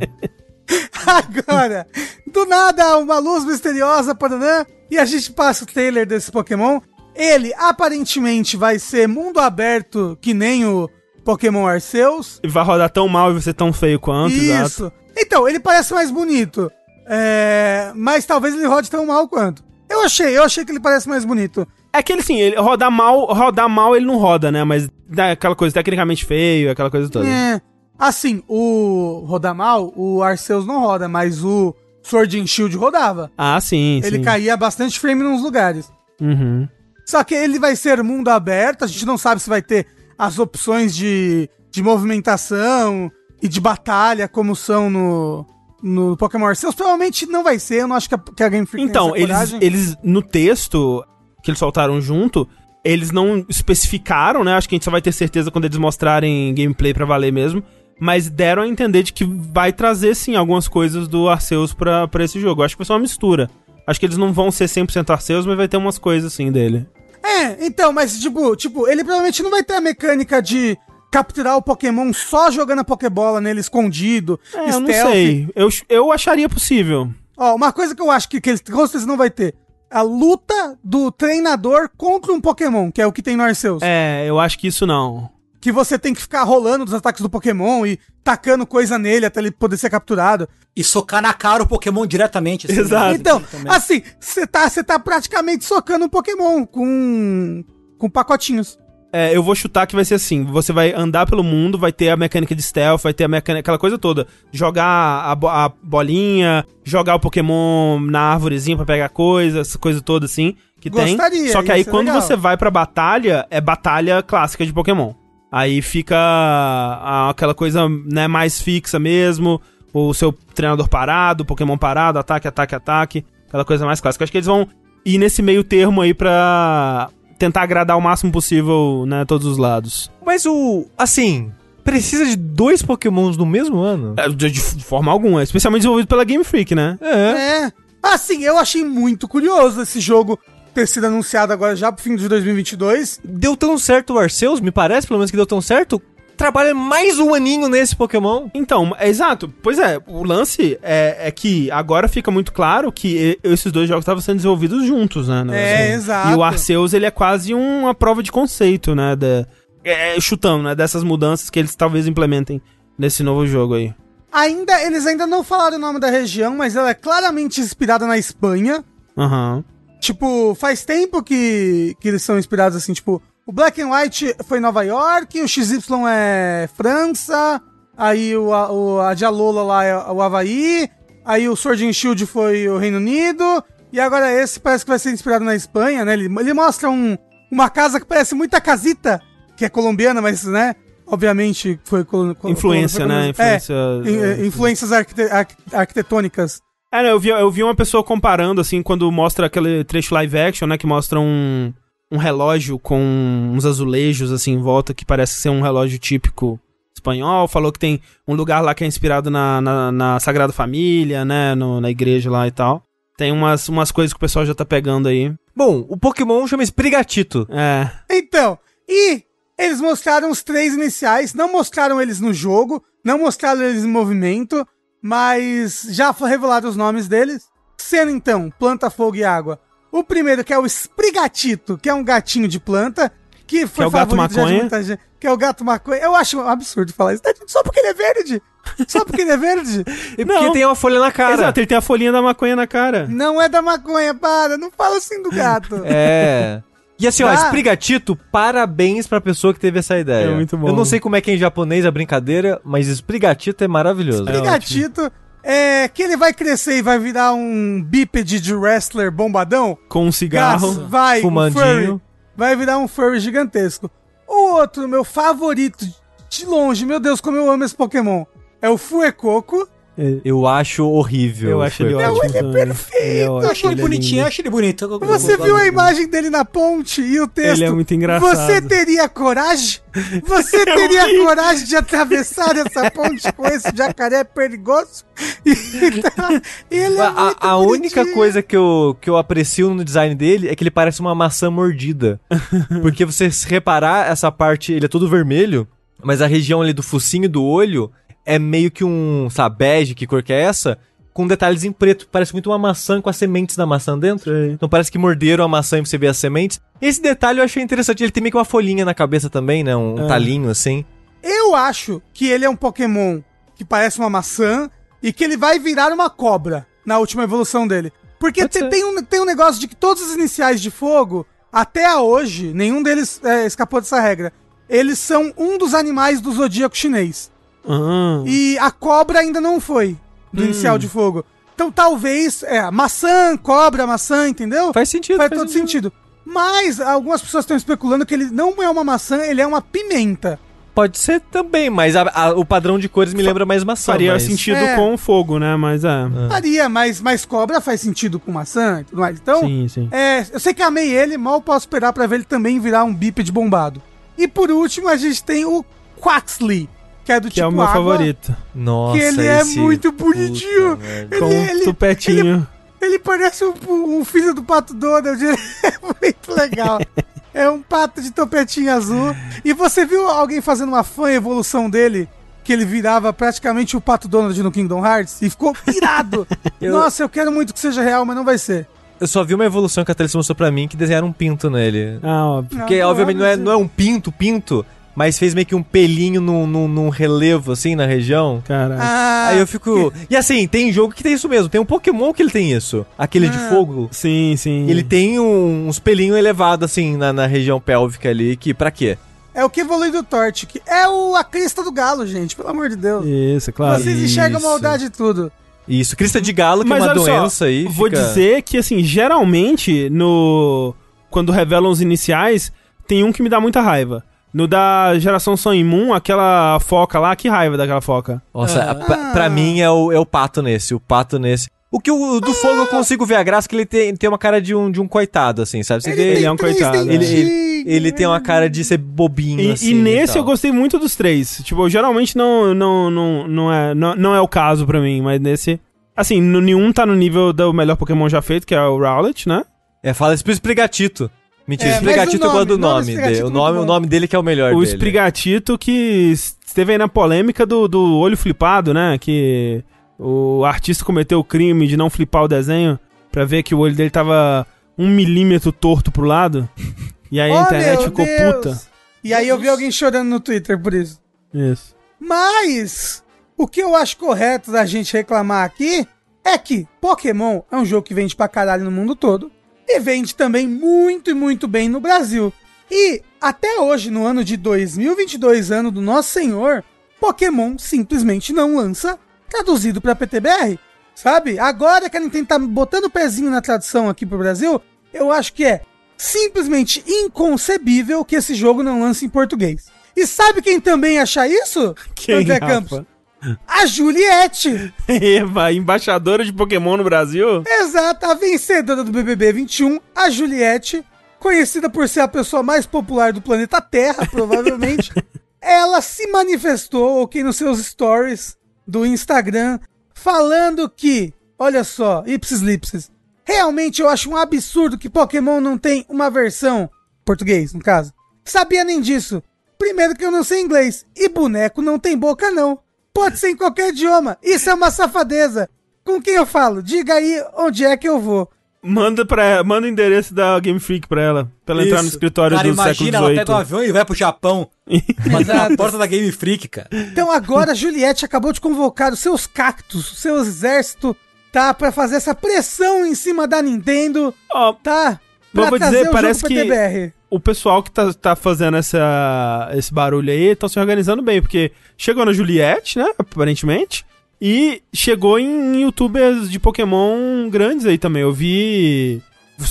<laughs> Agora, do nada, uma luz misteriosa, paranã, e a gente passa o trailer desse Pokémon. Ele aparentemente vai ser mundo aberto, que nem o Pokémon Arceus. Vai rodar tão mal e vai ser tão feio quanto, exato. Isso. Então, ele parece mais bonito. É, mas talvez ele rode tão mal quanto. Eu achei, eu achei que ele parece mais bonito. É que ele, assim, ele rodar mal, rodar mal ele não roda, né? Mas dá aquela coisa tecnicamente feio, aquela coisa toda. É. Assim, o rodar mal, o Arceus não roda, mas o Sword and Shield rodava. Ah, sim, Ele sim. caía bastante frame nos lugares. Uhum. Só que ele vai ser mundo aberto, a gente não sabe se vai ter as opções de, de movimentação e de batalha como são no, no Pokémon Arceus. Provavelmente não vai ser, eu não acho que a, que a Game Freak Então, eles, coragem. eles, no texto que eles soltaram junto, eles não especificaram, né? Acho que a gente só vai ter certeza quando eles mostrarem gameplay pra valer mesmo. Mas deram a entender de que vai trazer, sim, algumas coisas do Arceus pra, pra esse jogo. Acho que vai ser uma mistura. Acho que eles não vão ser 100% Arceus, mas vai ter umas coisas, assim, dele. É, então, mas tipo, tipo, ele provavelmente não vai ter a mecânica de capturar o Pokémon só jogando a Pokébola nele escondido, É, eu não sei. Eu, eu acharia possível. Ó, uma coisa que eu acho que, que eles com certeza não vai ter. A luta do treinador contra um Pokémon, que é o que tem no Arceus. É, eu acho que isso não. Que você tem que ficar rolando dos ataques do Pokémon e tacando coisa nele até ele poder ser capturado. E socar na cara o Pokémon diretamente. assim, Exato. né? Então, Também. assim, você tá, você tá praticamente socando um Pokémon com, com pacotinhos. É, eu vou chutar que vai ser assim: você vai andar pelo mundo, vai ter a mecânica de stealth, vai ter a mecânica, aquela coisa toda. Jogar a, bo- a bolinha, jogar o Pokémon na árvorezinha pra pegar coisa, essa coisa toda assim, que Gostaria, tem. Só que aí quando legal. você vai pra batalha, é batalha clássica de Pokémon. Aí fica aquela coisa, né, mais fixa mesmo. O seu treinador parado, Pokémon parado, ataque, ataque, ataque. Aquela coisa mais clássica. Acho que eles vão ir nesse meio termo aí pra tentar agradar o máximo possível, né, todos os lados. Mas o. Assim. Precisa de dois Pokémons no mesmo ano? É, De, de forma alguma, especialmente desenvolvido pela Game Freak, né? É. É. Assim, eu achei muito curioso esse jogo ter sido anunciado agora já pro fim de 2022. Deu tão certo o Arceus, me parece, pelo menos que deu tão certo. Trabalha mais um aninho nesse Pokémon. Então, é exato. Pois é, o lance é, é que agora fica muito claro que esses dois jogos estavam sendo desenvolvidos juntos, né? É, verdade. exato. E o Arceus, ele é quase uma prova de conceito, né? Da, é, chutando, né? Dessas mudanças que eles talvez implementem nesse novo jogo aí. Ainda, eles ainda não falaram o nome da região, mas ela é claramente inspirada na Espanha. Aham. Tipo, faz tempo que, que eles são inspirados assim, tipo, o Black and White foi Nova York, o XY é França, aí o, a- o, a Dialola lá é o Havaí, aí o Sword and Shield foi o Reino Unido, e agora esse parece que vai ser inspirado na Espanha, né? Ele, ele mostra um, uma casa que parece muito a Casita, que é colombiana, mas, né? Obviamente foi... colo- Influência, foi- né? É, Influência. in- é, influências arquite- arqu- arquitetônicas. É, né, eu vi, eu vi uma pessoa comparando, assim, quando mostra aquele trecho live action, né? Que mostra um, um relógio com uns azulejos, assim, em volta, que parece ser um relógio típico espanhol. Falou que tem um lugar lá que é inspirado na, na, na Sagrada Família, né? no- na igreja lá e tal. Tem umas, umas coisas que o pessoal já tá pegando aí. Bom, o Pokémon chama Sprigatito. É. Então, e eles mostraram os três iniciais, não mostraram eles no jogo, não mostraram eles em movimento, mas já foi revelado os nomes deles. Sendo então planta, fogo e água. O primeiro que é o Sprigatito, que é um gatinho de planta, que foi é o gato maconha. muita gente, que é o gato maconha. Eu acho um absurdo falar isso, só porque ele é verde. Só porque ele é verde. <laughs> E Não. porque tem uma folha na cara. Exato, ele tem a folhinha da maconha na cara. Não é da maconha, para, não fala assim do gato. <laughs> É. E assim, ó, Tá. Sprigatito, parabéns pra pessoa que teve essa ideia. É muito bom. Eu não sei como é que é em japonês a brincadeira, mas Sprigatito é maravilhoso. É Gatito é que ele vai crescer e vai virar um bípede de wrestler bombadão. Com um cigarro. Gás, vai, um fumandinho. furry. Vai virar um furry gigantesco. O outro, meu favorito, de longe, meu Deus, como eu amo esse Pokémon, é o Fuecoco. Eu acho horrível. Eu acho ele ótimo. ele é perfeito. Ele é Eu achei ele é bonitinho, eu achei ele bonito. Você viu a imagem dele na ponte e o texto? Ele é muito engraçado. Você teria coragem? Você <laughs> teria coragem de atravessar essa ponte com esse jacaré perigoso? Então, <laughs> ele é A, muito a única coisa que eu, que eu aprecio no design dele é que ele parece uma maçã mordida. <laughs> Porque você se reparar, essa parte, ele é todo vermelho, mas a região ali do focinho e do olho é meio que um, sabe, bege, que cor que é essa? Com detalhes em preto. Parece muito uma maçã com as sementes da maçã dentro. Sei. Então parece que morderam a maçã e você vê as sementes. Esse detalhe eu achei interessante. Ele tem meio que uma folhinha na cabeça também, né? Um É. talinho assim. Eu acho que ele é um Pokémon que parece uma maçã e que ele vai virar uma cobra na última evolução dele. Porque te- tem um, tem um negócio de que todos os iniciais de fogo, até hoje, nenhum deles é, escapou dessa regra. Eles são um dos animais do zodíaco chinês. Ah. E a cobra ainda não foi do Hum. inicial de fogo. Então talvez, é, maçã, cobra, maçã, entendeu? Faz sentido. Faz todo sentido. Mas algumas pessoas estão especulando que ele não é uma maçã, ele é uma pimenta. Pode ser também, mas a- a- o padrão de cores me lembra mais maçã. Faria mas- sentido É. com fogo, né? Mas é. Faria, mas, mas cobra faz sentido com maçã e tudo mais. Então, Sim, sim. é, eu sei que amei ele, mal posso esperar pra ver ele também virar um bípede bombado. E por último, a gente tem o Quaxley, que é do Que tipo é o meu água, favorito. Nossa, Que ele é muito Puta bonitinho. merda. Ele- Com ele- tupetinho. Ele parece um, um filho do Pato Donald. <laughs> É muito legal. É um pato de topetinho azul. E você viu alguém fazendo uma fã evolução dele? Que ele virava praticamente o Pato Donald no Kingdom Hearts? E ficou irado. <laughs> Eu- Nossa, eu quero muito que seja real, mas não vai ser. Eu só vi uma evolução que a Thalys mostrou pra mim que desenharam um pinto nele. Ah, óbvio. Porque, não, obviamente, não é, não não é um pinto, pinto, mas fez meio que um pelinho num, num, num relevo, assim, na região. Caraca. Ah, Aí eu fico... E assim, tem jogo que tem isso mesmo. Tem um Pokémon que ele tem isso. Aquele de Ah. fogo. Sim, sim. Ele tem um- uns pelinhos elevados, assim, na, na região pélvica ali, que pra quê? É o que evolui do Torte. que É o, a crista do galo, gente. Pelo amor de Deus. Isso, claro. Vocês enxergam isso. maldade e tudo. Isso, crista de galo, que Mas é uma olha só, doença aí. Vou fica- dizer que, assim, geralmente, no. Quando revelam os iniciais, tem um que me dá muita raiva. No da geração Sun e Moon, aquela foca lá, que raiva daquela foca. Nossa, Ah. pra, pra mim é o, é o pato nesse, o pato nesse. O que o do fogo eu consigo ver a graça que ele tem, tem uma cara de um, de um coitado, assim, sabe? Você vê, ele é um três coitado, ele, dentinhos, ele, ele tem uma cara de ser bobinho, E, assim. e nesse tal. eu gostei muito dos três. Tipo, geralmente não, não, não, não, é, não, não é o caso pra mim, mas nesse. Assim, no, nenhum tá no nível do melhor Pokémon já feito, que é o Rowlet, né? É, fala Sprigatito. Mentira, É, mas Sprigatito o eu gosto do nome, o dele. O é nome, o bom. nome dele que é o melhor o dele. Sprigatito que esteve aí na polêmica do, do olho flipado, né? Que o artista cometeu o crime de não flipar o desenho pra ver que o olho dele tava um milímetro torto pro lado. <laughs> E aí a Oh, internet meu ficou Deus. puta. E aí eu vi alguém chorando no Twitter por isso. Isso. Mas o que eu acho correto da gente reclamar aqui é que Pokémon é um jogo que vende pra caralho no mundo todo e vende também muito e muito bem no Brasil. E até hoje, no ano de 2022, ano do Nosso Senhor, Pokémon simplesmente não lança traduzido pra PTBR. Sabe? Agora que a Nintendo tá botando o pezinho na tradução aqui pro Brasil, eu acho que é simplesmente inconcebível que esse jogo não lance em português. E sabe quem também acha isso? Quem, André Rafa? A Juliette! <laughs> Eva, embaixadora de Pokémon no Brasil? Exato, a vencedora do BBB 21, a Juliette, conhecida por ser a pessoa mais popular do planeta Terra, <laughs> provavelmente, ela se manifestou, ok, nos seus stories do Instagram, falando que, olha só, ipsis lipsis, realmente eu acho um absurdo que Pokémon não tem uma versão, português no caso. Sabia nem disso. Primeiro que eu não sei inglês, e boneco não tem boca não. Pode ser em qualquer idioma, isso é uma safadeza. Com quem eu falo? Diga aí onde é que eu vou. Manda, pra, manda o endereço da Game Freak pra ela, pra ela entrar no escritório cara, do imagina, ela século pega um avião e vai pro Japão. <laughs> Mas na porta da Game Freak, cara. Então agora a Juliette acabou de convocar os seus cactos, o seu exército, tá? Pra fazer essa pressão em cima da Nintendo, Ó, tá? Mas vou dizer, o parece jogo que- pra. O pessoal que tá, tá fazendo essa, esse barulho aí estão se organizando bem, porque chegou na Juliette, né, aparentemente, e chegou em youtubers de Pokémon grandes aí também. Eu vi,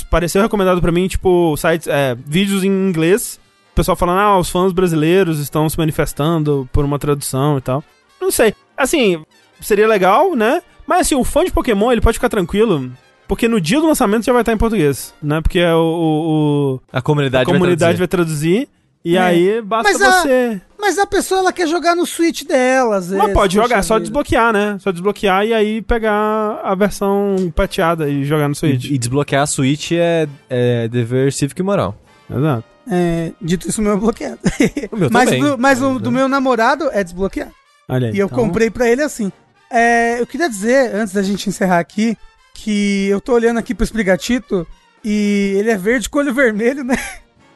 pareceu recomendado pra mim, tipo, sites, é, vídeos em inglês, o pessoal falando, ah, os fãs brasileiros estão se manifestando por uma tradução e tal. Não sei, assim, seria legal, né, mas assim, o fã de Pokémon, ele pode ficar tranquilo, porque no dia do lançamento já vai estar em português, né, porque é o- o- o A comunidade, a comunidade vai vai traduzir. E É. aí basta Mas a- você. Mas a pessoa ela quer jogar no Switch dela, às vezes. Mas pode jogar, é só vida. desbloquear, né? Só desbloquear e aí pegar a versão pateada e jogar no Switch. E, e desbloquear a Switch é, é dever cívico e moral. Exato. É, dito isso, o meu é bloqueado. <laughs> O meu mas também. do, mas o do meu namorado é desbloqueado. Olha aí. E eu então- comprei pra ele assim. É, eu queria dizer, antes da gente encerrar aqui, que eu tô olhando aqui pro Esprigatito e ele é verde com olho vermelho, né?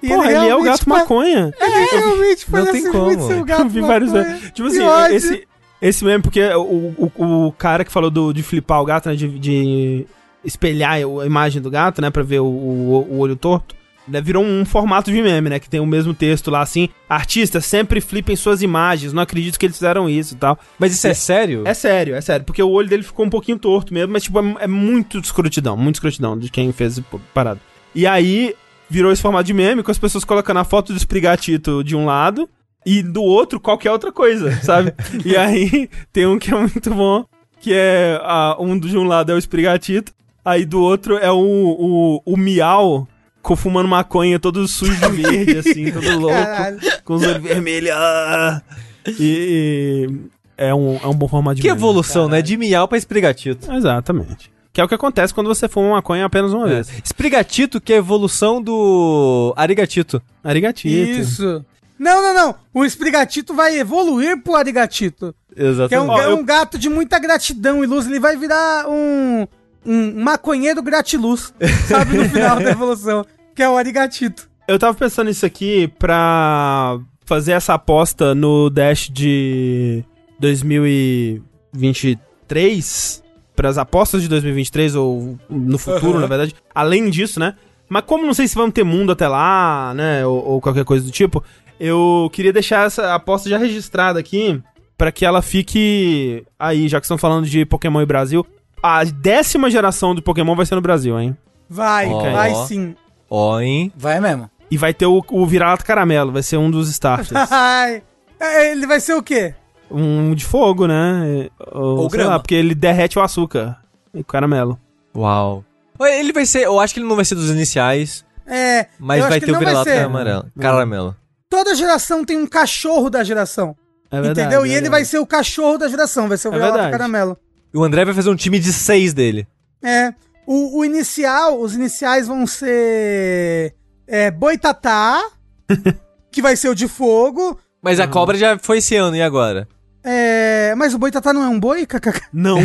E Porra, ele, é o gato maconha. Ele realmente Não parece tem muito como. ser o gato Eu vi vários. maconha. Tipo assim, ódio. esse, esse mesmo, porque o, o, o cara que falou do, de flipar o gato, né? De, de espelhar a imagem do gato, né? Pra ver o, o, o olho torto. Né, virou um formato de meme, né? Que tem o mesmo texto lá assim. Artistas sempre flipem suas imagens. Não acredito que eles fizeram isso e tal. Mas isso é sério? É sério, é sério. Porque o olho dele ficou um pouquinho torto mesmo, mas, tipo, é, é muito escrotidão, muito escrotidão de quem fez essa parada. E aí, virou esse formato de meme, com as pessoas colocando a foto do Sprigatito de um lado e do outro qualquer outra coisa, <laughs> sabe? e aí, tem um que é muito bom, que é ah, um de um lado é o Sprigatito, aí do outro é o, o, o Miau fumando maconha todo sujo de verde, assim, todo <laughs> louco Caralho. com os olhos vermelhos. ah. E, e é, um, é um bom formato de Que meme. evolução, né? De miau pra esprigatito. Exatamente. Que é o que acontece quando você fuma maconha apenas uma vez. Esprigatito que é a evolução do arigatito. Arigatito. Isso. Não, não, não. O Esprigatito vai evoluir pro Arigatito. Que é um, Exatamente. Ó, é eu- um gato de muita gratidão e luz. Ele vai virar um, um maconheiro gratiluz, sabe? No final da evolução. <laughs> Que é o Arigatito. Eu tava pensando nisso aqui pra fazer essa aposta no Dash de 2023, pras apostas de 2023 ou no futuro, Aham. na verdade. Além disso, né? Mas como não sei se vamos ter mundo até lá, né, ou, ou qualquer coisa do tipo, eu queria deixar essa aposta já registrada aqui pra que ela fique aí, já que estão falando de Pokémon e Brasil. A décima geração do Pokémon vai ser no Brasil, hein? Vai, Ó. vai sim. Ó, hein? Vai mesmo. E vai ter o, o vira-lata caramelo, vai ser um dos starters. <laughs> Ai. É, Ele vai ser o quê? um de fogo, né? Ou, Ou sei grama. lá, porque ele derrete o açúcar. E o caramelo. Uau. Ele vai ser, eu acho que ele não vai ser dos iniciais, É. mas eu acho vai que ter ele o não vai vira-lata ser. caramelo. caramelo. Toda geração tem um cachorro da geração. É verdade. entendeu? E é ele verdade. vai ser o cachorro da geração. Vai ser o É verdade. Caramelo. E o André vai fazer um time de seis dele. É. O, o inicial, os iniciais vão ser. É, Boitatá, <laughs> que vai ser o de fogo. Mas a cobra já foi esse ano, e agora? É, mas o Boitatá não é um boi? kkk? <laughs> Não.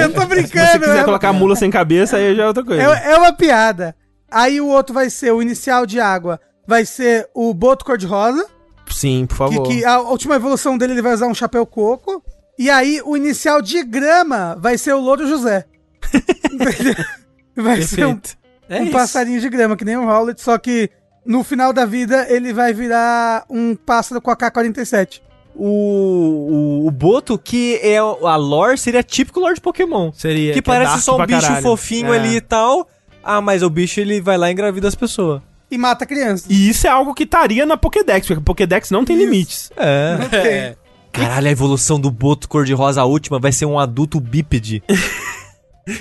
Eu tô Se brincando, você quiser é, colocar a mula sem cabeça, aí já é outra coisa. é, é uma piada. Aí o outro vai ser o inicial de água. Vai ser o Boto Cor-de-Rosa. Sim, por Que, favor. que a última evolução dele ele vai usar um chapéu coco. E aí o inicial de grama vai ser o Louro José. Entendeu? <laughs> vai ser um, Perfeito. É um passarinho de grama, que nem um Howlet, só que no final da vida ele vai virar um pássaro com a K-47. o, o, o Boto, que é a lore, seria típico lore de Pokémon. Seria. que é parece dark só um bicho caralho. fofinho É. ali e tal. Ah, mas o bicho ele vai lá e engravida as pessoas. E mata criança. E isso é algo que estaria na Pokédex, porque a Pokédex não tem Isso. limites. É. Ok. <laughs> Caralho, a evolução do Boto cor-de-rosa última vai ser um adulto bípede. <laughs>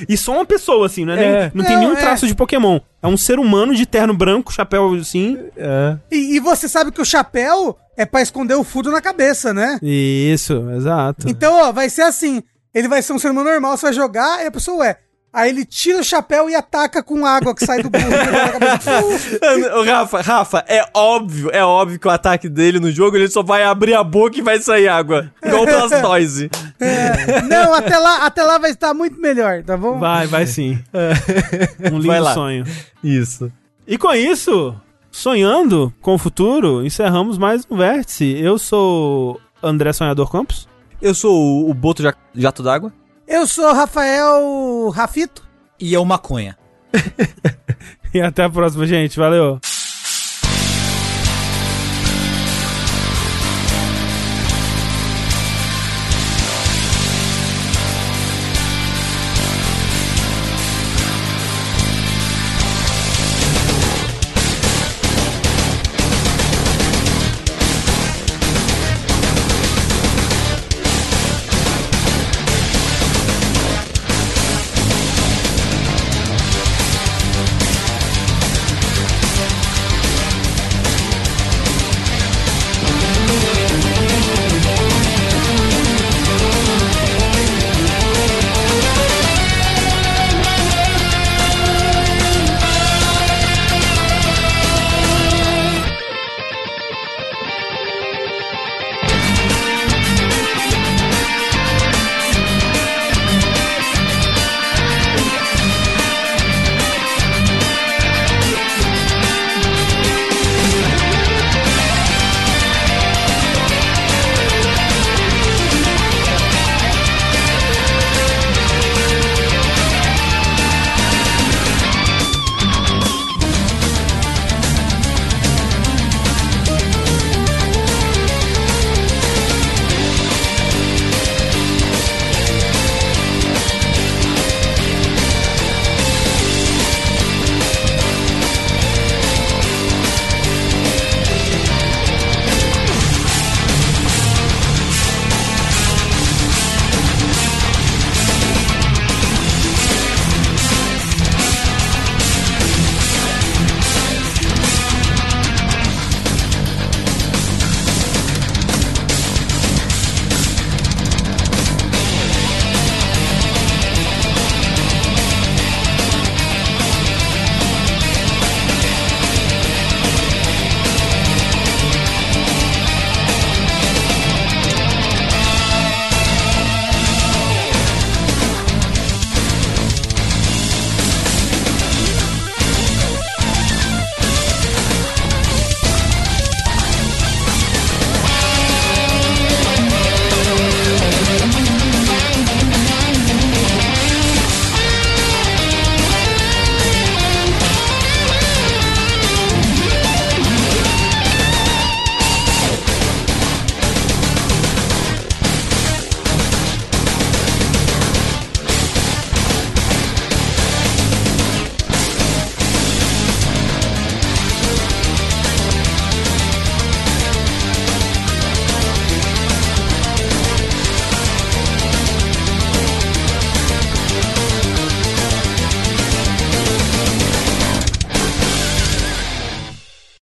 E só uma pessoa, assim, não, é É. nem- não tem Não, nenhum é. traço de Pokémon. É um ser humano de terno branco, chapéu assim. É. E, e você sabe que o chapéu é pra esconder o furo na cabeça, né? Isso, exato. Então, ó, vai ser assim. Ele vai ser um ser humano normal, você vai jogar, e a pessoa, ué. Aí ele tira o chapéu e ataca com água que sai do burro. <laughs> <laughs> Rafa, Rafa, é óbvio, é óbvio que o ataque dele no jogo ele só vai abrir a boca e vai sair água. Igual o Blastoise. É, não, até lá, até lá vai estar muito melhor, tá bom? Vai, vai sim. Um lindo sonho. Isso. E com isso, sonhando com o futuro, encerramos mais um vértice. Eu sou André Sonhador Campos. Eu sou o, Boto Ja- Jato d'Água. Eu sou Rafael Rafito. E é o maconha. <laughs> E até a próxima, gente. Valeu.